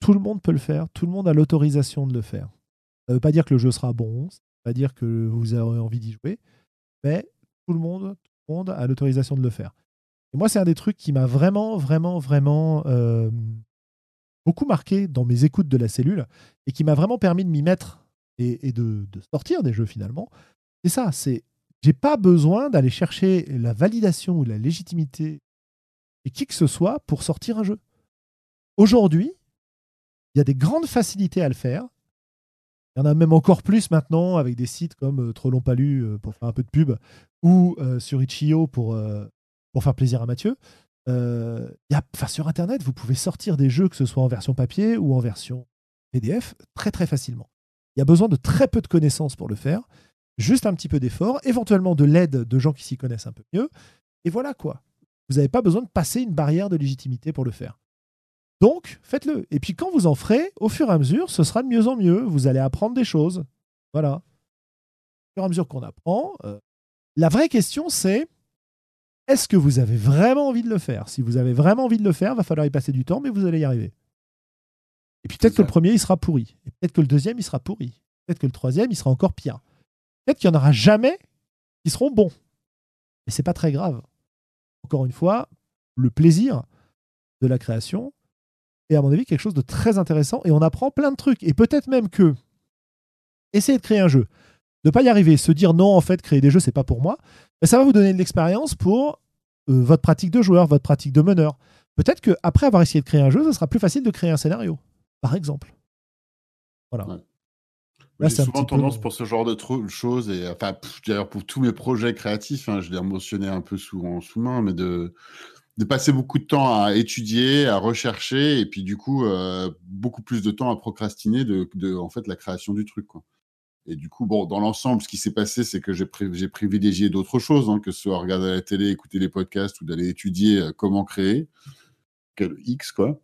Speaker 1: tout le monde peut le faire, tout le monde a l'autorisation de le faire. Ça ne veut pas dire que le jeu sera bon, ça pas dire que vous avez envie d'y jouer, mais tout le monde, tout le monde a l'autorisation de le faire. Et moi, c'est un des trucs qui m'a vraiment, vraiment, vraiment euh, beaucoup marqué dans mes écoutes de la cellule et qui m'a vraiment permis de m'y mettre et, de, sortir des jeux finalement. C'est ça, c'est j'ai pas besoin d'aller chercher la validation ou la légitimité et qui que ce soit pour sortir un jeu. Aujourd'hui, il y a des grandes facilités à le faire. Il y en a même encore plus maintenant avec des sites comme euh, Trollon Palu euh, pour faire un peu de pub ou euh, sur Itch.io pour, pour faire plaisir à Mathieu. y a, sur Internet, vous pouvez sortir des jeux, que ce soit en version papier ou en version PDF, très très facilement. Il y a besoin de très peu de connaissances pour le faire, juste un petit peu d'effort, éventuellement de l'aide de gens qui s'y connaissent un peu mieux. Et voilà quoi. Vous n'avez pas besoin de passer une barrière de légitimité pour le faire. Donc, faites-le. Et puis quand vous en ferez, au fur et à mesure, ce sera de mieux en mieux. Vous allez apprendre des choses. Voilà. Au fur et à mesure qu'on apprend, euh, la vraie question c'est est-ce que vous avez vraiment envie de le faire? Si vous avez vraiment envie de le faire, il va falloir y passer du temps, mais vous allez y arriver. Et puis peut-être que le premier, il sera pourri. Et peut-être que le deuxième, il sera pourri. Peut-être que le troisième, il sera encore pire. Peut-être qu'il n'y en aura jamais qui seront bons. Mais c'est pas très grave. Encore une fois, le plaisir de la création, et à mon avis quelque chose de très intéressant et on apprend plein de trucs. Et peut-être même que essayer de créer un jeu, ne pas y arriver, se dire non, en fait, créer des jeux, c'est pas pour moi, mais ça va vous donner de l'expérience pour euh, votre pratique de joueur, votre pratique de meneur. Peut-être qu'après avoir essayé de créer un jeu, ça sera plus facile de créer un scénario, par exemple. Voilà.
Speaker 2: J'ai souvent tendance pour ce genre de choses, et enfin, d'ailleurs pour tous mes projets créatifs, hein, je l'ai mentionné un peu souvent sous-main, mais de, de passer beaucoup de temps à étudier, à rechercher, et puis du coup, euh, beaucoup plus de temps à procrastiner de, de, en fait, la création du truc. Quoi. Et du coup, bon, dans l'ensemble, ce qui s'est passé, c'est que j'ai, j'ai privilégié d'autres choses, hein, que ce soit regarder la télé, écouter les podcasts ou d'aller étudier euh, comment créer. Quel X, quoi.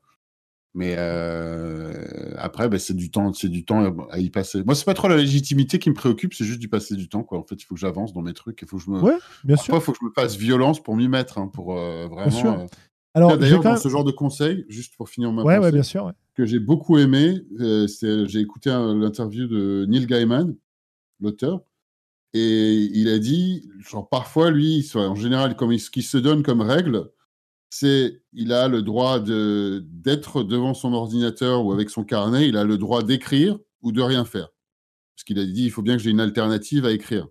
Speaker 2: Mais euh, après, bah, c'est du temps, c'est du temps à y passer. Moi, c'est pas trop la légitimité qui me préoccupe, c'est juste du passer du temps. Quoi. En fait, il faut que j'avance dans mes trucs. Il faut que je me.
Speaker 1: Ouais, bien sûr.
Speaker 2: il faut que je me fasse violence pour m'y mettre, hein, pour euh, vraiment. Euh, Alors, d'ailleurs, dans ce genre de conseils, juste pour finir ma
Speaker 1: ouais, ouais, bien sûr,
Speaker 2: que j'ai beaucoup aimé, j'ai écouté l'interview de Neil Gaiman, l'auteur, et il a dit, genre parfois lui, en général, comme ce qui se donne comme règle, c'est il a le droit d'être devant son ordinateur ou avec son carnet, il a le droit d'écrire ou de rien faire. Parce qu'il a dit il faut bien que j'ai une alternative à écrire.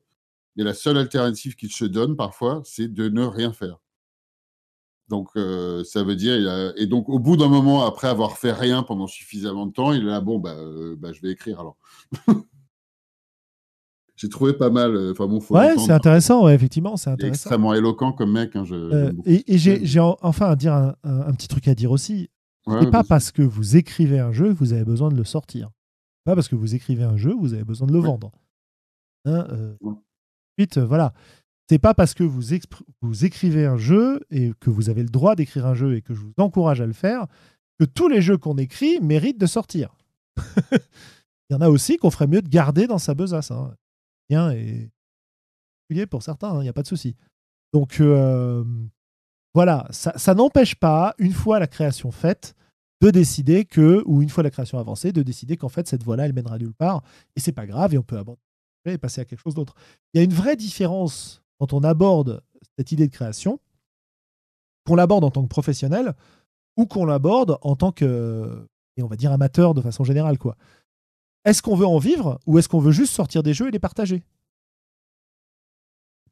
Speaker 2: Mais la seule alternative qu'il se donne parfois, c'est de ne rien faire. Donc euh, ça veut dire et donc au bout d'un moment après avoir fait rien pendant suffisamment de temps, il là bon bah, euh, bah je vais écrire alors. [LAUGHS] j'ai trouvé pas mal. Euh, enfin bon,
Speaker 1: ouais, c'est intéressant, ouais, effectivement, c'est intéressant.
Speaker 2: Extrêmement éloquent comme mec. Hein,
Speaker 1: euh, et, j'ai enfin à dire un, petit truc à dire aussi. Ouais, pas parce que vous écrivez un jeu, vous avez besoin de le sortir. Pas parce que vous écrivez un jeu, vous avez besoin de le vendre. Hein, euh, Ensuite, voilà. C'est pas parce que vous, vous écrivez un jeu et que vous avez le droit d'écrire un jeu et que je vous encourage à le faire que tous les jeux qu'on écrit méritent de sortir. [LAUGHS] Il y en a aussi qu'on ferait mieux de garder dans sa besace. Hein et pour certains, il hein, n'y a pas de souci. Donc voilà, ça, n'empêche pas, une fois la création faite, de décider que, ou une fois la création avancée, de décider qu'en fait cette voie-là, elle mènera nulle part, et c'est pas grave, et on peut abandonner et passer à quelque chose d'autre. Il y a une vraie différence quand on aborde cette idée de création, qu'on l'aborde en tant que professionnel, ou qu'on l'aborde en tant que, on va dire amateur de façon générale, quoi. Est-ce qu'on veut en vivre ou est-ce qu'on veut juste sortir des jeux et les partager?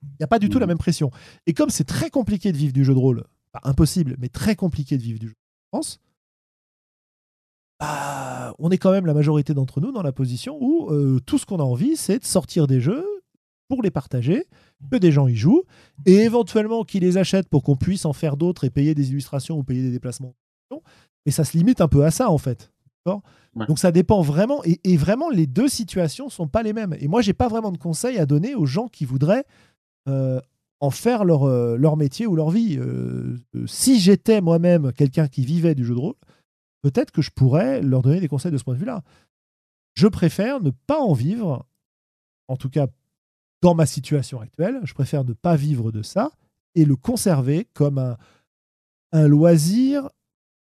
Speaker 1: Il n'y a pas du tout la hmm. même pression. Et comme c'est très compliqué de vivre du jeu de rôle, pas impossible, mais très compliqué de vivre du jeu de France, bah, on est quand même la majorité d'entre nous dans la position où euh, tout ce qu'on a envie, c'est de sortir des jeux pour les partager, que des gens y jouent, et éventuellement qu'ils les achètent pour qu'on puisse en faire d'autres et payer des illustrations ou payer des déplacements. Mais ça se limite un peu à ça, en fait. Donc ça dépend vraiment, et, vraiment les deux situations sont pas les mêmes. Et moi, j'ai pas vraiment de conseils à donner aux gens qui voudraient euh, en faire leur, euh, leur métier ou leur vie. Euh, si j'étais moi-même quelqu'un qui vivait du jeu de rôle, peut-être que je pourrais leur donner des conseils de ce point de vue-là. Je préfère ne pas en vivre, en tout cas dans ma situation actuelle, je préfère ne pas vivre de ça et le conserver comme un, un loisir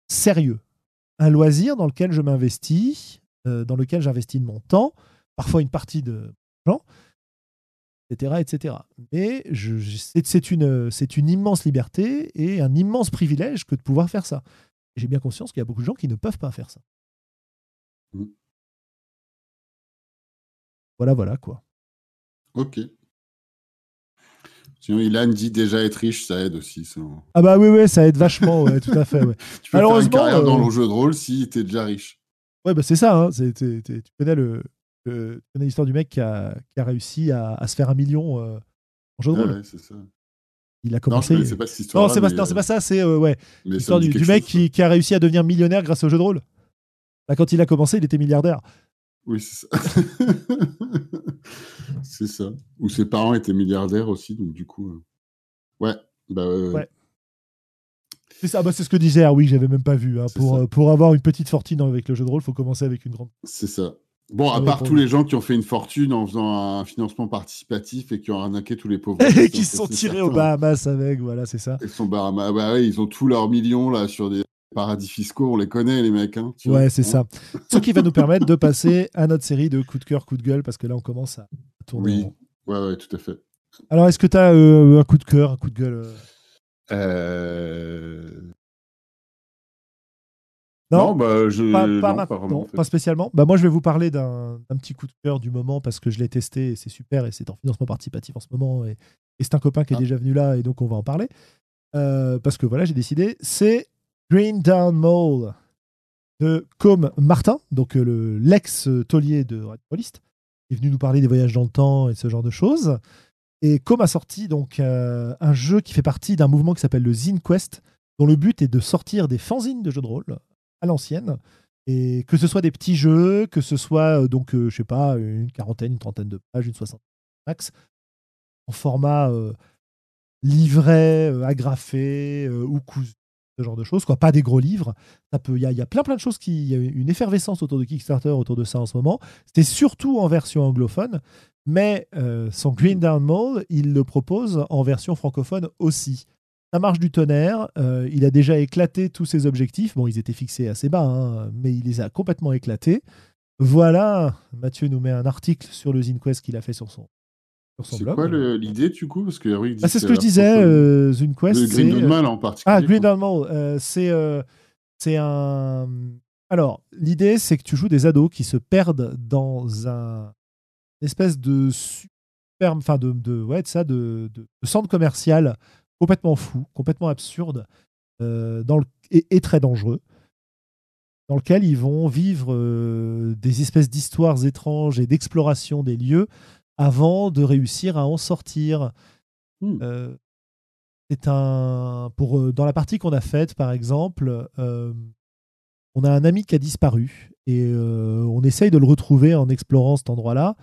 Speaker 1: sérieux un loisir dans lequel je m'investis, euh, dans lequel j'investis de mon temps, parfois une partie de d'argent, etc., etc. Mais je, je- c'est une, c'est une immense liberté et un immense privilège que de pouvoir faire ça. J'ai bien conscience qu'il y a beaucoup de gens qui ne peuvent pas faire ça.
Speaker 2: Mm.
Speaker 1: Voilà, voilà quoi.
Speaker 2: Ok. Sinon, Ilan dit déjà être riche, ça aide aussi. ça.
Speaker 1: Ah bah oui, oui, ça aide vachement, ouais, tout à fait. Ouais, [LAUGHS]
Speaker 2: Tu peux faire une carrière dans
Speaker 1: euh,
Speaker 2: le jeu de rôle si tu es déjà riche.
Speaker 1: ouais bah c'est ça. hein, c'est- t'es- t'es- tu connais le, le- tu connais l'histoire du mec qui a, qui a réussi à, à se faire un million euh, en jeu de
Speaker 2: Ouais,
Speaker 1: rôle.
Speaker 2: ouais, c'est ça.
Speaker 1: Il a
Speaker 2: Non, je
Speaker 1: commencé.
Speaker 2: connaissais pas cette histoire.
Speaker 1: non, c'est pas, non, c'est pas ça. C'est euh, ouais,
Speaker 2: Mais
Speaker 1: l'histoire du, mec
Speaker 2: chose,
Speaker 1: qui, qui a réussi à devenir millionnaire grâce au jeu de rôle. Là, quand il a commencé, il était milliardaire.
Speaker 2: Oui, c'est ça. [LAUGHS] c'est ça. Ou ses parents étaient milliardaires aussi, donc du coup. euh, Ouais. Bah, ouais, ouais.
Speaker 1: C'est ça, bah, c'est ce que disait Harwick, j'avais même pas vu. hein. Pour, euh, pour avoir une petite fortune avec le jeu de rôle, il faut commencer avec une grande.
Speaker 2: C'est ça. Bon, à
Speaker 1: oui,
Speaker 2: part tous les gens qui ont fait une fortune en faisant un financement participatif et qui ont arnaqué tous les pauvres. [LAUGHS]
Speaker 1: Et qui se sont tirés aux Bahamas avec, voilà, c'est ça.
Speaker 2: Ils sont Bahama- bah ouais, ils ont tous leurs millions là sur des paradis fiscaux, on les connaît les mecs. Hein.
Speaker 1: Ouais, c'est
Speaker 2: Hein.
Speaker 1: ça. Ce qui va nous permettre de passer à notre série de coup de cœur, coup de gueule, parce que là, on commence à tourner.
Speaker 2: Oui. Ouais, ouais, tout à fait.
Speaker 1: Alors, est-ce que tu as un coup de cœur, un coup de gueule euh?
Speaker 2: Euh...
Speaker 1: Non,
Speaker 2: bah je.
Speaker 1: pas, pas
Speaker 2: non,
Speaker 1: maintenant,
Speaker 2: pas vraiment, en fait.
Speaker 1: pas spécialement. Bah, moi, je vais vous parler d'un d'un petit coup de cœur du moment parce que je l'ai testé et c'est super et c'est en financement participatif en ce moment et, et c'est un copain qui est
Speaker 2: Ah.
Speaker 1: déjà venu là et donc on va en parler. Euh, parce que voilà, j'ai décidé. C'est Green Down Mall de Com Martin, donc euh, le- l'ex-taulier de Radio Rollist, qui est venu nous parler des voyages dans le temps et ce genre de choses. Et Com a sorti donc euh, un jeu qui fait partie d'un mouvement qui s'appelle le Zine Quest, dont le but est de sortir des fanzines de jeux de rôle à l'ancienne. Et que ce soit des petits jeux, que ce soit, euh, donc, je sais pas, une quarantaine, une trentaine de pages, une soixantaine max, en format livret, agrafé ou cousu, ce genre de choses, quoi. Pas des gros livres. Ça peut- Il y, y a plein plein de choses qui. Il y a une effervescence autour de Kickstarter, autour de ça en ce moment. C'était surtout en version anglophone, mais euh, son Green Down Mall, il le propose en version francophone aussi. Ça marche du tonnerre. euh, il a déjà éclaté tous ses objectifs. Bon, ils étaient fixés assez bas, hein, mais il les a complètement éclatés. Voilà, Mathieu nous met un article sur le ZineQuest qu'il a fait sur son
Speaker 2: C'est quoi l'idée du coup? Parce que Eric dit
Speaker 1: Ah, c'est ce
Speaker 2: que
Speaker 1: je disais, euh,
Speaker 2: le
Speaker 1: c'est,
Speaker 2: Green
Speaker 1: euh,
Speaker 2: Mall en particulier.
Speaker 1: ah, Green Mall, euh, c'est euh, c'est un. Alors, l'idée, c'est que tu joues des ados qui se perdent dans un une espèce de super, enfin de, de ouais, de ça, de, de- de centre commercial complètement fou, complètement absurde, euh, dans le, et, et très dangereux, dans lequel ils vont vivre euh, des espèces d'histoires étranges et d'exploration des lieux avant de réussir à en sortir.
Speaker 2: Hmm.
Speaker 1: Euh, c'est un pour euh, dans la partie qu'on a faite par exemple euh, on a un ami qui a disparu et euh, on essaye de le retrouver en explorant cet endroit-là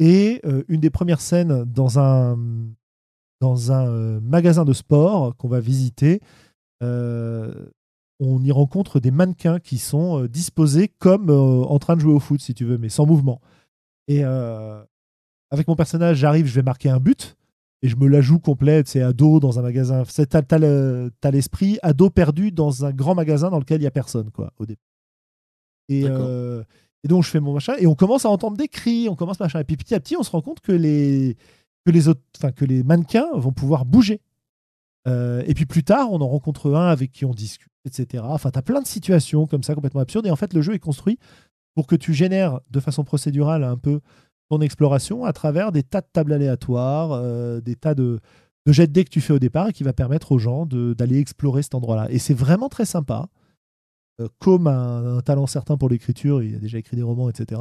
Speaker 1: et une des premières scènes dans un dans un magasin de sport qu'on va visiter on y rencontre des mannequins qui sont disposés comme en train de jouer au foot si tu veux mais sans mouvement et euh, avec mon personnage j'arrive je vais marquer un but et je me la joue complète, c'est ado dans un magasin. C'est- T'as t'as le- t'as l'esprit ado perdu dans un grand magasin dans lequel il y a personne, quoi, au début. Et, euh, et donc je fais mon machin et on commence à entendre des cris, on commence machin. Et puis petit à petit, on se rend compte que les que les autres, enfin que les mannequins vont pouvoir bouger. Euh, et puis plus tard, on en rencontre un avec qui on discute, etc. Enfin, t'as plein de situations comme ça complètement absurdes. Et en fait, le jeu est construit pour que tu génères de façon procédurale un peu ton exploration à travers des tas de tables aléatoires, euh, des tas de, de jets de dés que tu fais au départ et qui va permettre aux gens d'aller explorer cet endroit-là. Et c'est vraiment très sympa. Euh, comme un, un talent certain pour l'écriture, il a déjà écrit des romans, etc.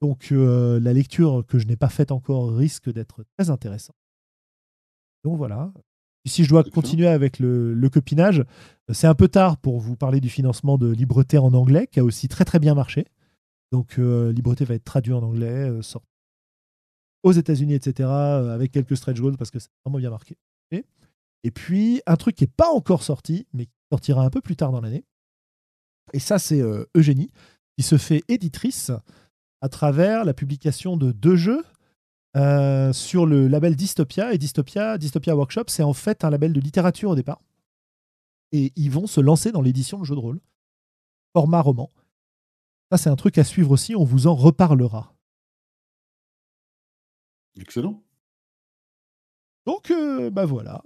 Speaker 1: Donc euh, la lecture que je n'ai pas faite encore risque d'être très intéressante. Donc voilà. Et si je dois continuer avec le, le copinage, c'est un peu tard pour vous parler du financement de Libreté en anglais, qui a aussi très très bien marché. Donc euh, Libreté va être traduit en anglais, euh, sorti aux États-Unis, etc., euh, avec quelques stretch goals parce que c'est vraiment bien marqué. Et, puis un truc qui n'est pas encore sorti, mais qui sortira un peu plus tard dans l'année. Et ça, c'est Eugénie, qui se fait éditrice à travers la publication de deux jeux sur le label Dystopia. Et Dystopia, Dystopia Workshop, c'est en fait un label de littérature au départ. Et ils vont se lancer dans l'édition de jeux de rôle, format roman. Ça, c'est un truc à suivre aussi, on vous en reparlera.
Speaker 2: Excellent.
Speaker 1: Donc, euh, bah voilà.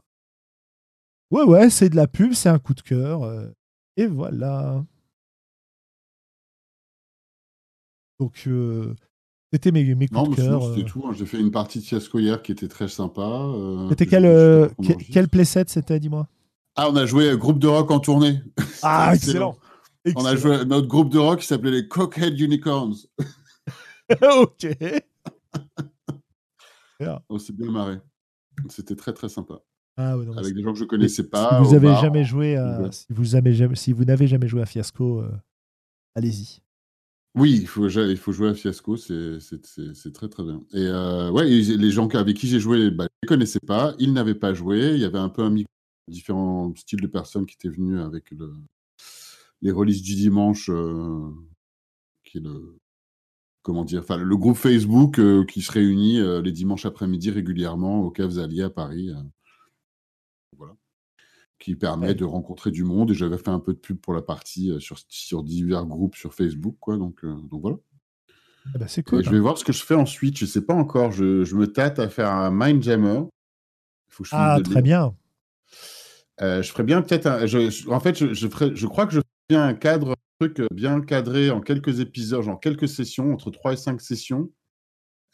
Speaker 1: Ouais, ouais, c'est de la pub, c'est un coup de cœur. euh, et voilà. Donc, euh, c'était mes, mes coups
Speaker 2: Non,
Speaker 1: de cœur.
Speaker 2: c'était
Speaker 1: euh.
Speaker 2: tout. hein. J'ai fait une partie de Fiasco hier qui était très sympa.
Speaker 1: C'était
Speaker 2: que
Speaker 1: quel,
Speaker 2: je- je sais pas comment
Speaker 1: que-
Speaker 2: on enregistre.
Speaker 1: quel playset c'était, dis-moi?
Speaker 2: Ah, on a joué groupe de rock en tournée.
Speaker 1: Ah, [LAUGHS]
Speaker 2: excellent.
Speaker 1: Excellent.
Speaker 2: On a joué à notre groupe de rock qui s'appelait les Cockhead Unicorns. [LAUGHS]
Speaker 1: ok.
Speaker 2: On s'est bien marré. C'était très très sympa.
Speaker 1: Ah, ouais, non,
Speaker 2: Avec des gens que je connaissais pas.
Speaker 1: si vous
Speaker 2: au
Speaker 1: avez
Speaker 2: bar.
Speaker 1: jamais joué à,
Speaker 2: Ouais.
Speaker 1: si vous avez jamais, si vous n'avez jamais joué à Fiasco, euh, allez-y.
Speaker 2: Oui, il faut, ja- il faut jouer à Fiasco, c'est très très bien. Et euh, ouais, les gens avec qui j'ai joué, bah, je ne les connaissais pas, ils n'avaient pas joué. Il y avait un peu un mix différents styles de personnes qui étaient venus avec le, les releases du dimanche, euh, qui est le comment dire, enfin le groupe Facebook euh, qui se réunit euh, les dimanches après-midi régulièrement au Caves Alliés à Paris. voilà. Qui permet
Speaker 1: Ouais.
Speaker 2: de rencontrer du monde. Et j'avais fait un peu de pub pour la partie sur, sur divers groupes sur Facebook, quoi. Donc, donc voilà.
Speaker 1: Ah bah, c'est
Speaker 2: Et
Speaker 1: cool.
Speaker 2: je vais voir ce que je fais ensuite. Je sais pas encore. Je, je me tâte à faire un Mindjammer. Faut que je finisse
Speaker 1: Ah, très bien.
Speaker 2: Euh, je ferais bien peut-être. un- je- je- en fait, je, je, ferais- je crois que je bien un cadre, un truc euh, bien cadré en quelques épisodes, genre quelques sessions, entre 3 et 5 sessions.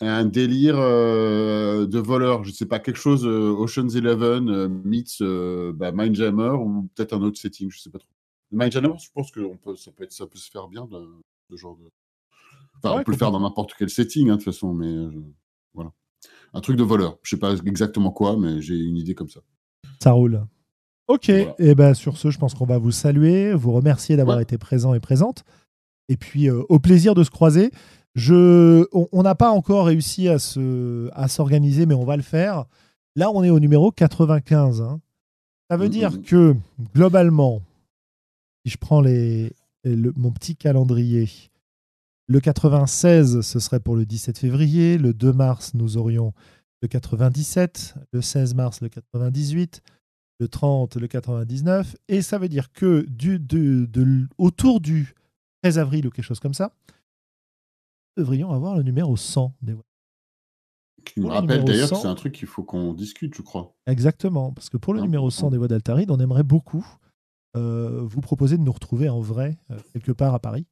Speaker 2: Un délire euh, de voleur. Je sais pas, quelque chose euh, Ocean's Eleven euh, meets euh, bah, Mindjammer ou peut-être un autre setting. Je sais pas trop. Mindjammer, je pense que on peut, ça, peut être, ça peut se faire bien, de, ce genre de. Enfin,
Speaker 1: Ouais,
Speaker 2: on peut le faire dans n'importe quel setting, hein, de toute façon, mais voilà. Un truc de voleur. Je sais pas exactement quoi, mais j'ai une idée comme ça.
Speaker 1: Ça roule. Ok,
Speaker 2: Voilà.
Speaker 1: et ben sur ce, je pense qu'on va vous saluer, vous remercier d'avoir
Speaker 2: Ouais.
Speaker 1: été présent et présente. Et puis, euh, au plaisir de se croiser. Je, on n'a pas encore réussi à se, à s'organiser, mais on va le faire. Là, on est au numéro 95. hein. Ça veut
Speaker 2: Mhm,
Speaker 1: dire
Speaker 2: mhm.
Speaker 1: que globalement, si je prends les, le- mon petit calendrier, le 96, ce serait pour le 17 février. Le 2 mars, nous aurions le 97. Le 16 mars, le 98 le 30, le 99, et ça veut dire que du, de, de l- autour du 13 avril ou quelque chose comme ça, nous devrions avoir le numéro 100 des voix.
Speaker 2: Qui me rappelle d'ailleurs
Speaker 1: 100.
Speaker 2: que c'est un truc qu'il faut qu'on discute, je crois.
Speaker 1: Exactement, parce que pour le numéro 100 des voix d'Altaride, on aimerait beaucoup euh, vous proposer de nous retrouver en vrai, euh, quelque part à Paris.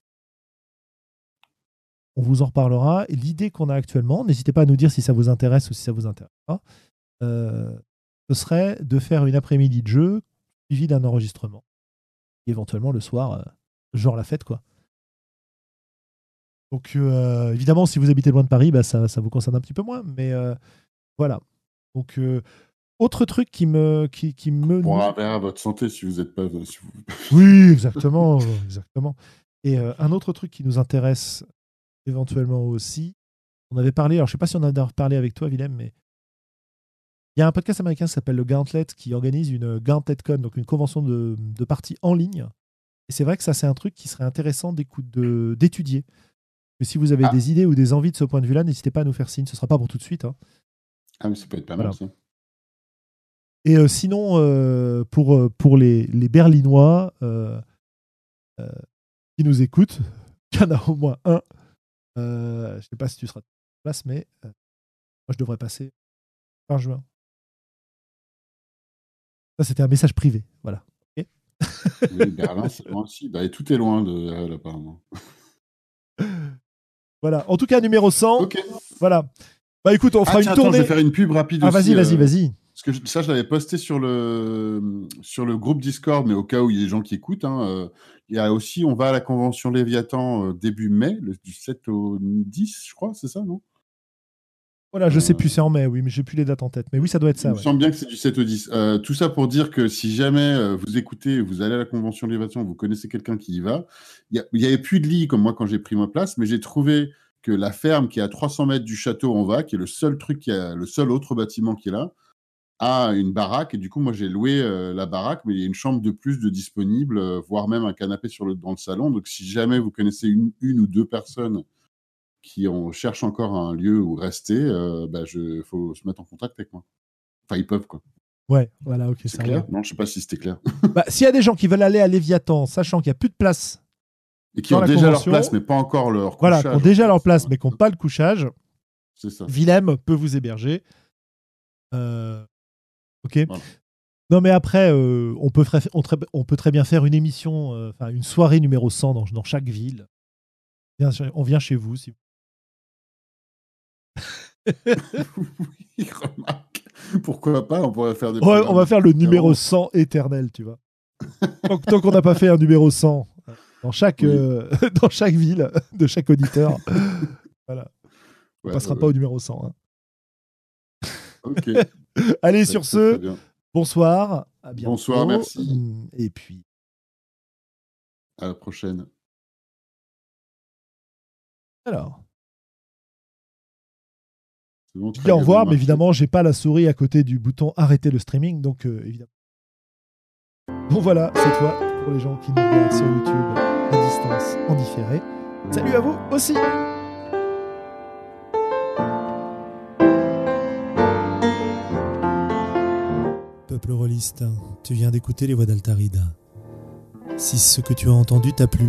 Speaker 1: On vous en reparlera. L'idée qu'on a actuellement, n'hésitez pas à nous dire si ça vous intéresse ou si ça vous intéresse pas, euh, ce serait de faire une après-midi de jeu suivi d'un enregistrement. Et éventuellement le soir, euh, genre la fête, quoi. Donc, euh, évidemment, si vous habitez loin de Paris, bah, ça, ça vous concerne un petit peu moins. Mais euh, voilà. Donc, autre truc qui me. Qui, qui me
Speaker 2: à votre santé si vous n'êtes pas. si vous- [LAUGHS]
Speaker 1: oui, exactement, exactement. Et euh, un autre truc qui nous intéresse éventuellement aussi, on avait parlé, alors je sais pas si on en a reparlé avec toi, Willem, mais il y a un podcast américain qui s'appelle le Gauntlet qui organise une GauntletCon, donc une convention de, de parties en ligne. Et c'est vrai que ça, c'est un truc qui serait intéressant d'étudier. Mais si vous avez
Speaker 2: Ah.
Speaker 1: des idées ou des envies de ce point de vue-là, n'hésitez pas à nous faire signe. Ce sera pas pour tout de suite. hein.
Speaker 2: Ah, mais ça peut être pas mal,
Speaker 1: Voilà.
Speaker 2: ça.
Speaker 1: Et euh, sinon, euh, pour, euh, pour les, les Berlinois euh, qui nous écoutent, [LAUGHS] il y en a au moins un. Je ne sais pas si tu seras en place, mais moi, je devrais passer fin juin. Ça, c'était un message privé. Voilà.
Speaker 2: Oui, Berlin, c'est loin aussi. Bah, et tout est loin de RL, apparemment. [LAUGHS]
Speaker 1: Voilà. En tout cas, numéro 100.
Speaker 2: Ok.
Speaker 1: Voilà. Bah écoute, on fera
Speaker 2: Ah, tiens,
Speaker 1: une
Speaker 2: attends, je
Speaker 1: tournée.
Speaker 2: vais faire une pub rapide
Speaker 1: Ah,
Speaker 2: aussi.
Speaker 1: vas-y, vas-y,
Speaker 2: euh,
Speaker 1: vas-y.
Speaker 2: Parce que je- ça, je l'avais posté sur le, sur le groupe Discord, mais au cas où il y a des gens qui écoutent, hein, euh, il y a aussi, on va à la convention Léviathan euh, début mai, le, du 7 au 10, je crois, c'est ça, non?
Speaker 1: Voilà, je sais
Speaker 2: Euh,
Speaker 1: plus, c'est en mai, oui, mais j'ai plus les dates en tête. Mais oui, ça doit être
Speaker 2: Il
Speaker 1: ça.
Speaker 2: me
Speaker 1: ouais.
Speaker 2: semble bien que c'est du 7 au 10. Euh, tout ça pour dire que si jamais euh, vous écoutez, vous allez à la convention Léviathan, vous connaissez quelqu'un qui y va, il n'y avait plus de lit comme moi quand j'ai pris ma place, mais j'ai trouvé que la ferme qui est à 300 mètres du château on va, qui est le seul truc, qui a, le seul autre bâtiment qui est là, a une baraque. Et du coup, moi, j'ai loué euh, la baraque, mais il y a une chambre de plus de disponible, euh, voire même un canapé sur le, dans le salon. Donc, si jamais vous connaissez une, une ou deux personnes qui ont, cherchent encore un lieu où rester, il bah, je- faut se mettre en contact avec moi. Enfin, ils pepeuvent, quoi.
Speaker 1: Ouais, voilà, ok,
Speaker 2: C'est clair? Non, je sais pas si c'était clair. [LAUGHS]
Speaker 1: Bah, S'il y a des gens qui veulent aller à Léviathan, sachant qu'il n'y a plus de place,
Speaker 2: Et qui ont déjà leur place, mais pas encore leur
Speaker 1: voilà,
Speaker 2: couchage,
Speaker 1: qui ont déjà leur place, mais qui n'ont pas le couchage,
Speaker 2: C'est ça.
Speaker 1: Willem peut vous héberger. Euh, ok.
Speaker 2: Voilà.
Speaker 1: Non, mais après, euh, on, peut on, très- on peut très bien faire une émission, euh, une soirée numéro 100 dans, dans chaque ville. On vient chez vous. Si... [LAUGHS]
Speaker 2: oui, remarque. Pourquoi pas On pourrait faire des.
Speaker 1: Ouais, on va faire le numéro
Speaker 2: numéro.
Speaker 1: 100 éternel, tu vois. tant tant qu'on n'a pas fait un numéro 100 euh, dans chaque,
Speaker 2: Oui.
Speaker 1: euh, [LAUGHS] dans chaque ville de chaque auditeur, on
Speaker 2: Ouais,
Speaker 1: passera
Speaker 2: ouais,
Speaker 1: pas au numéro 100. hein.
Speaker 2: Ok. [LAUGHS]
Speaker 1: Allez, sur ce, bonsoir. À bientôt.
Speaker 2: Bonsoir, merci.
Speaker 1: Et puis,
Speaker 2: À la prochaine.
Speaker 1: alors. Dis au
Speaker 2: bien,
Speaker 1: revoir, mais évidemment, j'ai pas la souris à côté du bouton arrêter le streaming, donc euh, évidemment. Bon voilà, cette fois, pour les gens qui nous regardent sur YouTube à distance en différé. Salut à vous aussi Peuple rôliste, tu viens d'écouter les voix d'Altarida. Si ce que tu as entendu t'a plu,